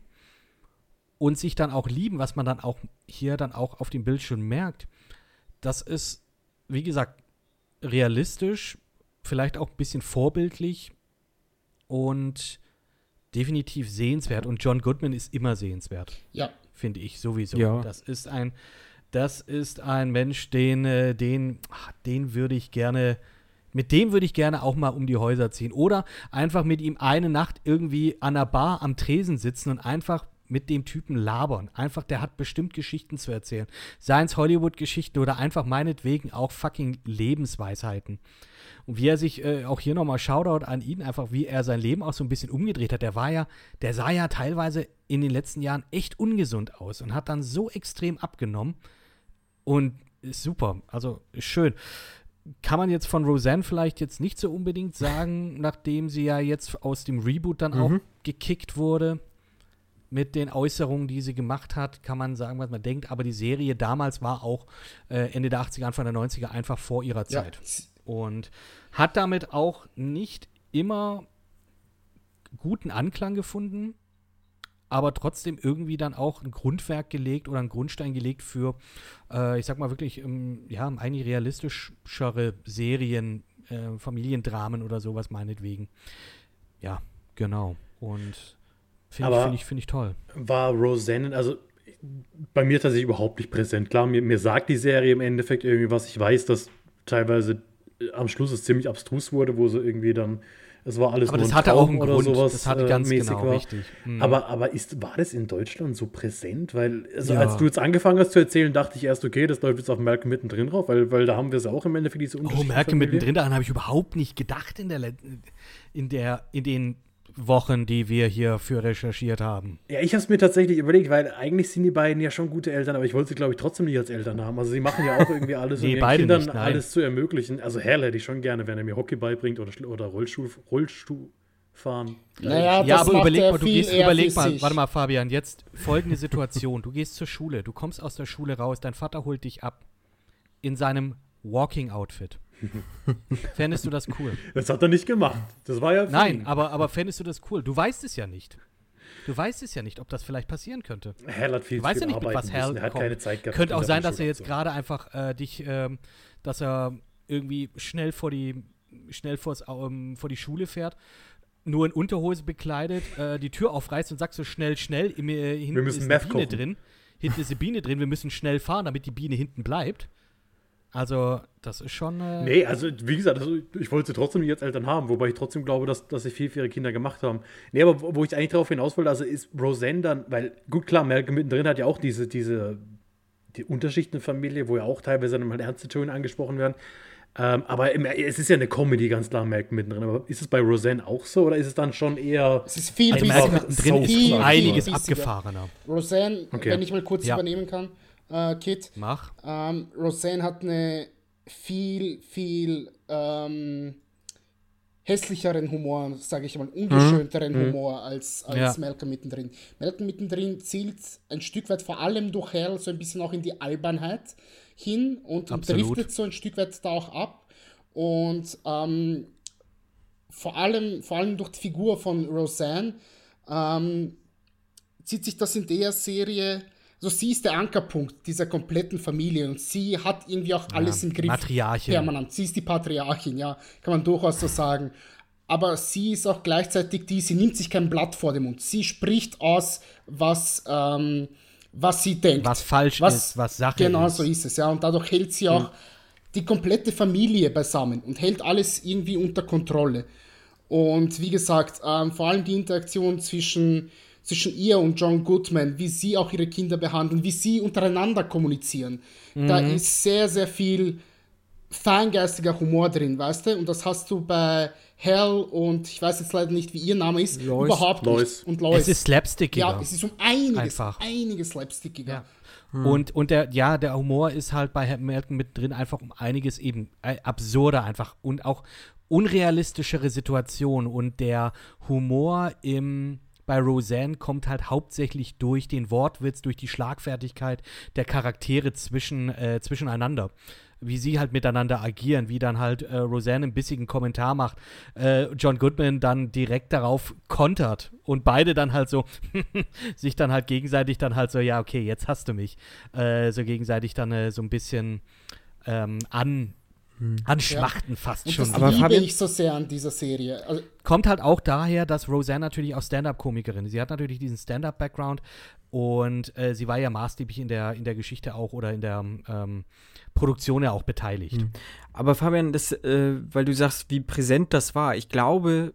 und sich dann auch lieben, was man dann auch hier dann auch auf dem Bildschirm merkt, das ist, wie gesagt, realistisch, vielleicht auch ein bisschen vorbildlich und definitiv sehenswert. Und John Goodman ist immer sehenswert Ja, finde ich sowieso. Ja. Das ist ein, das ist ein Mensch, den, äh, den, ach, den würde ich gerne, mit dem würde ich gerne auch mal um die Häuser ziehen. Oder einfach mit ihm eine Nacht irgendwie an der Bar am Tresen sitzen und einfach mit dem Typen labern. Einfach, der hat bestimmt Geschichten zu erzählen. Seien es Hollywood-Geschichten oder einfach meinetwegen auch fucking Lebensweisheiten. Und wie er sich, äh, auch hier nochmal Shoutout an ihn, einfach wie er sein Leben auch so ein bisschen umgedreht hat. Der war ja, der sah ja teilweise in den letzten Jahren echt ungesund aus und hat dann so extrem abgenommen. Und super, also schön. Kann man jetzt von Roseanne vielleicht jetzt nicht so unbedingt sagen, *laughs* nachdem sie ja jetzt aus dem Reboot dann auch gekickt wurde mit den Äußerungen, die sie gemacht hat, kann man sagen, was man denkt. Aber die Serie damals war auch äh, Ende der 80er, Anfang der 90er einfach vor ihrer ja. Zeit und hat damit auch nicht immer guten Anklang gefunden, aber trotzdem irgendwie dann auch ein Grundwerk gelegt oder einen Grundstein gelegt für, äh, ich sag mal wirklich, ähm, ja, eigentlich realistischere Serien, äh, Familiendramen oder sowas meinetwegen. Ja, genau. Und finde find ich, find ich toll. war Roseanne, also bei mir tatsächlich überhaupt nicht präsent. Klar, mir, mir sagt die Serie im Endeffekt irgendwie was. Ich weiß, dass teilweise äh, am Schluss es ziemlich abstrus wurde, wo sie irgendwie dann, es war alles Aber nur das hatte auch einen oder Grund. sowas. das hatte äh, ganz mäßig genau, war. richtig. Mhm. Aber, aber ist, war das in Deutschland so präsent? Weil, also Ja. als du jetzt angefangen hast zu erzählen, dachte ich erst, okay, das läuft jetzt auf Malcolm mittendrin drauf, weil, weil da haben wir es auch im Endeffekt diese Oh, Merkel mittendrin, daran habe ich überhaupt nicht gedacht in der, in der, in den Wochen, die wir hier für recherchiert haben. Ja, ich habe es mir tatsächlich überlegt, weil eigentlich sind die beiden ja schon gute Eltern, aber ich wollte sie, glaube ich, trotzdem nicht als Eltern haben. Also sie machen ja auch irgendwie alles, um Nee, ihren Kindern nicht, alles zu ermöglichen. Also Herr hätte ich schon gerne, wenn er mir Hockey beibringt oder, oder Rollstuhl, Rollstuhl fahren. Naja, ja, das aber macht überleg er mal, du viel gehst, überleg mal, sich. warte mal, Fabian, jetzt folgende Situation. Du gehst zur Schule, du kommst aus der Schule raus, dein Vater holt dich ab in seinem Walking-Outfit. *laughs* Fändest du das cool? Das hat er nicht gemacht. Das war ja Nein, ihn. aber, aber fändest du das cool? Du weißt es ja nicht. Du weißt es ja nicht, ob das vielleicht passieren könnte. Hal hat viel Du weißt zu ja nicht, mit was müssen. Er hat keine Zeit gehabt. Könnte auch sein, dass er jetzt abzuholen. gerade einfach äh, dich, ähm, dass er irgendwie schnell vor die, schnell vors, ähm, vor die Schule fährt, nur in Unterhose bekleidet, äh, die Tür aufreißt und sagt so schnell, schnell, im, äh, hinten ist eine Biene kochen. drin. Hinten ist eine Biene drin, wir müssen schnell fahren, damit die Biene hinten bleibt. Also, das ist schon. Äh nee, also wie gesagt, also, ich wollte sie trotzdem nicht als Eltern haben, wobei ich trotzdem glaube, dass, dass sie viel für ihre Kinder gemacht haben. Nee, aber wo ich eigentlich darauf hinaus wollte, also ist Roseanne dann, weil, gut, klar, Malcolm mittendrin hat ja auch diese, diese die Unterschichtenfamilie, wo ja auch teilweise dann mal ernste Töne angesprochen werden. Ähm, aber im, es ist ja eine Comedy, ganz klar, Malcolm mittendrin. Aber ist es bei Roseanne auch so oder ist es dann schon eher. Es ist viel, also mittendrin ist viel, einiges viel abgefahrener. Roseanne, okay. wenn ich mal kurz ja. übernehmen kann, äh, Kit. Mach. Ähm, Roseanne hat eine viel, viel ähm, hässlicheren Humor, sage ich mal, ungeschönteren mhm. Humor als, als ja. Malcolm mittendrin. Malcolm mittendrin zielt ein Stück weit vor allem durch Hell so ein bisschen auch in die Albernheit hin und, und driftet so ein Stück weit da auch ab. Und ähm, vor, allem, vor allem durch die Figur von Roseanne ähm, zieht sich das in der Serie also sie ist der Ankerpunkt dieser kompletten Familie und sie hat irgendwie auch alles ja, im Griff. Matriarchin. Permanent. Sie ist die Patriarchin, ja, kann man durchaus so sagen. Aber sie ist auch gleichzeitig die, sie nimmt sich kein Blatt vor den Mund. Sie spricht aus, was, ähm, was sie denkt. Was falsch was, ist, was Sache genau ist. Genau so ist es, ja. Und dadurch hält sie auch mhm. die komplette Familie beisammen und hält alles irgendwie unter Kontrolle. Und wie gesagt, ähm, vor allem die Interaktion zwischen zwischen ihr und John Goodman, wie sie auch ihre Kinder behandeln, wie sie untereinander kommunizieren. Mhm. Da ist sehr, sehr viel feingeistiger Humor drin, weißt du? Und das hast du bei Hell und ich weiß jetzt leider nicht, wie ihr Name ist, Lois. überhaupt Lois. nicht. Und Lois. Es ist slapstickiger. Ja, es ist um einiges, Einfach. einiges slapstickiger. Ja. Hm. Und, und der, ja, der Humor ist halt bei Melton mit drin einfach um einiges eben äh, absurder einfach und auch unrealistischere Situationen und der Humor im bei Roseanne kommt halt hauptsächlich durch den Wortwitz, durch die Schlagfertigkeit der Charaktere zwischen, äh, zwischeneinander. Wie sie halt miteinander agieren, wie dann halt äh, Roseanne einen bissigen Kommentar macht, äh, John Goodman dann direkt darauf kontert und beide dann halt so *laughs* sich dann halt gegenseitig dann halt so, ja, okay, jetzt hast du mich, äh, so gegenseitig dann äh, so ein bisschen ähm, an. Anschmachten ja. fast und schon. Das Aber liebe Fabian, ich so sehr an dieser Serie. Also, kommt halt auch daher, dass Roseanne natürlich auch Stand-up-Komikerin ist. Sie hat natürlich diesen Stand-up-Background und äh, sie war ja maßgeblich in der, in der Geschichte auch oder in der ähm, Produktion ja auch beteiligt. Mhm. Aber Fabian, das, äh, weil du sagst, wie präsent das war, ich glaube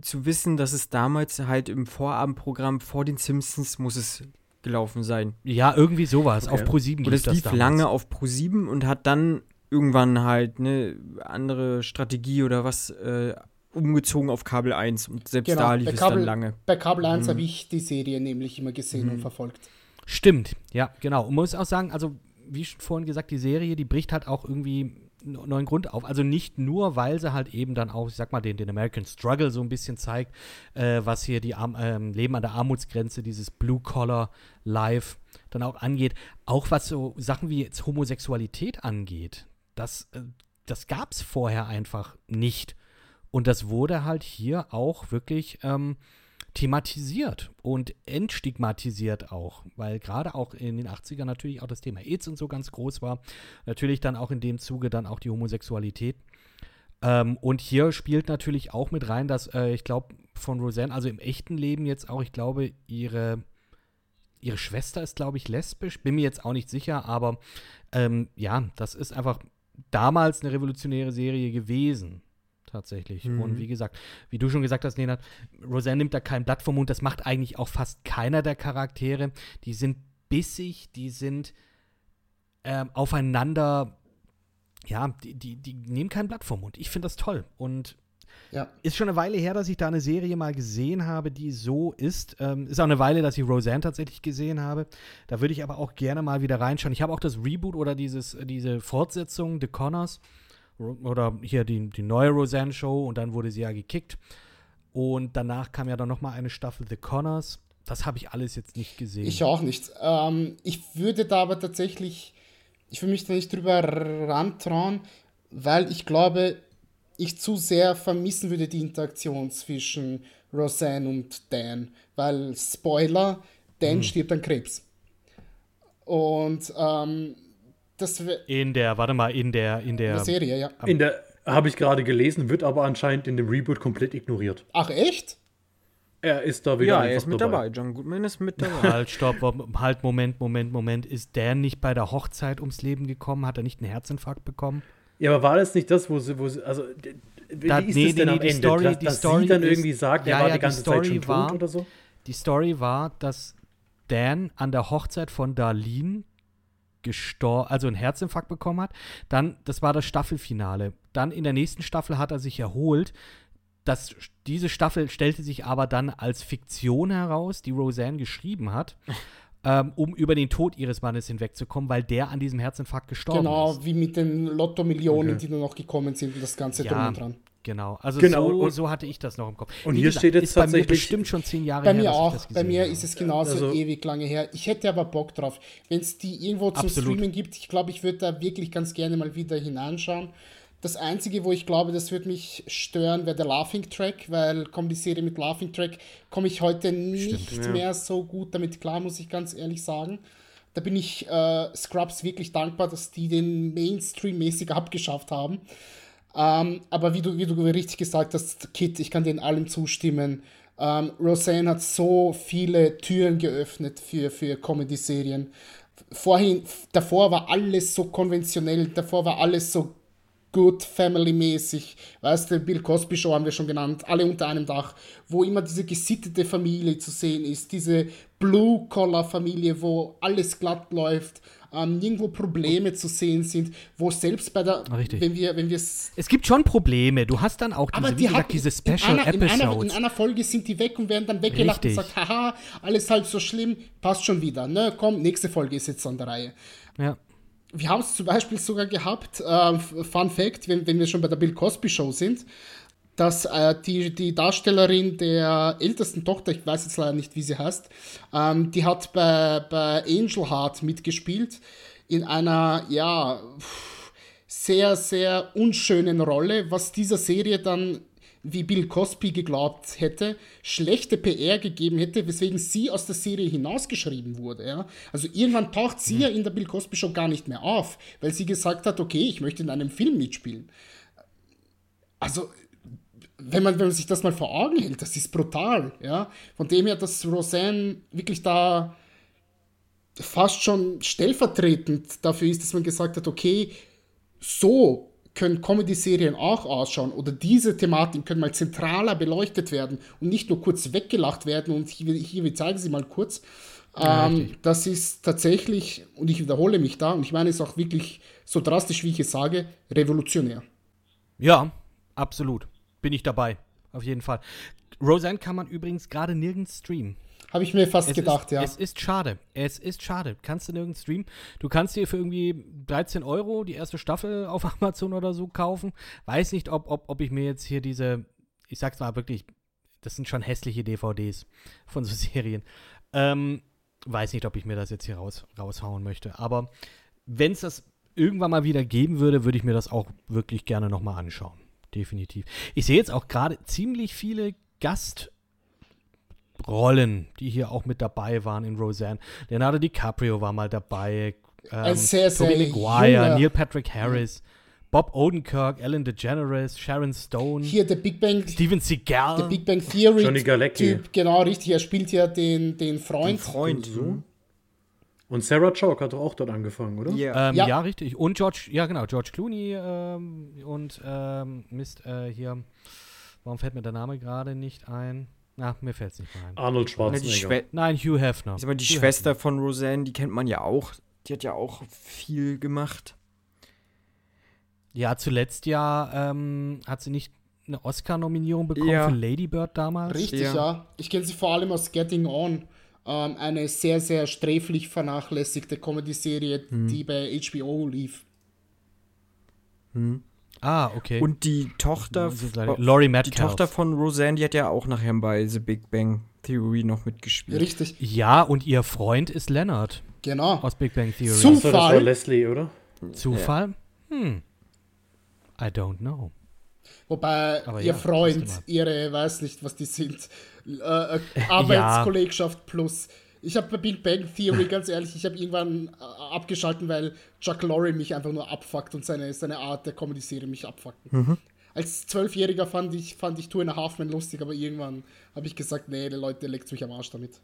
zu wissen, dass es damals halt im Vorabendprogramm vor den Simpsons muss es gelaufen sein. Ja, irgendwie sowas. Okay. Auf Pro 7 lief Und es lief lange auf Pro 7 und hat dann irgendwann halt eine andere Strategie oder was äh, umgezogen auf Kabel 1 und selbst genau, da lief es Kabel, dann lange. Bei Kabel 1 mhm. habe ich die Serie nämlich immer gesehen mhm. und verfolgt. Stimmt, ja, genau. Und muss auch sagen, also wie schon vorhin gesagt, die Serie, die bricht halt auch irgendwie einen neuen Grund auf. Also nicht nur, weil sie halt eben dann auch, ich sag mal, den, den American Struggle so ein bisschen zeigt, äh, was hier die Arm, äh, Leben an der Armutsgrenze, dieses Blue-Collar-Life dann auch angeht. Auch was so Sachen wie jetzt Homosexualität angeht. Das, äh, das gab es vorher einfach nicht. Und das wurde halt hier auch wirklich ähm, thematisiert und entstigmatisiert auch, weil gerade auch in den 80ern natürlich auch das Thema AIDS und so ganz groß war. Natürlich dann auch in dem Zuge dann auch die Homosexualität. Ähm, und hier spielt natürlich auch mit rein, dass äh, ich glaube, von Roseanne, also im echten Leben jetzt auch, ich glaube, ihre, ihre Schwester ist, glaube ich, lesbisch. Bin mir jetzt auch nicht sicher, aber ähm, ja, das ist einfach damals eine revolutionäre Serie gewesen. Tatsächlich. Mhm. Und wie gesagt, wie du schon gesagt hast, Nenad, Roseanne nimmt da kein Blatt vom Mund. Das macht eigentlich auch fast keiner der Charaktere. Die sind bissig, die sind ähm, aufeinander, ja, die, die, die nehmen kein Blatt vom Mund. Ich finde das toll. Und ja. Ist schon eine Weile her, dass ich da eine Serie mal gesehen habe, die so ist. Ähm, ist auch eine Weile, dass ich Roseanne tatsächlich gesehen habe. Da würde ich aber auch gerne mal wieder reinschauen. Ich habe auch das Reboot oder dieses, diese Fortsetzung, The Connors, oder hier die, die neue Roseanne-Show und dann wurde sie ja gekickt. Und danach kam ja dann noch mal eine Staffel The Connors. Das habe ich alles jetzt nicht gesehen. Ich auch nicht. Ähm, ich würde da aber tatsächlich, ich will mich da nicht drüber rantrauen, weil ich glaube, ich zu sehr vermissen würde die Interaktion zwischen Roseanne und Dan, weil Spoiler, Dan hm. stirbt an Krebs. Und ähm, das in der, warte mal, in der, in der, in der Serie, ja. In der habe ich gerade gelesen, wird aber anscheinend in dem Reboot komplett ignoriert. Ach echt? Er ist da wieder Ja, einfach er ist mit dabei. John Goodman ist mit dabei. *laughs* Halt, stopp, halt, Moment, Moment, Moment. Ist Dan nicht bei der Hochzeit ums Leben gekommen? Hat er nicht einen Herzinfarkt bekommen? Ja, aber war das nicht das, wo sie, wo sie also, wie Da- ist nee, das denn nee, am die Ende? Story- dass die dass Story sie dann ist- irgendwie sagt, Ja, er war ja, die die ganze Zeit Story schon tot war- oder so? Die Story war, dass Dan an der Hochzeit von Darlene gestorben, also einen Herzinfarkt bekommen hat. Dann, das war das Staffelfinale. Dann in der nächsten Staffel hat er sich erholt. Das, diese Staffel stellte sich aber dann als Fiktion heraus, die Roseanne geschrieben hat, ähm, um über den Tod ihres Mannes hinwegzukommen, weil der an diesem Herzinfarkt gestorben Genau, ist. wie mit den Lotto-Millionen, Okay. die dann noch gekommen sind und das Ganze Ja. drum und dran. Genau, also Genau, so, so hatte ich das noch im Kopf. und Wie hier gesagt, steht jetzt ist bei mir tatsächlich- bestimmt schon zehn Jahre Bei her, mir dass ich auch. das Bei mir habe. ist es genauso Also- ewig lange her. Ich hätte aber Bock drauf. Wenn es die irgendwo zum Absolut. Streamen gibt, ich glaube, ich würde da wirklich ganz gerne mal wieder hineinschauen. Das Einzige, wo ich glaube, das würde mich stören, wäre der Laughing Track, weil kommt die Serie mit Laughing Track, komme ich heute nicht ja. mehr so gut damit klar, muss ich ganz ehrlich sagen. Da bin ich äh, Scrubs wirklich dankbar, dass die den Mainstream-mäßig abgeschafft haben. Ähm, aber wie du, wie du richtig gesagt hast, Kit, ich kann den allem zustimmen. Ähm, Roseanne hat so viele Türen geöffnet für, für Comedy-Serien. Vorhin, davor war alles so konventionell, davor war alles so good family-mäßig. Weißt du, Bill Cosby Show haben wir schon genannt, alle unter einem Dach, wo immer diese gesittete Familie zu sehen ist, diese Blue-Collar-Familie, wo alles glatt läuft, ähm, nirgendwo Probleme zu sehen sind, wo selbst bei der, Richtig. wenn wir, wenn wir es Es gibt schon Probleme. Du hast dann auch diese, aber die gesagt, diese in Special einer, in, einer, in Episodes. einer Folge sind die weg und werden dann weggelacht Richtig. und sagt, haha, alles halb so schlimm, passt schon wieder. Ne, komm, nächste Folge ist jetzt an der Reihe. Ja. Wir haben es zum Beispiel sogar gehabt, ähm, Fun Fact, wenn, wenn wir schon bei der Bill Cosby Show sind, dass äh, die, die Darstellerin der ältesten Tochter, ich weiß jetzt leider nicht, wie sie heißt, ähm, die hat bei, bei Angel Heart mitgespielt in einer, ja, sehr, sehr unschönen Rolle, was dieser Serie dann, wie Bill Cosby geglaubt hätte, schlechte PR gegeben hätte, weswegen sie aus der Serie hinausgeschrieben wurde. Ja? Also irgendwann taucht sie ja in der Bill Cosby Show gar nicht mehr auf, weil sie gesagt hat, okay, ich möchte in einem Film mitspielen. Also, wenn man, wenn man sich das mal vor Augen hält, das ist brutal, ja. Von dem her, dass Roseanne wirklich da fast schon stellvertretend dafür ist, dass man gesagt hat, okay, so können Comedy-Serien auch ausschauen oder diese Thematiken können mal zentraler beleuchtet werden und nicht nur kurz weggelacht werden und hier, hier wir zeigen sie mal kurz. ähm, das ist tatsächlich, und ich wiederhole mich da, und ich meine es auch wirklich so drastisch, wie ich es sage, revolutionär. ja, absolut. Bin ich dabei. Auf jeden Fall. Roseanne kann man übrigens gerade nirgends streamen. Habe ich mir fast Es gedacht, ist, ja. Es ist schade. Es ist schade. Kannst du nirgends streamen. Du kannst dir für irgendwie 13 Euro die erste Staffel auf *laughs* Amazon oder so kaufen. Weiß nicht, ob, ob, ob ich mir jetzt hier diese, ich sag's mal wirklich, das sind schon hässliche DVDs von so *laughs* Serien. Ähm, weiß nicht, ob ich mir das jetzt hier raus, raushauen möchte. Aber wenn es das irgendwann mal wieder geben würde, würde ich mir das auch wirklich gerne nochmal anschauen. Definitiv. Ich sehe jetzt auch gerade ziemlich viele Gast- Rollen, die hier auch mit dabei waren in Roseanne. Leonardo DiCaprio war mal dabei. Ähm, sehr, sehr Tobey Maguire, junger- Neil Patrick Harris, Bob Odenkirk, Ellen DeGeneres, Sharon Stone, Hier der Big Bang, Steven Seagal. der Big Bang Theory Johnny Galecki. Typ, genau richtig, er spielt ja den, den Freund. Freund. So. Und Sarah Chalk hat doch auch dort angefangen, oder? Ja. Ähm, ja. Ja. richtig. Und George, ja genau, George Clooney ähm, und ähm, Mist, äh, hier, warum fällt mir der Name gerade nicht ein? Na, mir fällt es nicht mehr ein. Arnold Schwarzenegger. Nein, Hugh Hefner. ist aber die Hugh Schwester von Roseanne, die kennt man ja auch. Die hat ja auch viel gemacht. Ja, zuletzt ja ähm, hat sie nicht eine Oscar-Nominierung bekommen Ja. für Lady Bird damals. Richtig, ja. Ja. Ich kenne sie vor allem aus Getting On. Ähm, eine sehr, sehr sträflich vernachlässigte Comedy-Serie, Mhm. die bei HBO lief. Ah, okay. Und die Tochter, Laurie die. Tochter von Roseanne, die hat ja auch nachher bei The Big Bang Theory noch mitgespielt. Richtig, ja, und ihr Freund ist Leonard genau. aus Big Bang Theory. Zu- Achso, das war Zufall. Leslie, oder? Zufall? Hm. I don't know. Wobei Aber ihr ja, Freund, ihre, weiß nicht, was die sind, äh, *laughs* Arbeitskollegschaft plus. Ich habe bei Big Bang Theory, ganz ehrlich, ich habe irgendwann äh, abgeschalten, weil Chuck Lorre mich einfach nur abfuckt und seine, seine Art der Comedy-Serie mich abfuckt. als Zwölfjähriger fand ich, fand ich Two and a Half Men lustig, aber irgendwann habe ich gesagt, nee, die Leute legt mich am Arsch damit.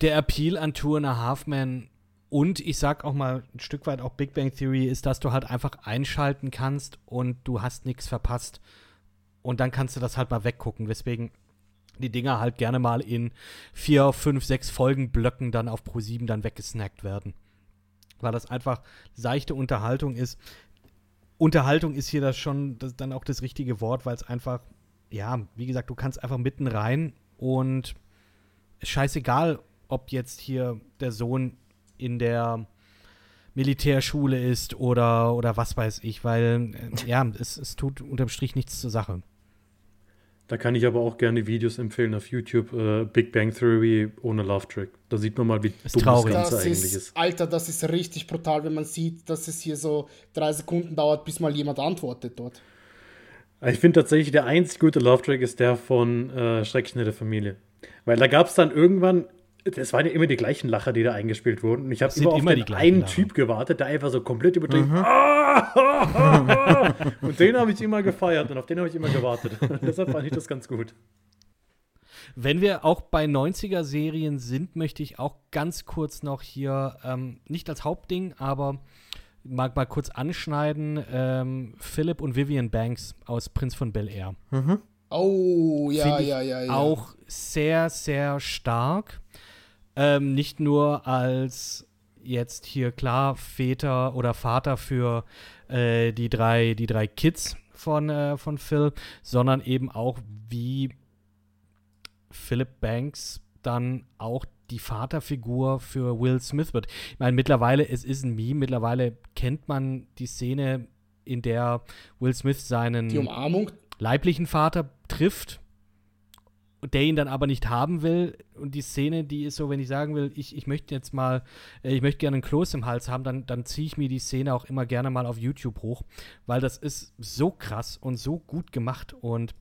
Der Appeal an Two and a Half Men und ich sag auch mal ein Stück weit auch Big Bang Theory ist, dass du halt einfach einschalten kannst und du hast nichts verpasst. Und dann kannst du das halt mal weggucken, weswegen die Dinger halt gerne mal in vier, fünf, sechs Folgenblöcken dann auf Pro 7 dann weggesnackt werden. Weil das einfach seichte Unterhaltung ist. Unterhaltung ist hier das schon das, dann auch das richtige Wort, weil es einfach, ja, wie gesagt, du kannst einfach mitten rein und scheißegal, ob jetzt hier der Sohn in der Militärschule ist oder, oder was weiß ich, weil äh, ja, es, es tut unterm Strich nichts zur Sache. Da kann ich aber auch gerne Videos empfehlen auf YouTube. Äh, Big Bang Theory ohne Love Track. Da sieht man mal, wie Ist dumm traurig. das Ganze Das eigentlich ist, ist. Alter, das ist richtig brutal, wenn man sieht, dass es hier so drei Sekunden dauert, bis mal jemand antwortet dort. Ich finde tatsächlich, der einzig gute Love Track ist der von äh, der Familie. Weil da gab es dann irgendwann, das waren ja immer die gleichen Lacher, die da eingespielt wurden. Und ich habe immer auf immer den gleichen einen Lacher. Typ gewartet, der einfach so komplett übertrieben. Ah! *laughs* und den habe ich immer gefeiert und auf den habe ich immer gewartet. *laughs* Deshalb fand ich das ganz gut. Wenn wir auch bei 90er-Serien sind, möchte ich auch ganz kurz noch hier, ähm, nicht als Hauptding, aber mal, mal kurz anschneiden, ähm, Philip und Vivian Banks aus Prinz von Bel Air. Oh, ja, ja, ja, ja. Auch sehr, sehr stark. Ähm, nicht nur als jetzt hier klar Väter oder Vater für äh, die, drei, die drei Kids von, äh, von Phil, sondern eben auch wie Philip Banks dann auch die Vaterfigur für Will Smith wird. Ich meine, mittlerweile, es ist ein Meme, mittlerweile kennt man die Szene, in der Will Smith seinen leiblichen Vater trifft der ihn dann aber nicht haben will. Und die Szene, die ist so, wenn ich sagen will, ich, ich möchte jetzt mal, äh, ich möchte gerne einen Kloß im Hals haben, dann, dann ziehe ich mir die Szene auch immer gerne mal auf YouTube hoch, weil das ist so krass und so gut gemacht. Und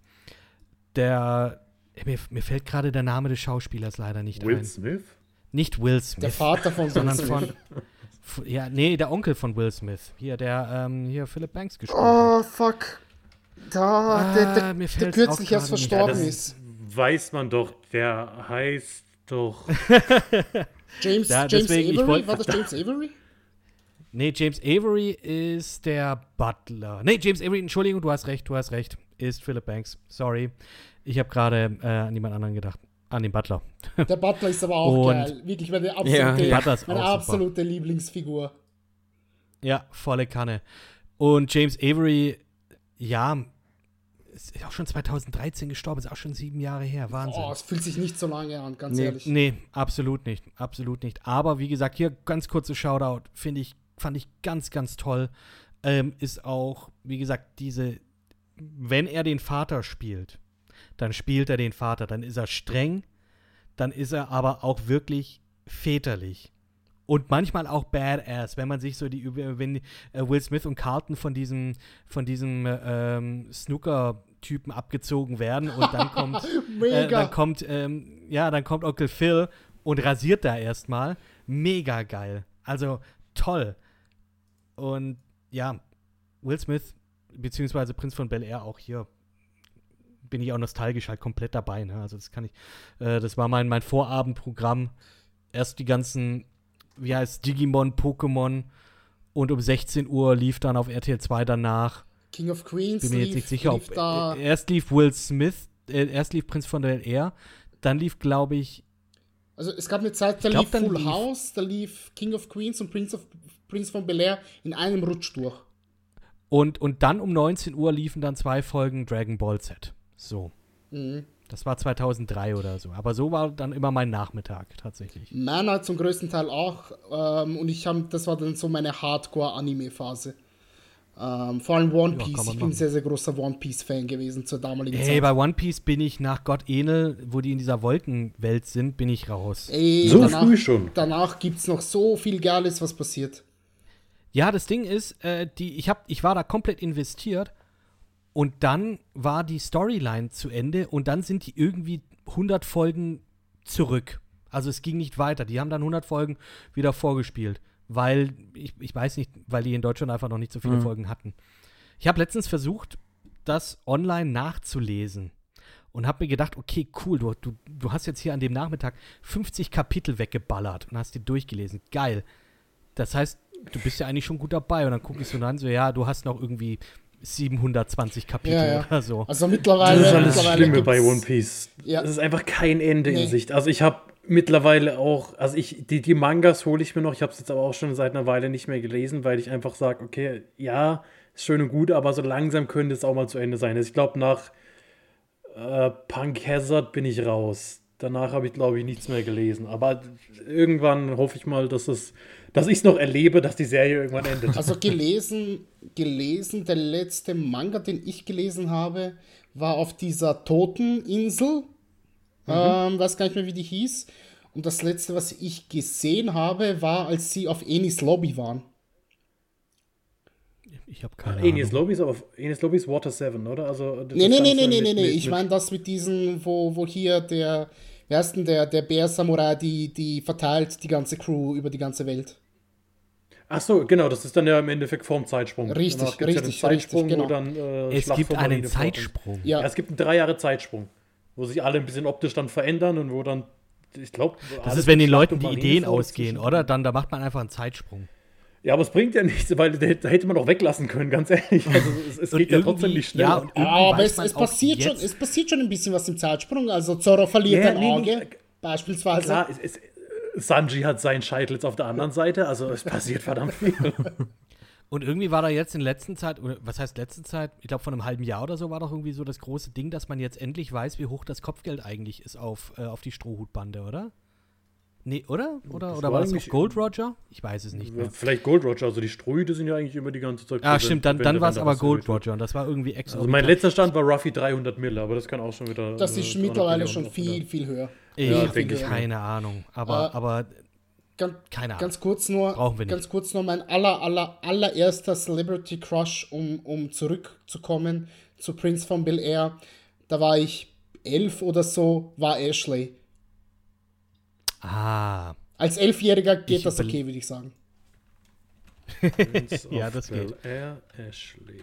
der, mir, mir fällt gerade der Name des Schauspielers leider nicht Will ein. Smith? Nicht Will Smith. Der Vater von sondern Will von, Smith. f- ja, nee, der Onkel von Will Smith. Hier, der, ähm, hier Philip Banks gespielt hat. Oh, fuck. Da, der, der, Ah, der kürzlich erst verstorben das- ist. Weiß man doch, der heißt doch. *laughs* James, Ja, James deswegen, Avery? wollt- War das James Avery? Nee, James Avery ist der Butler. Nee, James Avery, Entschuldigung, du hast recht, du hast recht. Ist Philip Banks. Sorry. Ich habe gerade äh, an jemand anderen gedacht. An den Butler. *laughs* Der Butler ist aber auch Und- geil. Wirklich meine absolute, Ja, der Butler ist meine absolute Lieblingsfigur. Ja, volle Kanne. Und James Avery, ja, ist auch schon 2013 gestorben, ist auch schon sieben Jahre her. Wahnsinn. Oh, es fühlt sich nicht so lange an, ganz Nee, ehrlich. Nee, absolut nicht. Absolut nicht. Aber wie gesagt, hier ganz kurzes Shoutout, finde ich, fand ich ganz, ganz toll. Ähm, ist auch, wie gesagt, diese, wenn er den Vater spielt, dann spielt er den Vater, dann ist er streng, dann ist er aber auch wirklich väterlich. Und manchmal auch badass, wenn man sich so die, wenn äh, Will Smith und Carlton von diesem, von diesem äh, ähm, Snooker-Typen abgezogen werden und dann *laughs* kommt äh, dann kommt, ähm, ja, dann kommt Onkel Phil und rasiert da erstmal. Mega geil. Also toll. Und ja, Will Smith, beziehungsweise Prinz von Bel Air auch hier. Bin ich auch nostalgisch halt komplett dabei. Ne? Also das kann ich, äh, das war mein, mein Vorabendprogramm. Erst die ganzen, wie heißt Digimon, Pokémon und um 16 Uhr lief dann auf RTL 2 danach King of Queens bin mir jetzt lief, nicht sicher, lief ob da. äh, erst lief Will Smith, äh, erst lief Prinz von Bel Air, dann lief, glaube ich, Also es gab eine Zeit, da glaub, lief Full lief- House, da lief King of Queens und Prince, of, Prince von Bel Air in einem Rutsch durch. und, und dann um 19 Uhr liefen dann zwei Folgen Dragon Ball Z. So. Mhm. Das war 2003 oder so. Aber so war dann immer mein Nachmittag tatsächlich. Meiner zum größten Teil auch. Ähm, und ich habe, das war dann so meine Hardcore-Anime-Phase. Ähm, vor allem One Ja, Piece. man ich bin ein sehr, sehr großer One Piece-Fan gewesen zur damaligen Hey, Zeit. bei One Piece bin ich nach Gott Enel, wo die in dieser Wolkenwelt sind, bin ich raus. Ey, So danach, früh schon. Danach gibt es noch so viel Geiles, was passiert. Ja, das Ding ist, äh, die, ich, hab, ich war da komplett investiert und dann war die Storyline zu Ende und dann sind die irgendwie 100 Folgen zurück. Also es ging nicht weiter. Die haben dann 100 Folgen wieder vorgespielt, weil, ich, ich weiß nicht, weil die in Deutschland einfach noch nicht so viele Folgen hatten. Ich habe letztens versucht, das online nachzulesen und habe mir gedacht, okay, cool, du, du, du hast jetzt hier an dem Nachmittag 50 Kapitel weggeballert und hast die durchgelesen. Geil. Das heißt, du bist ja eigentlich schon gut dabei. Und dann gucke ich so an, so, ja, du hast noch irgendwie 720 Kapitel Ja, ja. oder so. Also mittlerweile. Das ist mittlerweile Schlimme bei One Piece. Ja. Es ist einfach kein Ende Nee. in Sicht. Also ich habe mittlerweile auch, also ich, die, die Mangas hole ich mir noch, ich habe es jetzt aber auch schon seit einer Weile nicht mehr gelesen, weil ich einfach sage, okay, ja, ist schön und gut, aber so langsam könnte es auch mal zu Ende sein. Also ich glaube, nach äh, Punk Hazard bin ich raus. Danach habe ich, glaube ich, nichts mehr gelesen. Aber irgendwann hoffe ich mal, dass es, dass ich es noch erlebe, dass die Serie irgendwann endet. Also *laughs* gelesen, gelesen, der letzte Manga, den ich gelesen habe, war auf dieser Toteninsel. Ähm, weiß gar nicht mehr, wie die hieß. Und das letzte, was ich gesehen habe, war, als sie auf Enis Lobby waren. Ich habe keine Enis Ahnung. Lobby ist aber Enis Lobby ist Water 7, oder? Also, Nee, nee, nee, nee, nee, nee, nee. Ich meine das mit diesen, wo, wo hier der, wer ist denn der, der Bär-Samurai, die, die verteilt die ganze Crew über die ganze Welt. Ach so, genau, das ist dann ja im Endeffekt vorm Zeitsprung. Richtig, richtig, ja Zeitsprung, richtig, genau. wo dann äh, Es Schlacht gibt einen Zeitsprung. Ja, Ja, es gibt einen drei Jahre Zeitsprung, wo sich alle ein bisschen optisch dann verändern und wo dann, ich glaube, Das ist, wenn den Leuten die Ideen ausgehen, oder? Dann da macht man einfach einen Zeitsprung. Ja, aber es bringt ja nichts, weil da, hätte man doch weglassen können, ganz ehrlich. Also es, es geht ja trotzdem nicht schnell. ja, aber es, es, auch passiert schon, es passiert schon ein bisschen was im Zeitsprung. Also Zorro verliert Ja, ein nee, Auge, nee, beispielsweise. Klar, es, es, Sanji hat seinen Scheitel jetzt auf der anderen Seite, also es passiert verdammt viel. *laughs* Und irgendwie war da jetzt in letzter Zeit, oder was heißt letzte Zeit? Ich glaube, vor einem halben Jahr oder so war doch irgendwie so das große Ding, dass man jetzt endlich weiß, wie hoch das Kopfgeld eigentlich ist auf, äh, auf die Strohhutbande, oder? Nee, oder? Oder, Das oder war das auf Gold Roger? Ich weiß es nicht mehr. Vielleicht Gold Roger, also die Strüde sind ja eigentlich immer die ganze Zeit. Ah, präsent, stimmt, dann, dann war es aber Gold. Roger und das war irgendwie extra. Also mein letzter Stand war Ruffy 300 Mille, aber das kann auch schon wieder. Das äh, ist 300 mittlerweile schon viel, viel höher. Ich Ja, habe denke ich keine Ahnung, aber, Äh, aber Ganz, keine Ahnung. ganz kurz nur, Brauchen wir nicht. ganz kurz nur mein aller, aller, allererster Celebrity Crush, um, um zurückzukommen zu Prince von Bel Air. Da war ich elf oder so, war Ashley. ah, Als Elfjähriger geht Ich das okay, würde ich sagen. Prince *laughs* Ja, das geht. Bel-Air, Ashley.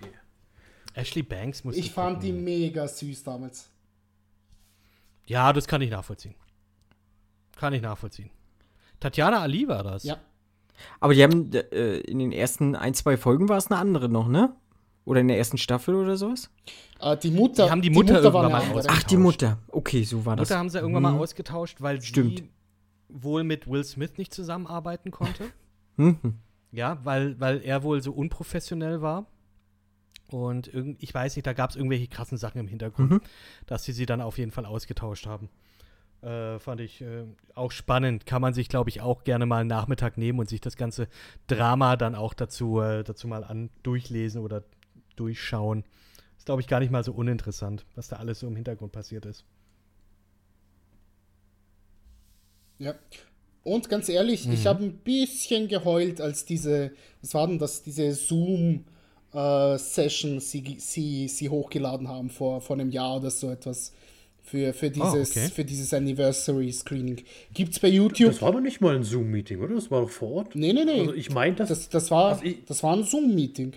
Ashley Banks muss Ich fand die mega süß damals. Ja, das kann ich nachvollziehen. Kann ich nachvollziehen. Tatjana Ali war das. Ja. Aber die haben äh, in den ersten ein, zwei Folgen war es eine andere noch, ne? Oder in der ersten Staffel oder sowas? Äh, die Mutter. Die haben die Mutter war irgendwann eine mal ausgetauscht. Ach, die Mutter. Okay, so war das. Mutter haben sie irgendwann mal ausgetauscht, weil Stimmt. sie wohl mit Will Smith nicht zusammenarbeiten konnte. *laughs* Mhm. ja, weil, weil er wohl so unprofessionell war. Und irgend, ich weiß nicht, da gab es irgendwelche krassen Sachen im Hintergrund, Mhm. dass sie sie dann auf jeden Fall ausgetauscht haben. Äh, fand ich äh, auch spannend. Kann man sich, glaube ich, auch gerne mal einen Nachmittag nehmen und sich das ganze Drama dann auch dazu, äh, dazu mal an durchlesen oder durchschauen. Ist, glaube ich, gar nicht mal so uninteressant, was da alles so im Hintergrund passiert ist. Ja. Und ganz ehrlich, Mhm. ich habe ein bisschen geheult, als diese, was war denn das, diese Zoom-Session sie, sie, sie hochgeladen haben vor, vor einem Jahr oder so etwas. Für, für, dieses, Ah, okay. für dieses Anniversary-Screening. Gibt's bei YouTube? Das war doch nicht mal ein Zoom-Meeting, oder? Das war doch vor Ort. nee, nee, nee. Also ich meinte das, das, das, war, Also ich- das war ein Zoom-Meeting.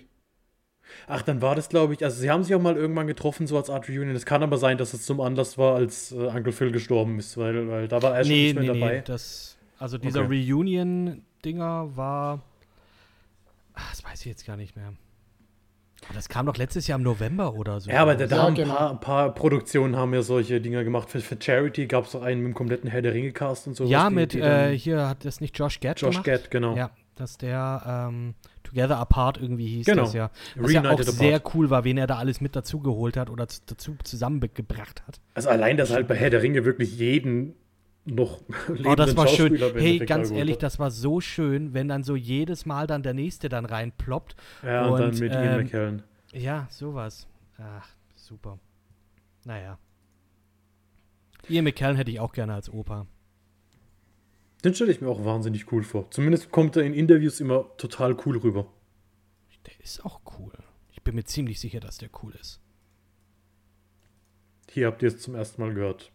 Ach, dann war das, glaube ich, also sie haben sich auch mal irgendwann getroffen, so als Art Reunion. Es kann aber sein, dass es zum Anlass war, als äh, Uncle Phil gestorben ist, weil, weil da war er schon nee, nicht mehr nee, dabei. nee, das, also dieser Okay. Reunion-Dinger war, ach, das weiß ich jetzt gar nicht mehr. Das kam doch letztes Jahr im November oder so. Ja, aber da, da Ja, haben ein, genau. paar, ein paar Produktionen haben ja solche Dinger gemacht. Für, für Charity gab es doch einen mit dem kompletten Herr der Ringe-Cast und so. ja, mit, äh, hier hat das nicht Josh Gad Josh gemacht? Gad, genau. Ja, dass der ähm, Together Apart irgendwie hieß Genau. das ja. Was ja auch Reunited sehr Apart. cool war, wen er da alles mit dazugeholt hat oder dazu zusammengebracht hat. Also allein, dass halt bei Herr der Ringe wirklich jeden noch Oh, das war schön. Hey, ganz ehrlich, das war so schön, wenn dann so jedes Mal dann der nächste dann reinploppt. Ja, und, dann und, mit Ian ähm, McKellen. Ja, sowas. Ach, super. Naja. Ian McKellen hätte ich auch gerne als Opa. Den stelle ich mir auch wahnsinnig cool vor. Zumindest kommt er in Interviews immer total cool rüber. Der ist auch cool. Ich bin mir ziemlich sicher, dass der cool ist. Hier habt ihr es zum ersten Mal gehört.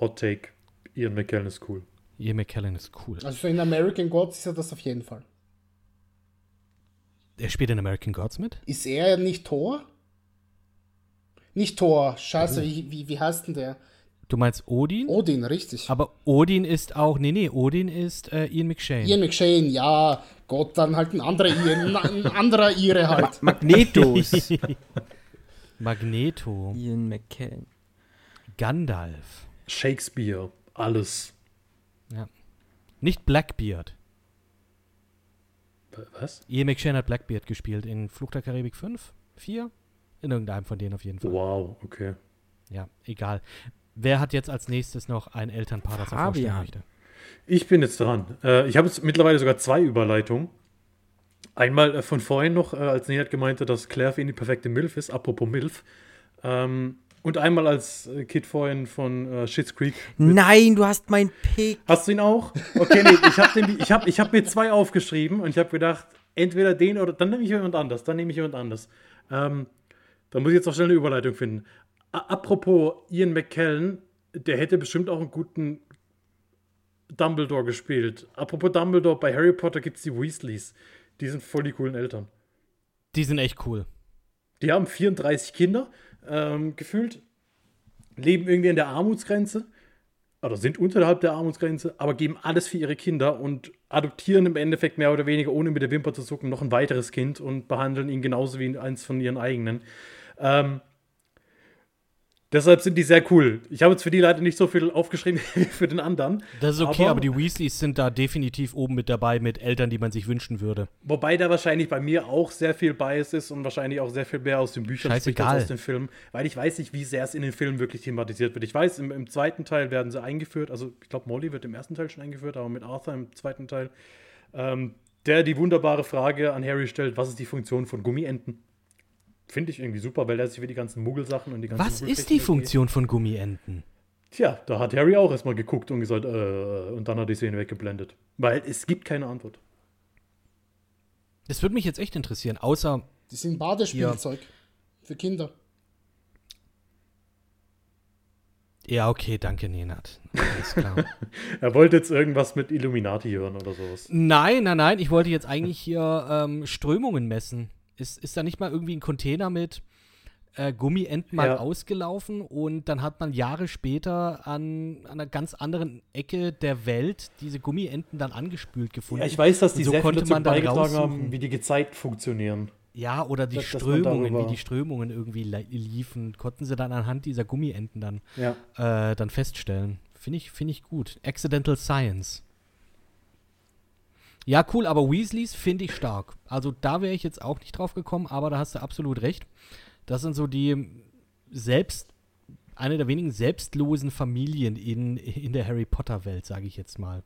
Hot Take. Ian McKellen ist cool. Ian McKellen ist cool. Also in American Gods ist er das auf jeden Fall. Er spielt in American Gods mit? Ist er nicht Thor? Nicht Thor, scheiße, wie, wie, wie heißt denn der? Du meinst Odin? Odin, richtig. Aber Odin ist auch, nee, nee, Odin ist äh, Ian McShane. Ian McShane, ja, Gott, dann halt ein anderer Ian, ein anderer Ire halt. Magnetos. *laughs* Magneto, Ian McKellen. Gandalf. Shakespeare, alles. Nicht Blackbeard. Was? Ian McShane hat Blackbeard gespielt in Flucht der Karibik 5, 4? In irgendeinem von denen auf jeden Fall. Wow, okay. Ja, egal. Wer hat jetzt als nächstes noch ein Elternpaar, das er vorstellen möchte? Ich bin jetzt dran. Äh, ich habe jetzt mittlerweile sogar zwei Überleitungen. Einmal äh, von vorhin noch, äh, als Nehat gemeinte, dass Claire für ihn die perfekte Milf ist, apropos Milf. Ähm, und einmal als äh, Kid vorhin von äh, Schitt's Creek. Nein, du hast mein Pick. Hast du ihn auch? Okay, nee, ich habe ich hab, ich hab mir zwei aufgeschrieben und ich habe gedacht, entweder den oder dann nehme ich jemand anders, dann nehme ich jemand anders. Ähm, da muss ich jetzt noch schnell eine Überleitung finden. A apropos Ian McKellen, der hätte bestimmt auch einen guten Dumbledore gespielt. Apropos Dumbledore, bei Harry Potter gibt es die Weasleys. Die sind voll die coolen Eltern. Die sind echt cool. Die haben 34 Kinder ähm, gefühlt, leben irgendwie an der Armutsgrenze oder sind unterhalb der Armutsgrenze, aber geben alles für ihre Kinder und adoptieren im Endeffekt mehr oder weniger, ohne mit der Wimper zu zucken, noch ein weiteres Kind und behandeln ihn genauso wie eins von ihren eigenen. Ähm, deshalb sind die sehr cool. Ich habe jetzt für die leider nicht so viel aufgeschrieben *laughs* wie für den anderen. Das ist okay, aber, Aber- die Weasleys sind da definitiv oben mit dabei mit Eltern, die man sich wünschen würde. Wobei da wahrscheinlich bei mir auch sehr viel Bias ist und wahrscheinlich auch sehr viel mehr aus den Büchern spricht als aus den Filmen, weil ich weiß nicht, wie sehr es in den Filmen wirklich thematisiert wird. Ich weiß, im, im zweiten Teil werden sie eingeführt, also ich glaube, Molly wird im ersten Teil schon eingeführt, aber mit Arthur im zweiten Teil, ähm, der die wunderbare Frage an Harry stellt, was ist die Funktion von Gummienten? Finde ich irgendwie super, weil er sich für die ganzen Muggelsachen und die ganzen Was ist die Funktion von Gummienten? Tja, da hat Harry auch erstmal geguckt und gesagt, äh, und dann hat die Szene weggeblendet. Weil es gibt keine Antwort. Das würde mich jetzt echt interessieren, außer Die sind Badespielzeug für Kinder. Ja, okay, danke, Nenad. Alles klar. *laughs* Er wollte jetzt irgendwas mit Illuminati hören oder sowas. nein, nein, nein, ich wollte jetzt eigentlich hier ähm, Strömungen messen. Ist, ist da nicht mal irgendwie ein Container mit äh, Gummienten mal Ja. ausgelaufen und dann hat man Jahre später an, an einer ganz anderen Ecke der Welt diese Gummienten dann angespült gefunden? Ja, ich weiß, dass die so sehr konnte man dann beigetragen haben, wie die Gezeiten funktionieren. Ja, oder die dass- dass Strömungen, wie darüber- die Strömungen irgendwie li- liefen, konnten sie dann anhand dieser Gummienten dann, Ja. äh, dann feststellen. Finde ich, finde ich gut. Accidental Science. Ja, cool, aber Weasleys finde ich stark. Also da wäre ich jetzt auch nicht drauf gekommen, aber da hast du absolut recht. Das sind so die selbst, eine der wenigen selbstlosen Familien in, in der Harry Potter-Welt, sage ich jetzt mal.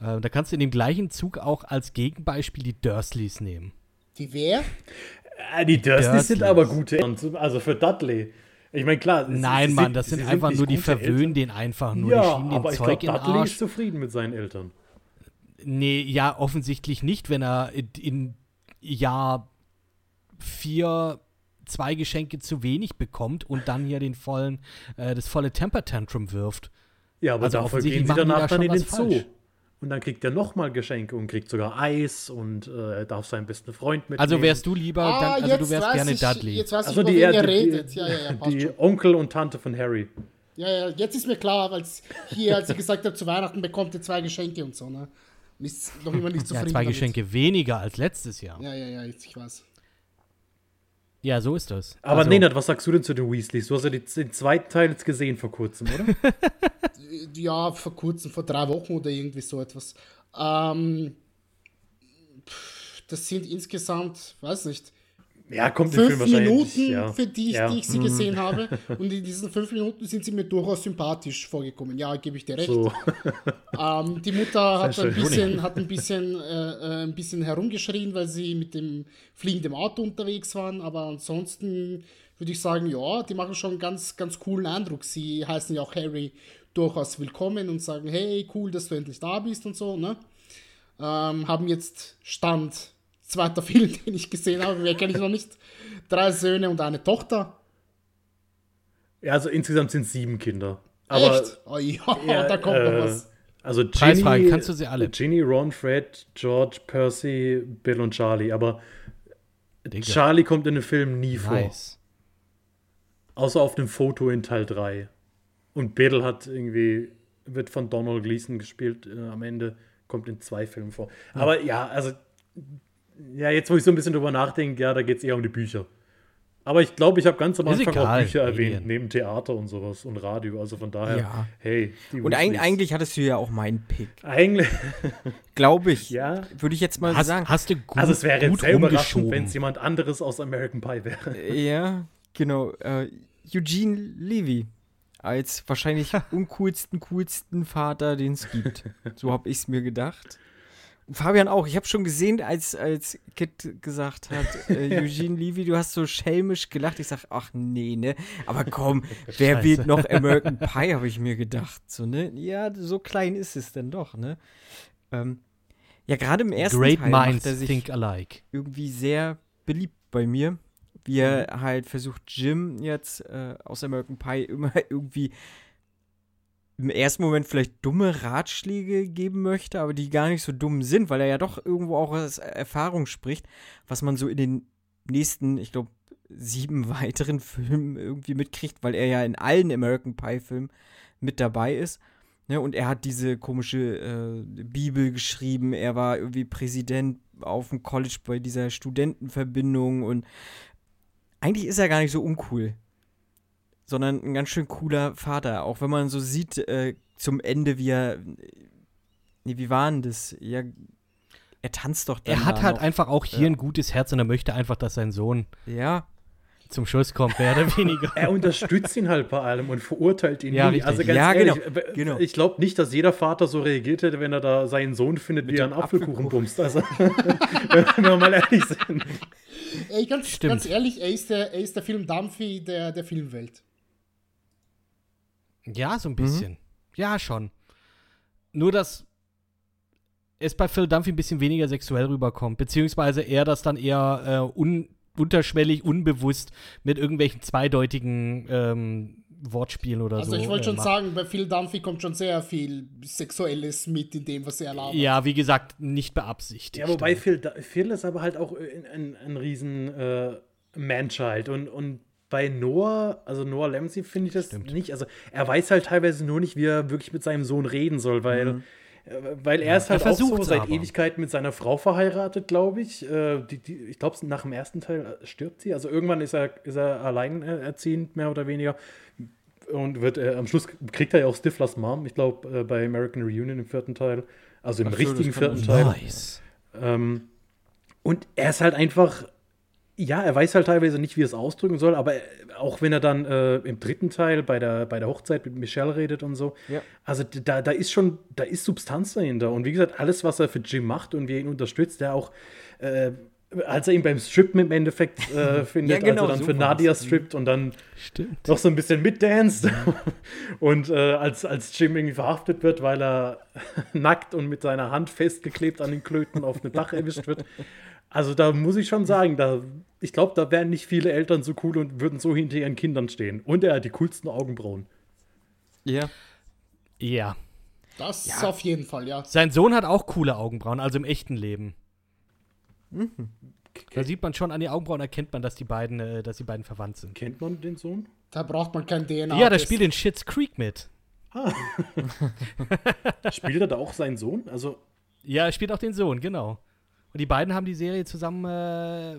Äh, da kannst du in dem gleichen Zug auch als Gegenbeispiel die Dursleys nehmen. Die wer? Äh, die Dursleys Dursleys. sind aber gute Eltern. Also für Dudley. Ich meine, klar. Nein, sie Mann, sind- das sie sind einfach nur die verwöhnen Eltern. den einfach nur. die Ja, schieben den aber ich Zeug glaube, in den Dudley ist zufrieden mit seinen Eltern. Nee, ja, offensichtlich nicht, wenn er in, in Jahr vier zwei Geschenke zu wenig bekommt und dann hier den vollen, äh, das volle Temper Tantrum wirft. Ja, aber Also dafür gehen sie danach da dann in den Zoo. Und dann kriegt er nochmal Geschenke und kriegt sogar Eis und äh, er darf seinen besten Freund mitnehmen. Also wärst du lieber, dann, also du wärst gerne ich, Dudley. Jetzt weiß also ich, die, wen ihr die, redet. die, Ja, ja, ja, die. Onkel und Tante von Harry. Ja, ja, jetzt ist mir klar, weil hier, als ich gesagt habe, zu Weihnachten bekommt ihr zwei Geschenke und so, ne? Ist noch immer nicht ja, zufrieden zwei damit. Geschenke weniger als letztes Jahr. Ja, Ja, ja, ja, jetzt, ich weiß. so ist das. Aber also, Nenad, was sagst du denn zu den Weasleys? Du hast ja die, den zweiten Teil jetzt gesehen vor kurzem, oder? *laughs* Ja, vor kurzem, vor drei Wochen oder irgendwie so etwas. Ähm, das sind insgesamt, weiß nicht, ja, kommt fünf. Minuten, ja. für die, ja. die ich sie gesehen *laughs* habe. Und in diesen fünf Minuten sind sie mir durchaus sympathisch vorgekommen. Ja, gebe ich dir recht. So. *laughs* Ähm, die Mutter hat ein bisschen, hat ein bisschen, äh, äh, ein bisschen herumgeschrien, weil sie mit dem fliegenden Auto unterwegs waren. Aber ansonsten würde ich sagen, ja, die machen schon einen ganz, ganz coolen Eindruck. Sie heißen ja auch Harry durchaus willkommen und sagen, hey, cool, dass du endlich da bist und so, ne? Ähm, haben jetzt Stand, zweiter *laughs* Film, den ich gesehen habe, mehr kenne ich noch nicht. Drei Söhne und eine Tochter. ja, also insgesamt sind es sieben Kinder. Aber Echt? Oh ja, Ja, da kommt äh, noch was. Also Ginny, kannst du sie alle? Ginny, Ron, Fred, George, Percy, Bill und Charlie. Aber Digga, Charlie kommt in dem Film nie vor. nice. Außer auf dem Foto in Teil 3. Und Biddle hat irgendwie, wird von Donald Gleason gespielt äh, am Ende, kommt in zwei Filmen vor. Aber ja, also, ja, jetzt wo ich so ein bisschen drüber nachdenke, ja, da geht es eher um die Bücher. Aber ich glaube, ich habe ganz am Anfang auch egal, Bücher erwähnt, neben Theater und sowas und Radio. Also von daher, Ja. hey. die Und Weasleys. eigentlich hattest du ja auch meinen Pick. Eigentlich, Glaube ich. ja. Würde ich jetzt mal Hast, sagen. hast du gut, Also es wäre jetzt sehr überraschend, wenn es jemand anderes aus American Pie wäre. Ja, genau. Äh, Eugene Levy. Als wahrscheinlich *laughs* uncoolsten, coolsten Vater, den es gibt. So habe ich es mir gedacht. Fabian auch. Ich habe schon gesehen, als, als Kit gesagt hat, *laughs* äh, Eugene Levy, du hast so schelmisch gelacht. Ich sag, ach nee, ne? Aber komm, *laughs* wer wird noch American Pie, habe ich mir gedacht. So, ne? Ja, so klein ist es denn doch, ne? Ähm, ja, gerade im ersten Great Teil macht minds er sich think alike. irgendwie sehr beliebt bei mir. Wie er halt versucht, Jim jetzt äh, aus American Pie immer *laughs* irgendwie im ersten Moment vielleicht dumme Ratschläge geben möchte, aber die gar nicht so dumm sind, weil er ja doch irgendwo auch aus Erfahrung spricht, was man so in den nächsten, ich glaube, sieben *laughs* weiteren Filmen irgendwie mitkriegt, weil er ja in allen American Pie-Filmen mit dabei ist. Ne, und er hat diese komische äh, Bibel geschrieben. Er war irgendwie Präsident auf dem College bei dieser Studentenverbindung und eigentlich ist er gar nicht so uncool, sondern ein ganz schön cooler Vater. Auch wenn man so sieht äh, zum Ende, wie er. Nee, wie war denn das? Ja, er tanzt doch dann Er hat da halt noch. einfach auch hier ein gutes Herz und er möchte einfach, dass sein Sohn Ja, zum Schuss kommt, mehr oder weniger. Er unterstützt ihn halt bei allem und verurteilt ihn Ja, nie. richtig. Also ganz Ja, ehrlich, genau, genau. ich glaube nicht, dass jeder Vater so reagiert hätte, wenn er da seinen Sohn findet, wie er einen Apfelkuchen. bumst. Also, *laughs* wenn wir mal ehrlich sind. Ey, ganz, Stimmt. ganz ehrlich, er ist der, er ist der Film Dumphy der, der Filmwelt. Ja, so ein bisschen. Ja, schon. Nur, dass es bei Phil Dunphy ein bisschen weniger sexuell rüberkommt, beziehungsweise er das dann eher äh, un unterschwellig, unbewusst mit irgendwelchen zweideutigen ähm, Wortspielen oder Also so. ich wollte äh, schon macht. sagen, bei Phil Dunphy kommt schon sehr viel Sexuelles mit in dem, was er labert. Ja, wie gesagt, nicht beabsichtigt. Ja, wobei Phil, Phil ist aber halt auch ein, ein, ein riesen äh, Manchild und, und bei Noah, also Noah Lemsey finde ich das Stimmt. nicht. Also er weiß halt teilweise nur nicht, wie er wirklich mit seinem Sohn reden soll, weil, äh, weil er ist er halt auch so seit aber. Ewigkeiten mit seiner Frau verheiratet, glaube ich. Äh, die, die, ich glaube, nach dem ersten Teil äh, stirbt sie. Also irgendwann ist er, ist er alleinerziehend, mehr oder weniger. Und wird äh, am Schluss kriegt er ja auch Stiflers Mom, ich glaube, äh, bei American Reunion im vierten Teil. Also im Ach richtigen vierten Teil. Nice. Ähm, und er ist halt einfach, ja, er weiß halt teilweise nicht, wie er es ausdrücken soll, aber auch wenn er dann äh, im dritten Teil bei der, bei der Hochzeit mit Michelle redet und so, Ja. also da, da ist schon, da ist Substanz dahinter. Und wie gesagt, alles, was er für Jim macht und wie er ihn unterstützt, der auch, äh, als er ihn beim Strippen im Endeffekt äh, *laughs* findet, genau, als er dann so für. Nadia strippt und dann Stimmt. noch so ein bisschen mitdanced *laughs* und äh, als, als Jim irgendwie verhaftet wird, weil er *laughs* nackt und mit seiner Hand festgeklebt an den Klöten auf einem Dach erwischt wird. Also da muss ich schon sagen, da, ich glaube, da wären nicht viele Eltern so cool und würden so hinter ihren Kindern stehen. Und er hat die coolsten Augenbrauen. ja. Ja. Das ist auf jeden Fall, ja. Sein Sohn hat auch coole Augenbrauen, also im echten Leben. Mhm. Da sieht man schon an die Augenbrauen, erkennt man, dass die beiden, äh, dass die beiden verwandt sind. Kennt man den Sohn? Da braucht man kein DNA. Ja, der spielt in Shits Creek mit. *laughs* Spielt er da auch seinen Sohn? Also, Ja, er spielt auch den Sohn, genau. Und die beiden haben die Serie zusammen äh,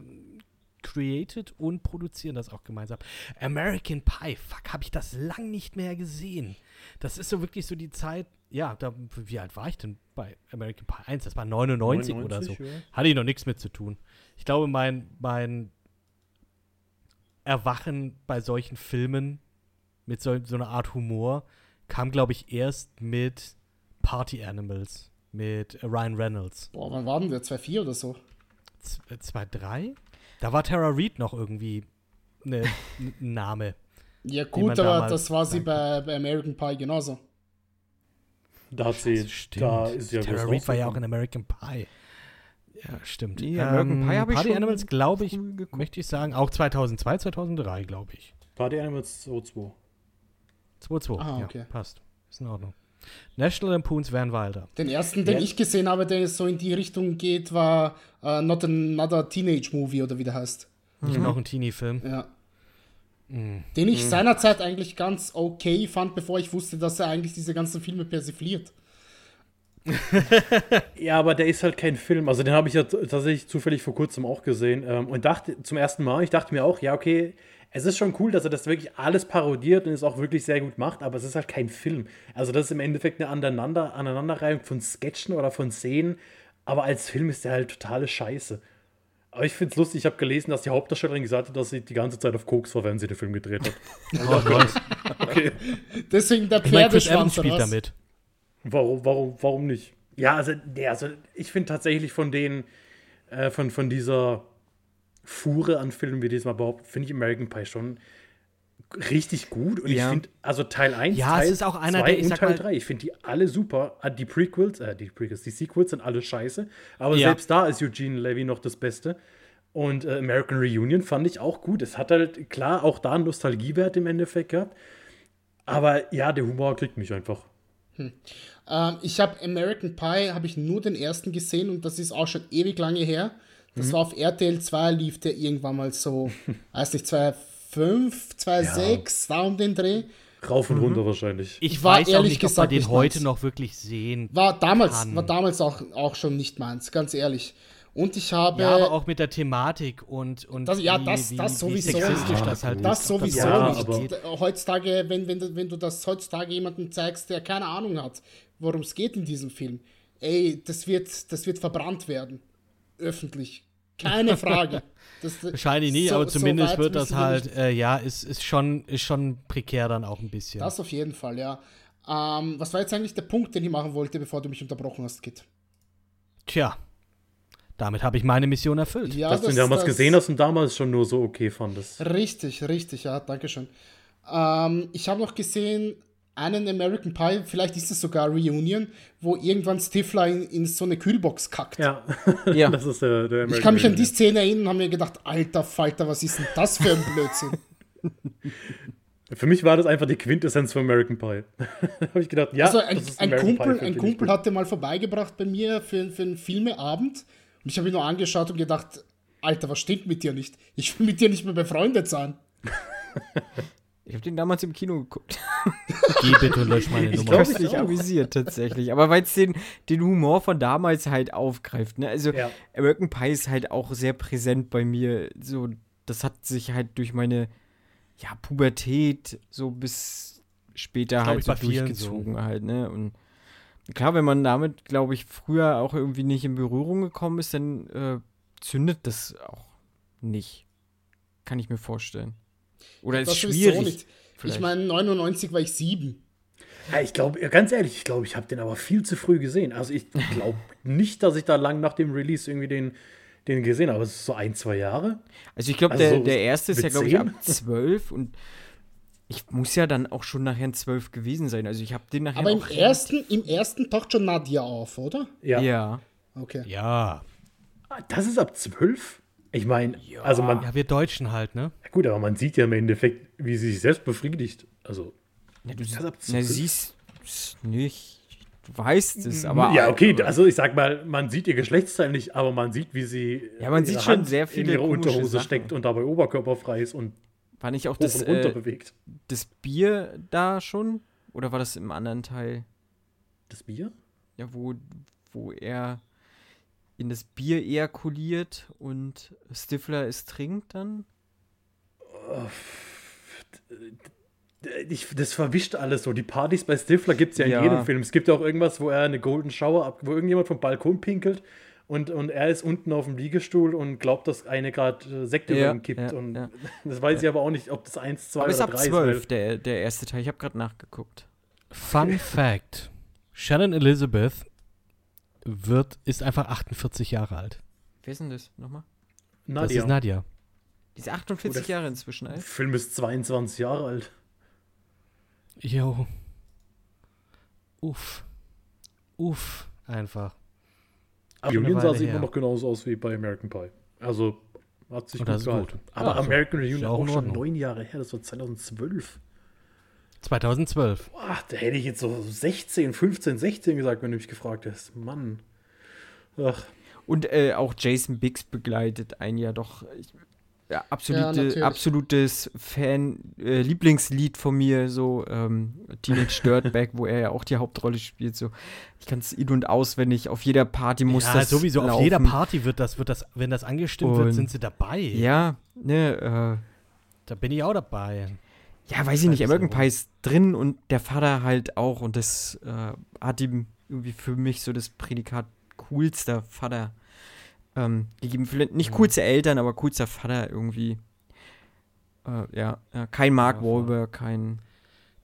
created und produzieren das auch gemeinsam. American Pie, fuck, habe ich das lang nicht mehr gesehen. Das ist so wirklich so die Zeit, ja, da, wie alt war ich denn bei American Pie 1? Das war 99, oder so. 99, ja. Hatte ich noch nichts mit zu tun. Ich glaube, mein, mein Erwachen bei solchen Filmen mit so, so einer Art Humor kam, glaube ich, erst mit Party Animals, mit Ryan Reynolds. Boah, wann war denn der? 2,4 oder so? Z- 2, 3? Da war Tara Reid noch irgendwie ne, *laughs* ein Name. Ja, gut, aber das war sie bei, bei American Pie genauso. Da hat sie, da ist ja Tara Reid war ja auch in. American Pie. Ja, stimmt. Nee, American Pie hab ich Party schon Animals, glaube ich, möchte ich sagen, auch 2002, 2003, glaube ich. Party Animals 2 2-2. Ah, ja, okay. passt. Ist in Ordnung. National Lampoons Van Wilder. Den ersten, den Ja. ich gesehen habe, der so in die Richtung geht, war äh, Not Another Teenage Movie oder wie der heißt. Noch ein Teenie-Film. Ja. den ich seinerzeit eigentlich ganz okay fand, bevor ich wusste, dass er eigentlich diese ganzen Filme persifliert. *laughs* Ja, aber der ist halt kein Film. Also den habe ich ja tatsächlich zufällig vor kurzem auch gesehen ähm, und dachte zum ersten Mal, ich dachte mir auch, ja, okay, es ist schon cool, dass er das wirklich alles parodiert und es auch wirklich sehr gut macht, aber es ist halt kein Film. Also das ist im Endeffekt eine Aneinander Aneinanderreihung von Sketchen oder von Szenen, aber als Film ist der halt totale Scheiße. Aber ich finde es lustig, ich habe gelesen, dass die Hauptdarstellerin gesagt hat, dass sie die ganze Zeit auf Koks war, wenn sie den Film gedreht hat. *laughs* Oh Gott. Okay. Deswegen der Pferdeschwanz spielt was? damit. Warum, warum, warum nicht? Ja, also, der, also ich finde tatsächlich von den, äh, von, von dieser Fuhre an Filmen, wie diesmal behauptet, finde ich American Pie schon richtig gut. Und Ja. ich finde, also Teil 1, Ja, es Teil ist auch einer 2 der, ich und Teil mal- 3, ich finde die alle super. Ah, Die Prequels, äh, die Prequels, die Sequels sind alle scheiße. Aber Ja. selbst da ist Eugene Levy noch das Beste. Und äh, American Reunion fand ich auch gut. Es hat halt, klar, auch da einen Nostalgiewert im Endeffekt gehabt. Aber ja, der Humor kriegt mich einfach. Ähm, ich habe American Pie, habe ich nur den ersten gesehen und das ist auch schon ewig lange her. Das war auf RTL 2, lief der irgendwann mal so, *laughs* weiß nicht, 2005, 2006, da um den Dreh. Rauf und runter wahrscheinlich. Ich War weiß auch ehrlich nicht, ob gesagt man den heute meins. noch wirklich sehen War damals, Kann. war damals auch, auch schon nicht meins, ganz ehrlich. Und ich habe. Ja, aber auch mit der Thematik und, und Das, ja, wie- das, wie, das wie sowieso sexistisch nicht. das halt das sowieso Ja, nicht. D- Heutzutage, wenn, wenn, du- wenn du das heutzutage jemandem zeigst, der keine Ahnung hat, worum es geht in diesem Film, ey, das wird, das wird verbrannt werden. Öffentlich. Keine Frage. Das, *laughs* Wahrscheinlich nie, so- aber so zumindest weit wird das halt, nicht- äh, ja, ist, ist, schon, ist schon prekär dann auch ein bisschen. Das auf jeden Fall, ja. Ähm, was war jetzt eigentlich der Punkt, den ich machen wollte, bevor du mich unterbrochen hast, Kit? Tja, damit habe ich meine Mission erfüllt. Ja, dass du ihn damals gesehen hast und damals schon nur so okay fandest. Richtig, richtig, ja, danke schön. Ähm, ich habe noch gesehen, einen American Pie, vielleicht ist es sogar Reunion, wo irgendwann Stifler in, in so eine Kühlbox kackt. Ja, Ja. *laughs* das ist der, der Ich kann mich an die American Szene erinnern und habe mir gedacht, alter Falter, was ist denn das für ein Blödsinn? *laughs* Für mich war das einfach die Quintessenz von American Pie. *laughs* da habe ich gedacht, ja, Also ein, das ist ein American Kumpel, Pie, ein Kumpel hatte mal vorbeigebracht bei mir für, für einen Filmeabend und ich habe ihn nur angeschaut und gedacht, Alter, was stimmt mit dir nicht? Ich will mit dir nicht mehr befreundet sein. Ich habe den damals im Kino geguckt. *laughs* Geh bitte und lösch meine Ich Nummer. ich Köstlich auch. amüsiert tatsächlich. Aber weil es den, den Humor von damals halt aufgreift. Ne? Also Ja. American Pie ist halt auch sehr präsent bei mir. So, das hat sich halt durch meine ja, Pubertät so bis später glaub halt ich, so durchgezogen halt, ne? Und klar, wenn man damit, glaube ich, früher auch irgendwie nicht in Berührung gekommen ist, dann äh, zündet das auch nicht. Kann ich mir vorstellen. Oder ist Das schwierig. nicht. Ich meine, 99 war ich sieben. Ja, ich glaube, ganz ehrlich, ich glaube, ich habe den aber viel zu früh gesehen. Also ich glaube *laughs* nicht, dass ich da lang nach dem Release irgendwie den, den gesehen habe. Es ist so ein, zwei Jahre. Also ich glaube, Also der, so der erste ist ja, glaube ich, ab 12 *laughs* und ich muss ja dann auch schon nachher ein 12 gewesen sein. Also ich habe den nachher Aber im ersten, im ersten taucht schon Nadia auf, oder? Ja. Ja. Okay. Ja. Das ist ab zwölf? Ich meine, also man, Ja, wir Deutschen halt, ne? gut, aber man sieht ja im Endeffekt, wie sie sich selbst befriedigt. Also, ja du na, 12? siehst es nicht. Du weißt es, aber. ja, okay, also ich sag mal, man sieht ihr Geschlechtsteil nicht, aber man sieht, wie sie Ja, man sieht schon Hand sehr in viele ihre Unterhose Sachen. steckt und dabei oberkörperfrei ist und War nicht auch das, äh, das Bier da schon? Oder war das im anderen Teil? Das Bier? Ja, wo, wo er in das Bier ejakuliert und Stifler es trinkt dann? Ich, das verwischt alles so. Die Partys bei Stifler gibt es ja in Ja. jedem Film. Es gibt ja auch irgendwas, wo er eine Golden Shower ab, wo irgendjemand vom Balkon pinkelt und, und er ist unten auf dem Liegestuhl und glaubt, dass eine gerade äh, Sekt über Ja, ihn kippt. ja, und ja. *laughs* das weiß ich aber auch nicht, ob das 1, 2 Aber ist oder ab 3 12, ist. der, der erste Teil. Ich habe gerade nachgeguckt. Fun Fact: Shannon Elizabeth wird, ist einfach 48 Jahre alt. Wer ist denn das? Nochmal? Das Nadia. ist Nadia. Die ist 48 Oder- Jahre inzwischen Der alt. Film ist 22 Jahre alt. Jo. Uff. Uff. Einfach. Aber Reunion sah sieht immer noch genauso aus wie bei American Pie. Also hat sich Und gut das gehalten. gut. Aber Ja, American ist Reunion auch, auch schon neun Jahre her, das war 2012. 2012. Boah, da hätte ich jetzt so 16, 15, 16 gesagt, wenn du mich gefragt hättest. Mann. Ach, Und äh, auch Jason Biggs begleitet ein Jahr doch. Ich, ja, Ja, absolute, natürlich. absolutes Fan, äh, Lieblingslied von mir, so ähm, Teenage Dirtbag, wo er ja auch die Hauptrolle spielt. So, ich kann es in- und auswendig. Auf jeder Party muss ja, das sowieso. laufen. Auf jeder Party wird das, wird das, wenn das angestimmt wird, Und- sind sie dabei. Ja, ne, Da bin ich auch dabei. Ja, weiß ich nicht. American. Pie ist drin und der Vater halt auch. Und das äh, hat ihm irgendwie für mich so das Prädikat coolster Vater ähm, gegeben. Vielleicht nicht Mhm. coolste Eltern, aber coolster Vater irgendwie. Äh, ja, ja, kein Mark Ja. Wahlberg, kein.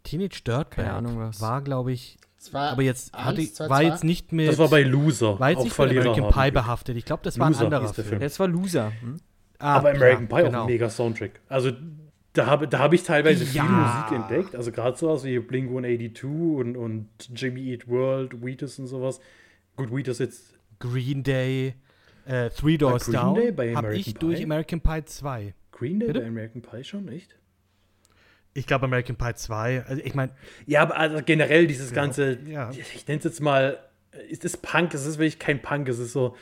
Teenage Dirtbag Keine Ahnung was. war, glaube ich, Zwei, aber jetzt eins, hatte, zwei, war zwei. jetzt nicht mit, Das war bei Loser. war jetzt auch nicht mit American Pie behaftet. Ich glaube, das war ein Loser anderer Film. Film. Das war Loser. Hm? Ah, Aber American ja, Pie genau. auch ein mega Soundtrack. Also da habe da hab ich teilweise viel Ja. Musik entdeckt. Also gerade sowas wie Blink 182 und, und Jimmy Eat World, Wheatus und sowas. Gut, Wheatus jetzt. Green Day, äh, Three Doors Green Down, Day bei American ich Pie? durch American Pie 2. Green Day Bitte? bei American Pie schon, echt? Ich glaube American Pie 2, also ich meine, Ja, aber also generell dieses ganze, ja. ich nenne es jetzt mal, ist es Punk? Es ist wirklich kein Punk, es ist so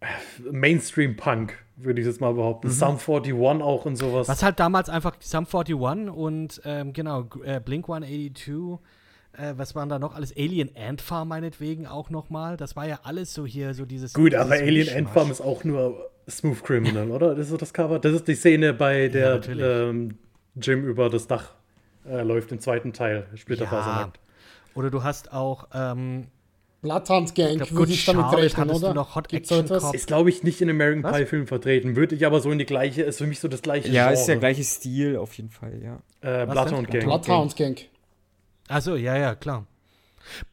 äh, Mainstream-Punk, würde ich jetzt mal behaupten. Sum 41 auch und sowas. was halt damals einfach Sum 41 und ähm, genau, äh, Blink 182, äh, was waren da noch alles? Alien Ant Farm meinetwegen auch nochmal. Das war ja alles so hier, so dieses. Gut, dieses aber Alien. Ant Farm ist auch nur Smooth Criminal, oder? Das ist so das Cover. Das ist die Szene, bei der natürlich. ähm, Jim über das Dach äh, läuft im zweiten Teil, ja. Splitterfasernackt. Oder du hast auch, ähm, Bloodhound Gang, glaub, würde ich damit Charlotte rechnen, hattest du oder? noch Hot Gibt's Action etwas? Cop. Ist, glaube ich, nicht in American Was? Pie Film vertreten. Würde ich aber so in die gleiche, ist für mich so das gleiche Ja, Genre. ist der gleiche Stil auf jeden Fall, ja. Äh, Bloodhound? Gang. Bloodhound Gang. Achso, ja, ja, klar.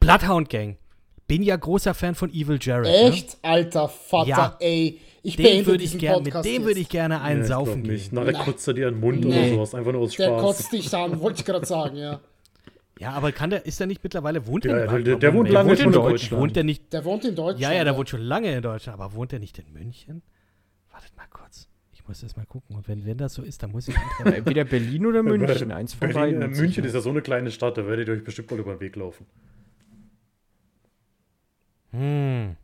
Bloodhound Gang. Bin ja großer Fan von Evil Jared. Echt, alter Vater, Ja. ey. Ich Ne? Den würde ich diesen gerne, mit Podcast dem würde ich gerne einen ich saufen gehen. Nachher Nein. kotzt er dir den Mund Nee. oder sowas, einfach nur aus Der Spaß. kotzt dich an, wollte ich gerade sagen, ja. Ja, aber kann der, ist der nicht mittlerweile, wohnt Ja, der, der- der- der wohnt lange wohnt in Deutschland. Deutschland. Wohnt der nicht, Der wohnt in Deutschland. ja, ja, der wohnt schon lange in Deutschland, aber wohnt der nicht in München? Wartet mal kurz. Ich muss das mal gucken. Und wenn, wenn das so ist, dann muss ich *laughs* Entweder Berlin oder München, eins von Berlin, beiden. äh, München ist ja so eine kleine Stadt, da werdet ihr euch bestimmt mal über den Weg laufen. hm.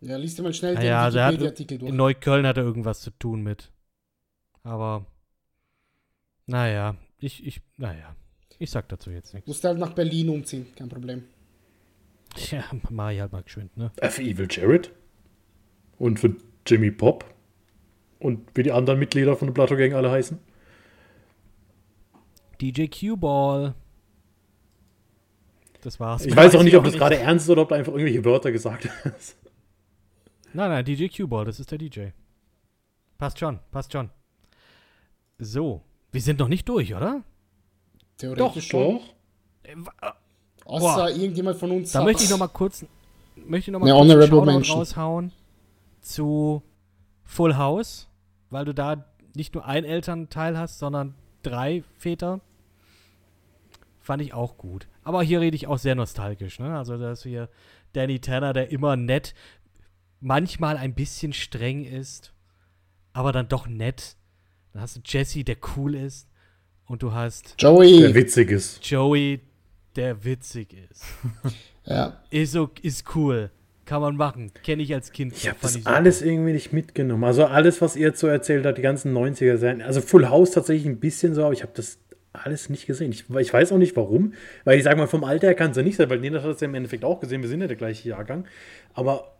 Ja, liest dir mal schnell den ja, der hat, Wikipedia-Artikel durch. in Neukölln hat er irgendwas zu tun mit. Aber, naja, ich, ich, naja, ich sag dazu jetzt nichts. Musst halt nach Berlin umziehen, kein Problem. Ja, mach ich halt mal geschwind, ne? Für Evil Jared und für Jimmy Pop und wie die anderen Mitglieder von der Plato Gang alle heißen. DJ Q-Ball. Das war's. Ich weiß auch nicht, ich ob das gerade ernst ist oder ob da einfach irgendwelche Wörter gesagt hast. Nein, nein, DJ Q-Ball, das ist der DJ. Passt schon, passt schon. So, wir sind noch nicht durch, oder? Theoretisch schon. Äh, wa- Außer Boah. irgendjemand von uns Da hat- möchte ich noch mal kurz, möchte ich noch mal Eine kurz einen mention. raushauen zu Full House, weil du da nicht nur einen Elternteil hast, sondern drei Väter. Fand ich auch gut. Aber hier rede ich auch sehr nostalgisch. Ne? Also da ist hier Danny Tanner, der immer nett, manchmal ein bisschen streng ist, aber dann doch nett. Dann hast du Jesse, der cool ist. Und du hast Der Joey. witzig ist. Joey, der witzig ist. *laughs* Ja. Ist, so, ist cool. Kann man machen. Kenne ich als Kind. Ich habe das super. alles irgendwie nicht mitgenommen. Also alles, was ihr so erzählt habt, die ganzen 90er sein. Also Full House tatsächlich ein bisschen so, aber ich habe das alles nicht gesehen. Ich, ich weiß auch nicht warum, weil ich sage mal, vom Alter her kann es ja nicht sein, weil Nina hat das ja im Endeffekt auch gesehen, wir sind ja der gleiche Jahrgang. Aber,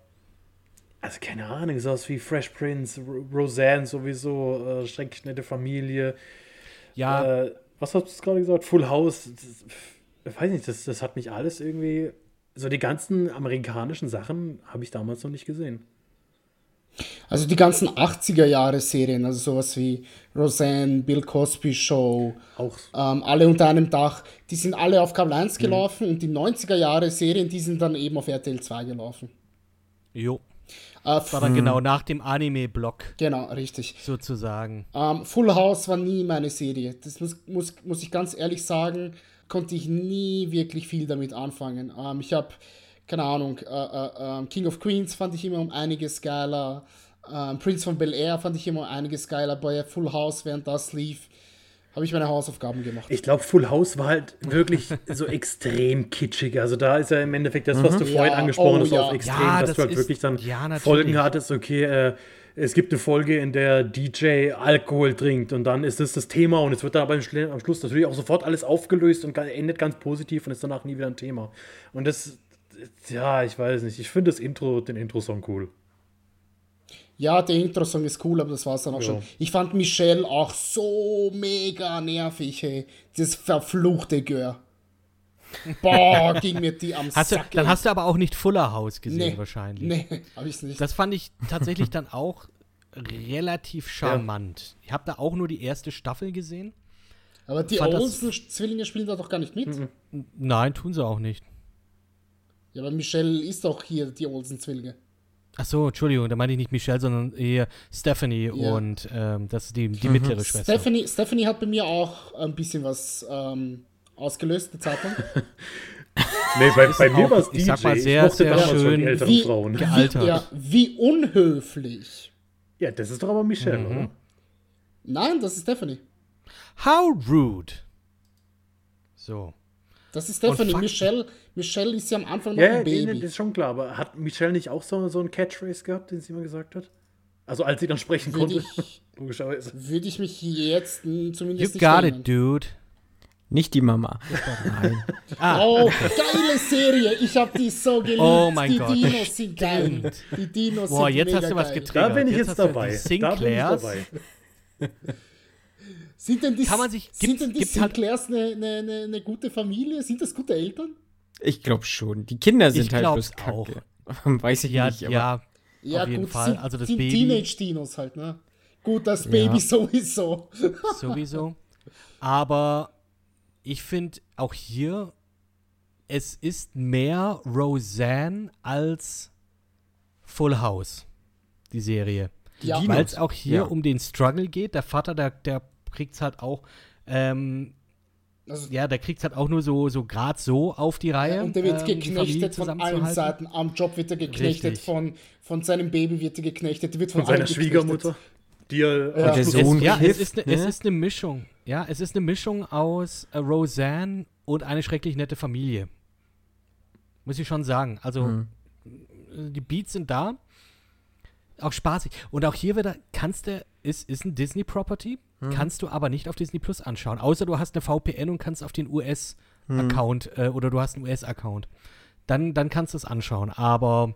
also keine Ahnung, sowas wie Fresh Prince, Ro- Roseanne sowieso, äh, schrecklich nette Familie. Ja, Äh, was hast du gerade gesagt? Full House. Das, ich weiß nicht, das, das hat mich alles irgendwie. So die ganzen amerikanischen Sachen habe ich damals noch nicht gesehen. Also die ganzen 80er Jahre Serien, also sowas wie Roseanne, Bill Cosby Show, Auch ähm, alle unter einem Dach, die sind alle auf Kabel Mhm. 1 gelaufen und die 90er Jahre Serien, die sind dann eben auf RTL 2 gelaufen. jo. Äh, Das war dann genau nach dem Anime-Block genau, richtig. sozusagen. Ähm, Full House war nie meine Serie. Das muss, muss, muss ich ganz ehrlich sagen, konnte ich nie wirklich viel damit anfangen. Ähm, ich habe, keine Ahnung, äh, äh, ähm, King of Queens fand ich immer um einiges geiler. Ähm, Prince von Bel Air fand ich immer um einiges geiler. Bei Full House, während das lief, habe ich meine Hausaufgaben gemacht. Ich glaube, Full House war halt wirklich *laughs* so extrem kitschig. Also da ist ja im Endeffekt das, was du vorhin Ja, angesprochen oh hast, ja. auf extrem, Ja, dass das du halt ist- wirklich dann ja, natürlich. Folgen hattest, okay, äh, es gibt eine Folge, in der DJ Alkohol trinkt und dann ist das das Thema und es wird dann aber am Schluss natürlich auch sofort alles aufgelöst und endet ganz positiv und ist danach nie wieder ein Thema. Und das, ja, ich weiß nicht, ich finde das Intro, den Intro-Song cool. Ja, der Intro-Song ist cool, aber das war es dann auch ja. schon. Ich fand Michelle auch so mega nervig, hey. Das verfluchte Gör. Boah, *laughs* ging mir die am hast Sack. Du, dann hast du aber auch nicht Fuller House gesehen, nee, wahrscheinlich. Nee, hab ich's nicht. Das fand ich tatsächlich dann auch relativ charmant. Ja. Ich habe da auch nur die erste Staffel gesehen. Aber die Olsen-Zwillinge spielen da doch gar nicht mit. Mhm. Nein, tun sie auch nicht. Ja, aber Michelle ist doch hier die Olsen-Zwillinge. Ach so, Entschuldigung, da meine ich nicht Michelle, sondern eher Stephanie ja. und ähm, das ist die, die mhm. mittlere Schwester. Stephanie, Stephanie hat bei mir auch ein bisschen was ähm, ausgelöst, eine Zeit lang. *laughs* nee, bei, bei mir war es DJ. Ich sag mal sehr, sehr schön wie, Frauen. gealtert. Wie, ja, wie unhöflich. Ja, das ist doch aber Michelle, mhm. oder? Nein, das ist Stephanie. How rude. So. Das ist Stephanie. Michelle, Michelle ist ja am Anfang noch ja, ein Baby. das ist schon klar, aber hat Michelle nicht auch so, so einen Catchphrase gehabt, den sie immer gesagt hat? Also als sie dann sprechen würde konnte, ich, *laughs* logischerweise. Würde ich mich jetzt zumindest you nicht got it, dude. Nicht die Mama. Nein. *laughs* ah. Oh, geile Serie. Ich habe die so geliebt. Oh mein die Gott. Die Dinos sind geil. Die Dinos Boah, sind jetzt hast du was getriggert. Da bin ich jetzt, jetzt dabei. Da bin ich dabei. Sind denn die, Kann man sich, sind denn die halt Sinclairs halt eine, eine, eine, eine, gute Familie? Sind das gute Eltern? Ich glaube schon. Die Kinder sind ich halt bloß auch. *laughs* Weiß ich ja, nicht. Aber ja, ja auf jeden gut, Fall. Also das sind Baby. Teenage-Dinos halt, ne? Gut, das Baby ja. sowieso. *laughs* sowieso. Aber ich finde auch hier, es ist mehr Roseanne als Full House, die Serie. Ja. Weil es auch hier ja. um den Struggle geht. Der Vater, der, der kriegt es halt auch, ähm, also, ja, der kriegt es halt auch nur so, so gerade so auf die Reihe. Ja, und der wird ähm, geknechtet von allen Seiten. Am Job wird er geknechtet, von, von seinem Baby wird er geknechtet, wird von, von seiner Schwiegermutter. Die er, ja. der Sohn es, ja, es ist, ne, ne? es ist eine Mischung. Ja, es ist eine Mischung aus äh, Roseanne und eine schrecklich nette Familie. Muss ich schon sagen. Also, mhm. die Beats sind da auch spaßig. Und auch hier wieder, kannst du, ist, ist ein Disney-Property, hm. kannst du aber nicht auf Disney Plus anschauen. Außer du hast eine VPN und kannst auf den US-Account hm. äh, oder du hast einen US-Account. Dann, dann kannst du es anschauen. Aber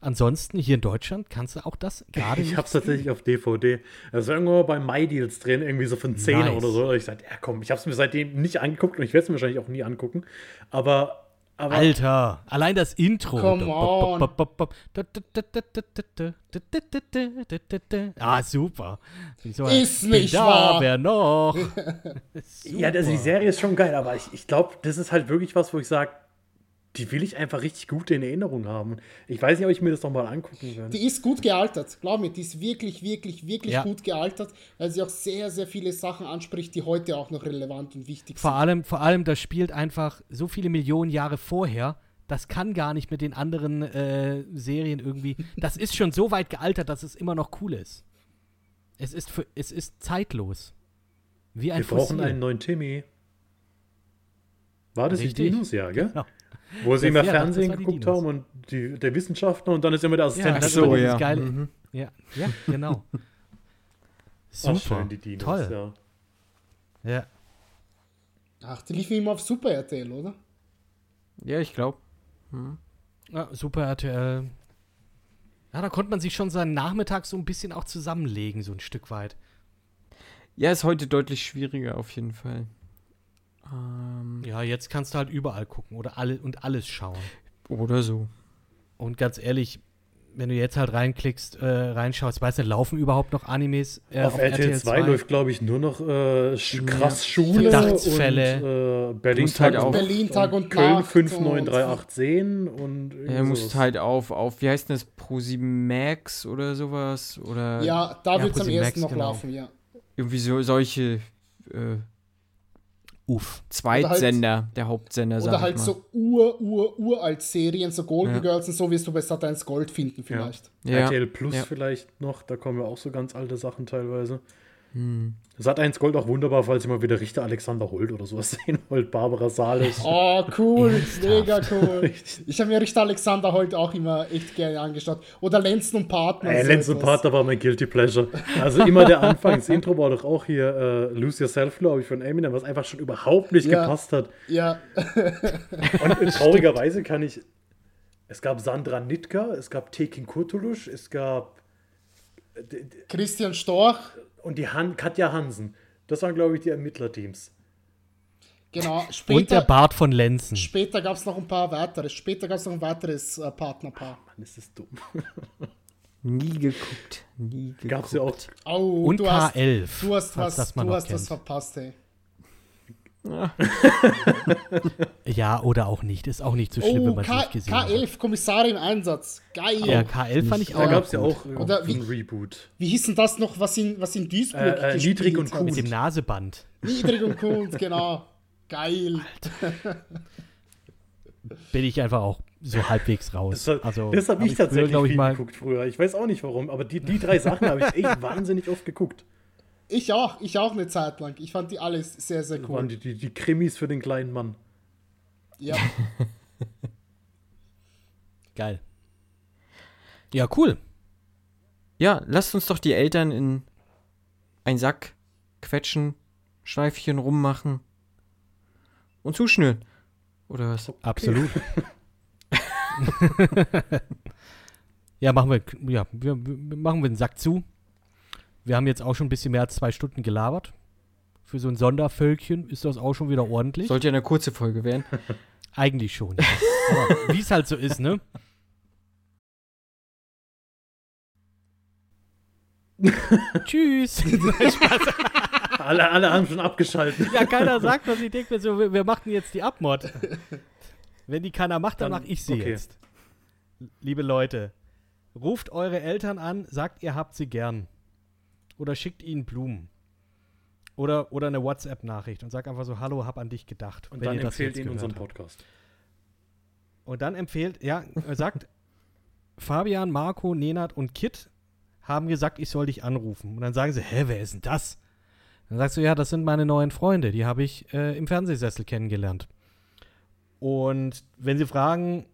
ansonsten hier in Deutschland kannst du auch das *laughs* gerade Ich hab's tatsächlich auf DVD. Das war irgendwo bei MyDeals drin, irgendwie so von 10 nice. oder so. Ich sagte, ja komm, ich hab's mir seitdem nicht angeguckt und ich werde es mir wahrscheinlich auch nie angucken. Aber aber Alter, allein das Intro. Come on. Ah, super. So, ist nicht da, wahr. wer noch? ja, also die Serie ist schon geil, aber ich, ich glaube, das ist halt wirklich was, wo ich sage, die will ich einfach richtig gut in Erinnerung haben. Ich weiß nicht, ob ich mir das nochmal angucken werde. Die ist gut gealtert, glaub mir, die ist wirklich, wirklich, wirklich ja. gut gealtert, weil sie auch sehr, sehr viele Sachen anspricht, die heute auch noch relevant und wichtig vor sind. Allem, vor allem, das spielt einfach so viele Millionen Jahre vorher. Das kann gar nicht mit den anderen äh, Serien irgendwie. Das ist schon so weit gealtert, dass es immer noch cool ist. Es ist, für, es ist zeitlos. Wie ein Wir brauchen einen neuen Timmy. War das Richtig. die Dinos? Ja, gell? Genau. Wo sie immer ja, Fernsehen geguckt haben und die, der Wissenschaftler und dann ist immer der Assistent. Ja, das so, ja. Geil. Mhm. ja. ja, genau. Super, Ach, schön, die Dinos, toll. Ja. ja. Ach, die liefen immer auf Super RTL, oder? Ja, ich glaube. Mhm. Ja, Super RTL. Ja, da konnte man sich schon seinen Nachmittag so ein bisschen auch zusammenlegen, so ein Stück weit. Ja, ist heute deutlich schwieriger auf jeden Fall. Ähm, ja, jetzt kannst du halt überall gucken oder alle und alles schauen. Oder so. Und ganz ehrlich, wenn du jetzt halt reinklickst, äh, reinschaust, weißt du, laufen überhaupt noch Animes? Äh, auf, auf, RTL, RTL 2, läuft, glaube ich, nur noch äh, krass Schule Verdachtsfälle. und äh, Berlin, Tag, halt Berlin Tag und, und Köln 593 sehen und Er muss halt auf, auf, wie heißt das, Pro7 Max oder sowas? Oder ja, da wird es am ersten noch genau. laufen, ja. Irgendwie so solche äh, Uff. Zweitsender, halt, der Hauptsender, Oder halt so ur, ur, uralt Serien, so Golden ja. Girls und so wirst du bei Sat1 Gold finden vielleicht. Ja. RTL Plus ja. vielleicht noch, da kommen ja auch so ganz alte Sachen teilweise. Sat 1 Gold auch wunderbar, falls ihr mal wieder Richter Alexander Holt oder sowas *laughs* sehen wollt. Barbara Sales. Oh, cool, mega cool. Ich habe mir Richter Alexander heute auch immer echt gerne angeschaut. Oder Lenzen und Partner. Ey, so Lenz und. Partner war mein Guilty Pleasure. Also immer der Anfang. Das Intro war doch auch hier äh, Lose Yourself, glaube ich, von Eminem, was einfach schon überhaupt nicht Ja. gepasst hat. Ja, Und *laughs* traurigerweise kann ich. Es gab Sandra Nitka, es gab Tekin Kurtulusch, es gab. äh, Christian Storch, Und die Han Katja Hansen. Das waren, glaube ich, die Ermittlerteams. genau. Und der Später, Bart von Lenzen. später gab es noch ein paar weitere. Später gab es noch ein weiteres äh, Partnerpaar. Mann, ist das dumm. *laughs* Nie geguckt. Nie geguckt. Gab es ja auch. Oh, Und du hast, K11. du hast was, du hast was verpasst, ey. *laughs* Ja, oder auch nicht. Ist auch nicht so schlimm, wenn Oh, man es nicht gesehen hat. K11, Kommissar im Einsatz. Geil. Ja, K11 fand ich auch Da gab es ja auch Oder wie- ein Reboot. Wie hieß denn das noch, was in, was in Duisburg Äh, äh, Niedrig und? Kuhn. Mit dem Naseband. Niedrig und *laughs* Kunst, genau. Geil. Bin ich einfach auch so halbwegs raus. Das, also, das habe hab ich tatsächlich glaub viel geguckt früher. Ich weiß auch nicht warum, aber die, die drei Sachen habe ich echt *laughs* wahnsinnig oft geguckt. Ich auch, ich auch eine Zeit lang. Ich fand die alles sehr, sehr Das waren cool. die, die, die Krimis für den kleinen Mann. Ja. *laughs* Geil. Ja, cool. Ja, lasst uns doch die Eltern in einen Sack quetschen, Schleifchen rummachen und zuschnüren. Oder was? Absolut. *laughs* *laughs* ja, machen wir, ja, wir, wir machen wir den Sack zu. Wir haben jetzt auch schon ein bisschen mehr als zwei Stunden gelabert. Für so ein Sondervölkchen ist das auch schon wieder ordentlich. Sollte ja eine kurze Folge werden. *laughs* Eigentlich schon. Wie es halt so ist, ne? *laughs* Tschüss. *laughs* Alle, alle haben schon abgeschaltet. Ja, keiner sagt was. Ich denke mir so, wir, wir machen jetzt die Abmod. Wenn die keiner macht, dann, Dann- mache ich sie okay. jetzt. Liebe Leute, ruft eure Eltern an, sagt, ihr habt sie gern. Oder schickt ihnen Blumen. Oder, oder eine WhatsApp-Nachricht und sagt einfach so, hallo, hab an dich gedacht. Und dann empfehlt ihnen unseren habt. Podcast. Und dann empfiehlt, ja, er sagt, *laughs* Fabian, Marco, Nenad und Kit haben gesagt, ich soll dich anrufen. Und dann sagen sie, hä, wer ist denn das? Dann sagst du, ja, das sind meine neuen Freunde, die habe ich äh, im Fernsehsessel kennengelernt. Und wenn sie fragen,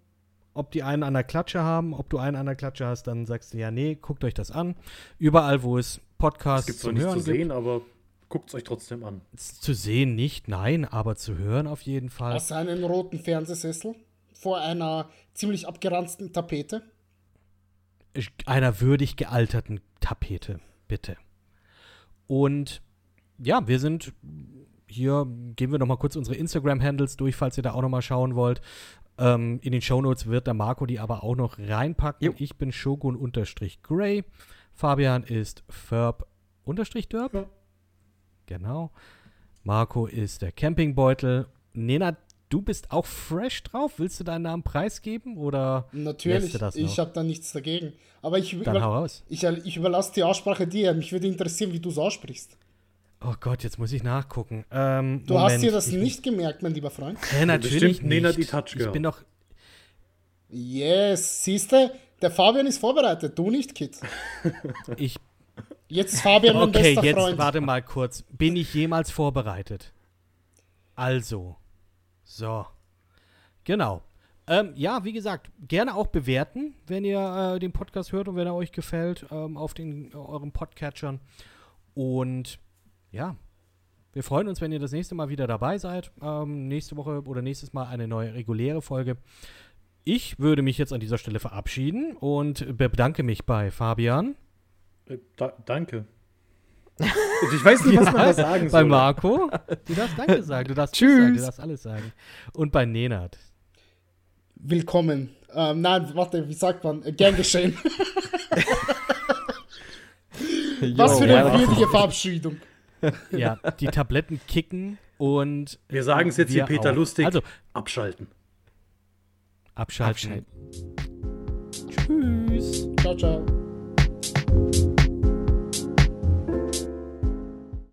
ob die einen an der Klatsche haben, ob du einen an der Klatsche hast, dann sagst du, ja, nee, guckt euch das an. Überall, wo es Es Podcasts gibt zwar zum nicht Hören zu sehen, aber guckt es euch trotzdem an. gibt. Zu sehen nicht, nein, aber zu hören auf jeden Fall. Aus einem roten Fernsehsessel vor einer ziemlich abgeranzten Tapete. einer würdig gealterten Tapete, bitte. Und ja, wir sind hier, gehen wir noch mal kurz unsere Instagram-Handles durch, falls ihr da auch noch mal schauen wollt. Ähm, in den Shownotes wird der Marco die aber auch noch reinpacken. Jo. Ich bin Shogun-Gray. Fabian ist Ferb-Derb. Ja. Genau. Marco ist der Campingbeutel. Nena, du bist auch fresh drauf. Willst du deinen Namen preisgeben oder Natürlich, lässt du das ich habe da nichts dagegen. Aber ich, Dann über, hau raus. ich, ich überlasse die Aussprache dir. Mich würde interessieren, wie du es aussprichst. Oh Gott, jetzt muss ich nachgucken. Ähm, Du Moment, hast dir das ich, nicht gemerkt, mein lieber Freund. Hä, natürlich Nena nicht. die Touch Ich bin doch. Yes, siehste, der Fabian ist vorbereitet, du nicht, Kid. *laughs* Ich, Jetzt ist Fabian mein okay, bester jetzt Freund. warte mal kurz. Bin ich jemals vorbereitet? Also. So. Genau. Ähm, ja, wie gesagt, gerne auch bewerten, wenn ihr äh, den Podcast hört und wenn er euch gefällt, ähm, auf den, äh, euren Podcatchern. Und ja, wir freuen uns, wenn ihr das nächste Mal wieder dabei seid. Ähm, nächste Woche oder nächstes Mal eine neue reguläre Folge. Ich würde mich jetzt an dieser Stelle verabschieden und bedanke mich bei Fabian, Äh, da, danke. Ich weiß nicht, was *laughs* man da sagen bei soll. Marco. Du darfst Danke *laughs* sagen, du darfst Tschüss. Sagen, du darfst alles sagen. Und bei Nenad. Willkommen. Ähm, nein, warte, wie sagt man? Äh, Gern geschehen. *laughs* Was für eine ja. würdige Verabschiedung. Ja, die Tabletten kicken und Wir sagen es jetzt hier Peter auch. Lustig. Also, abschalten. abschalten. Abschalten. Tschüss. Ciao, ciao.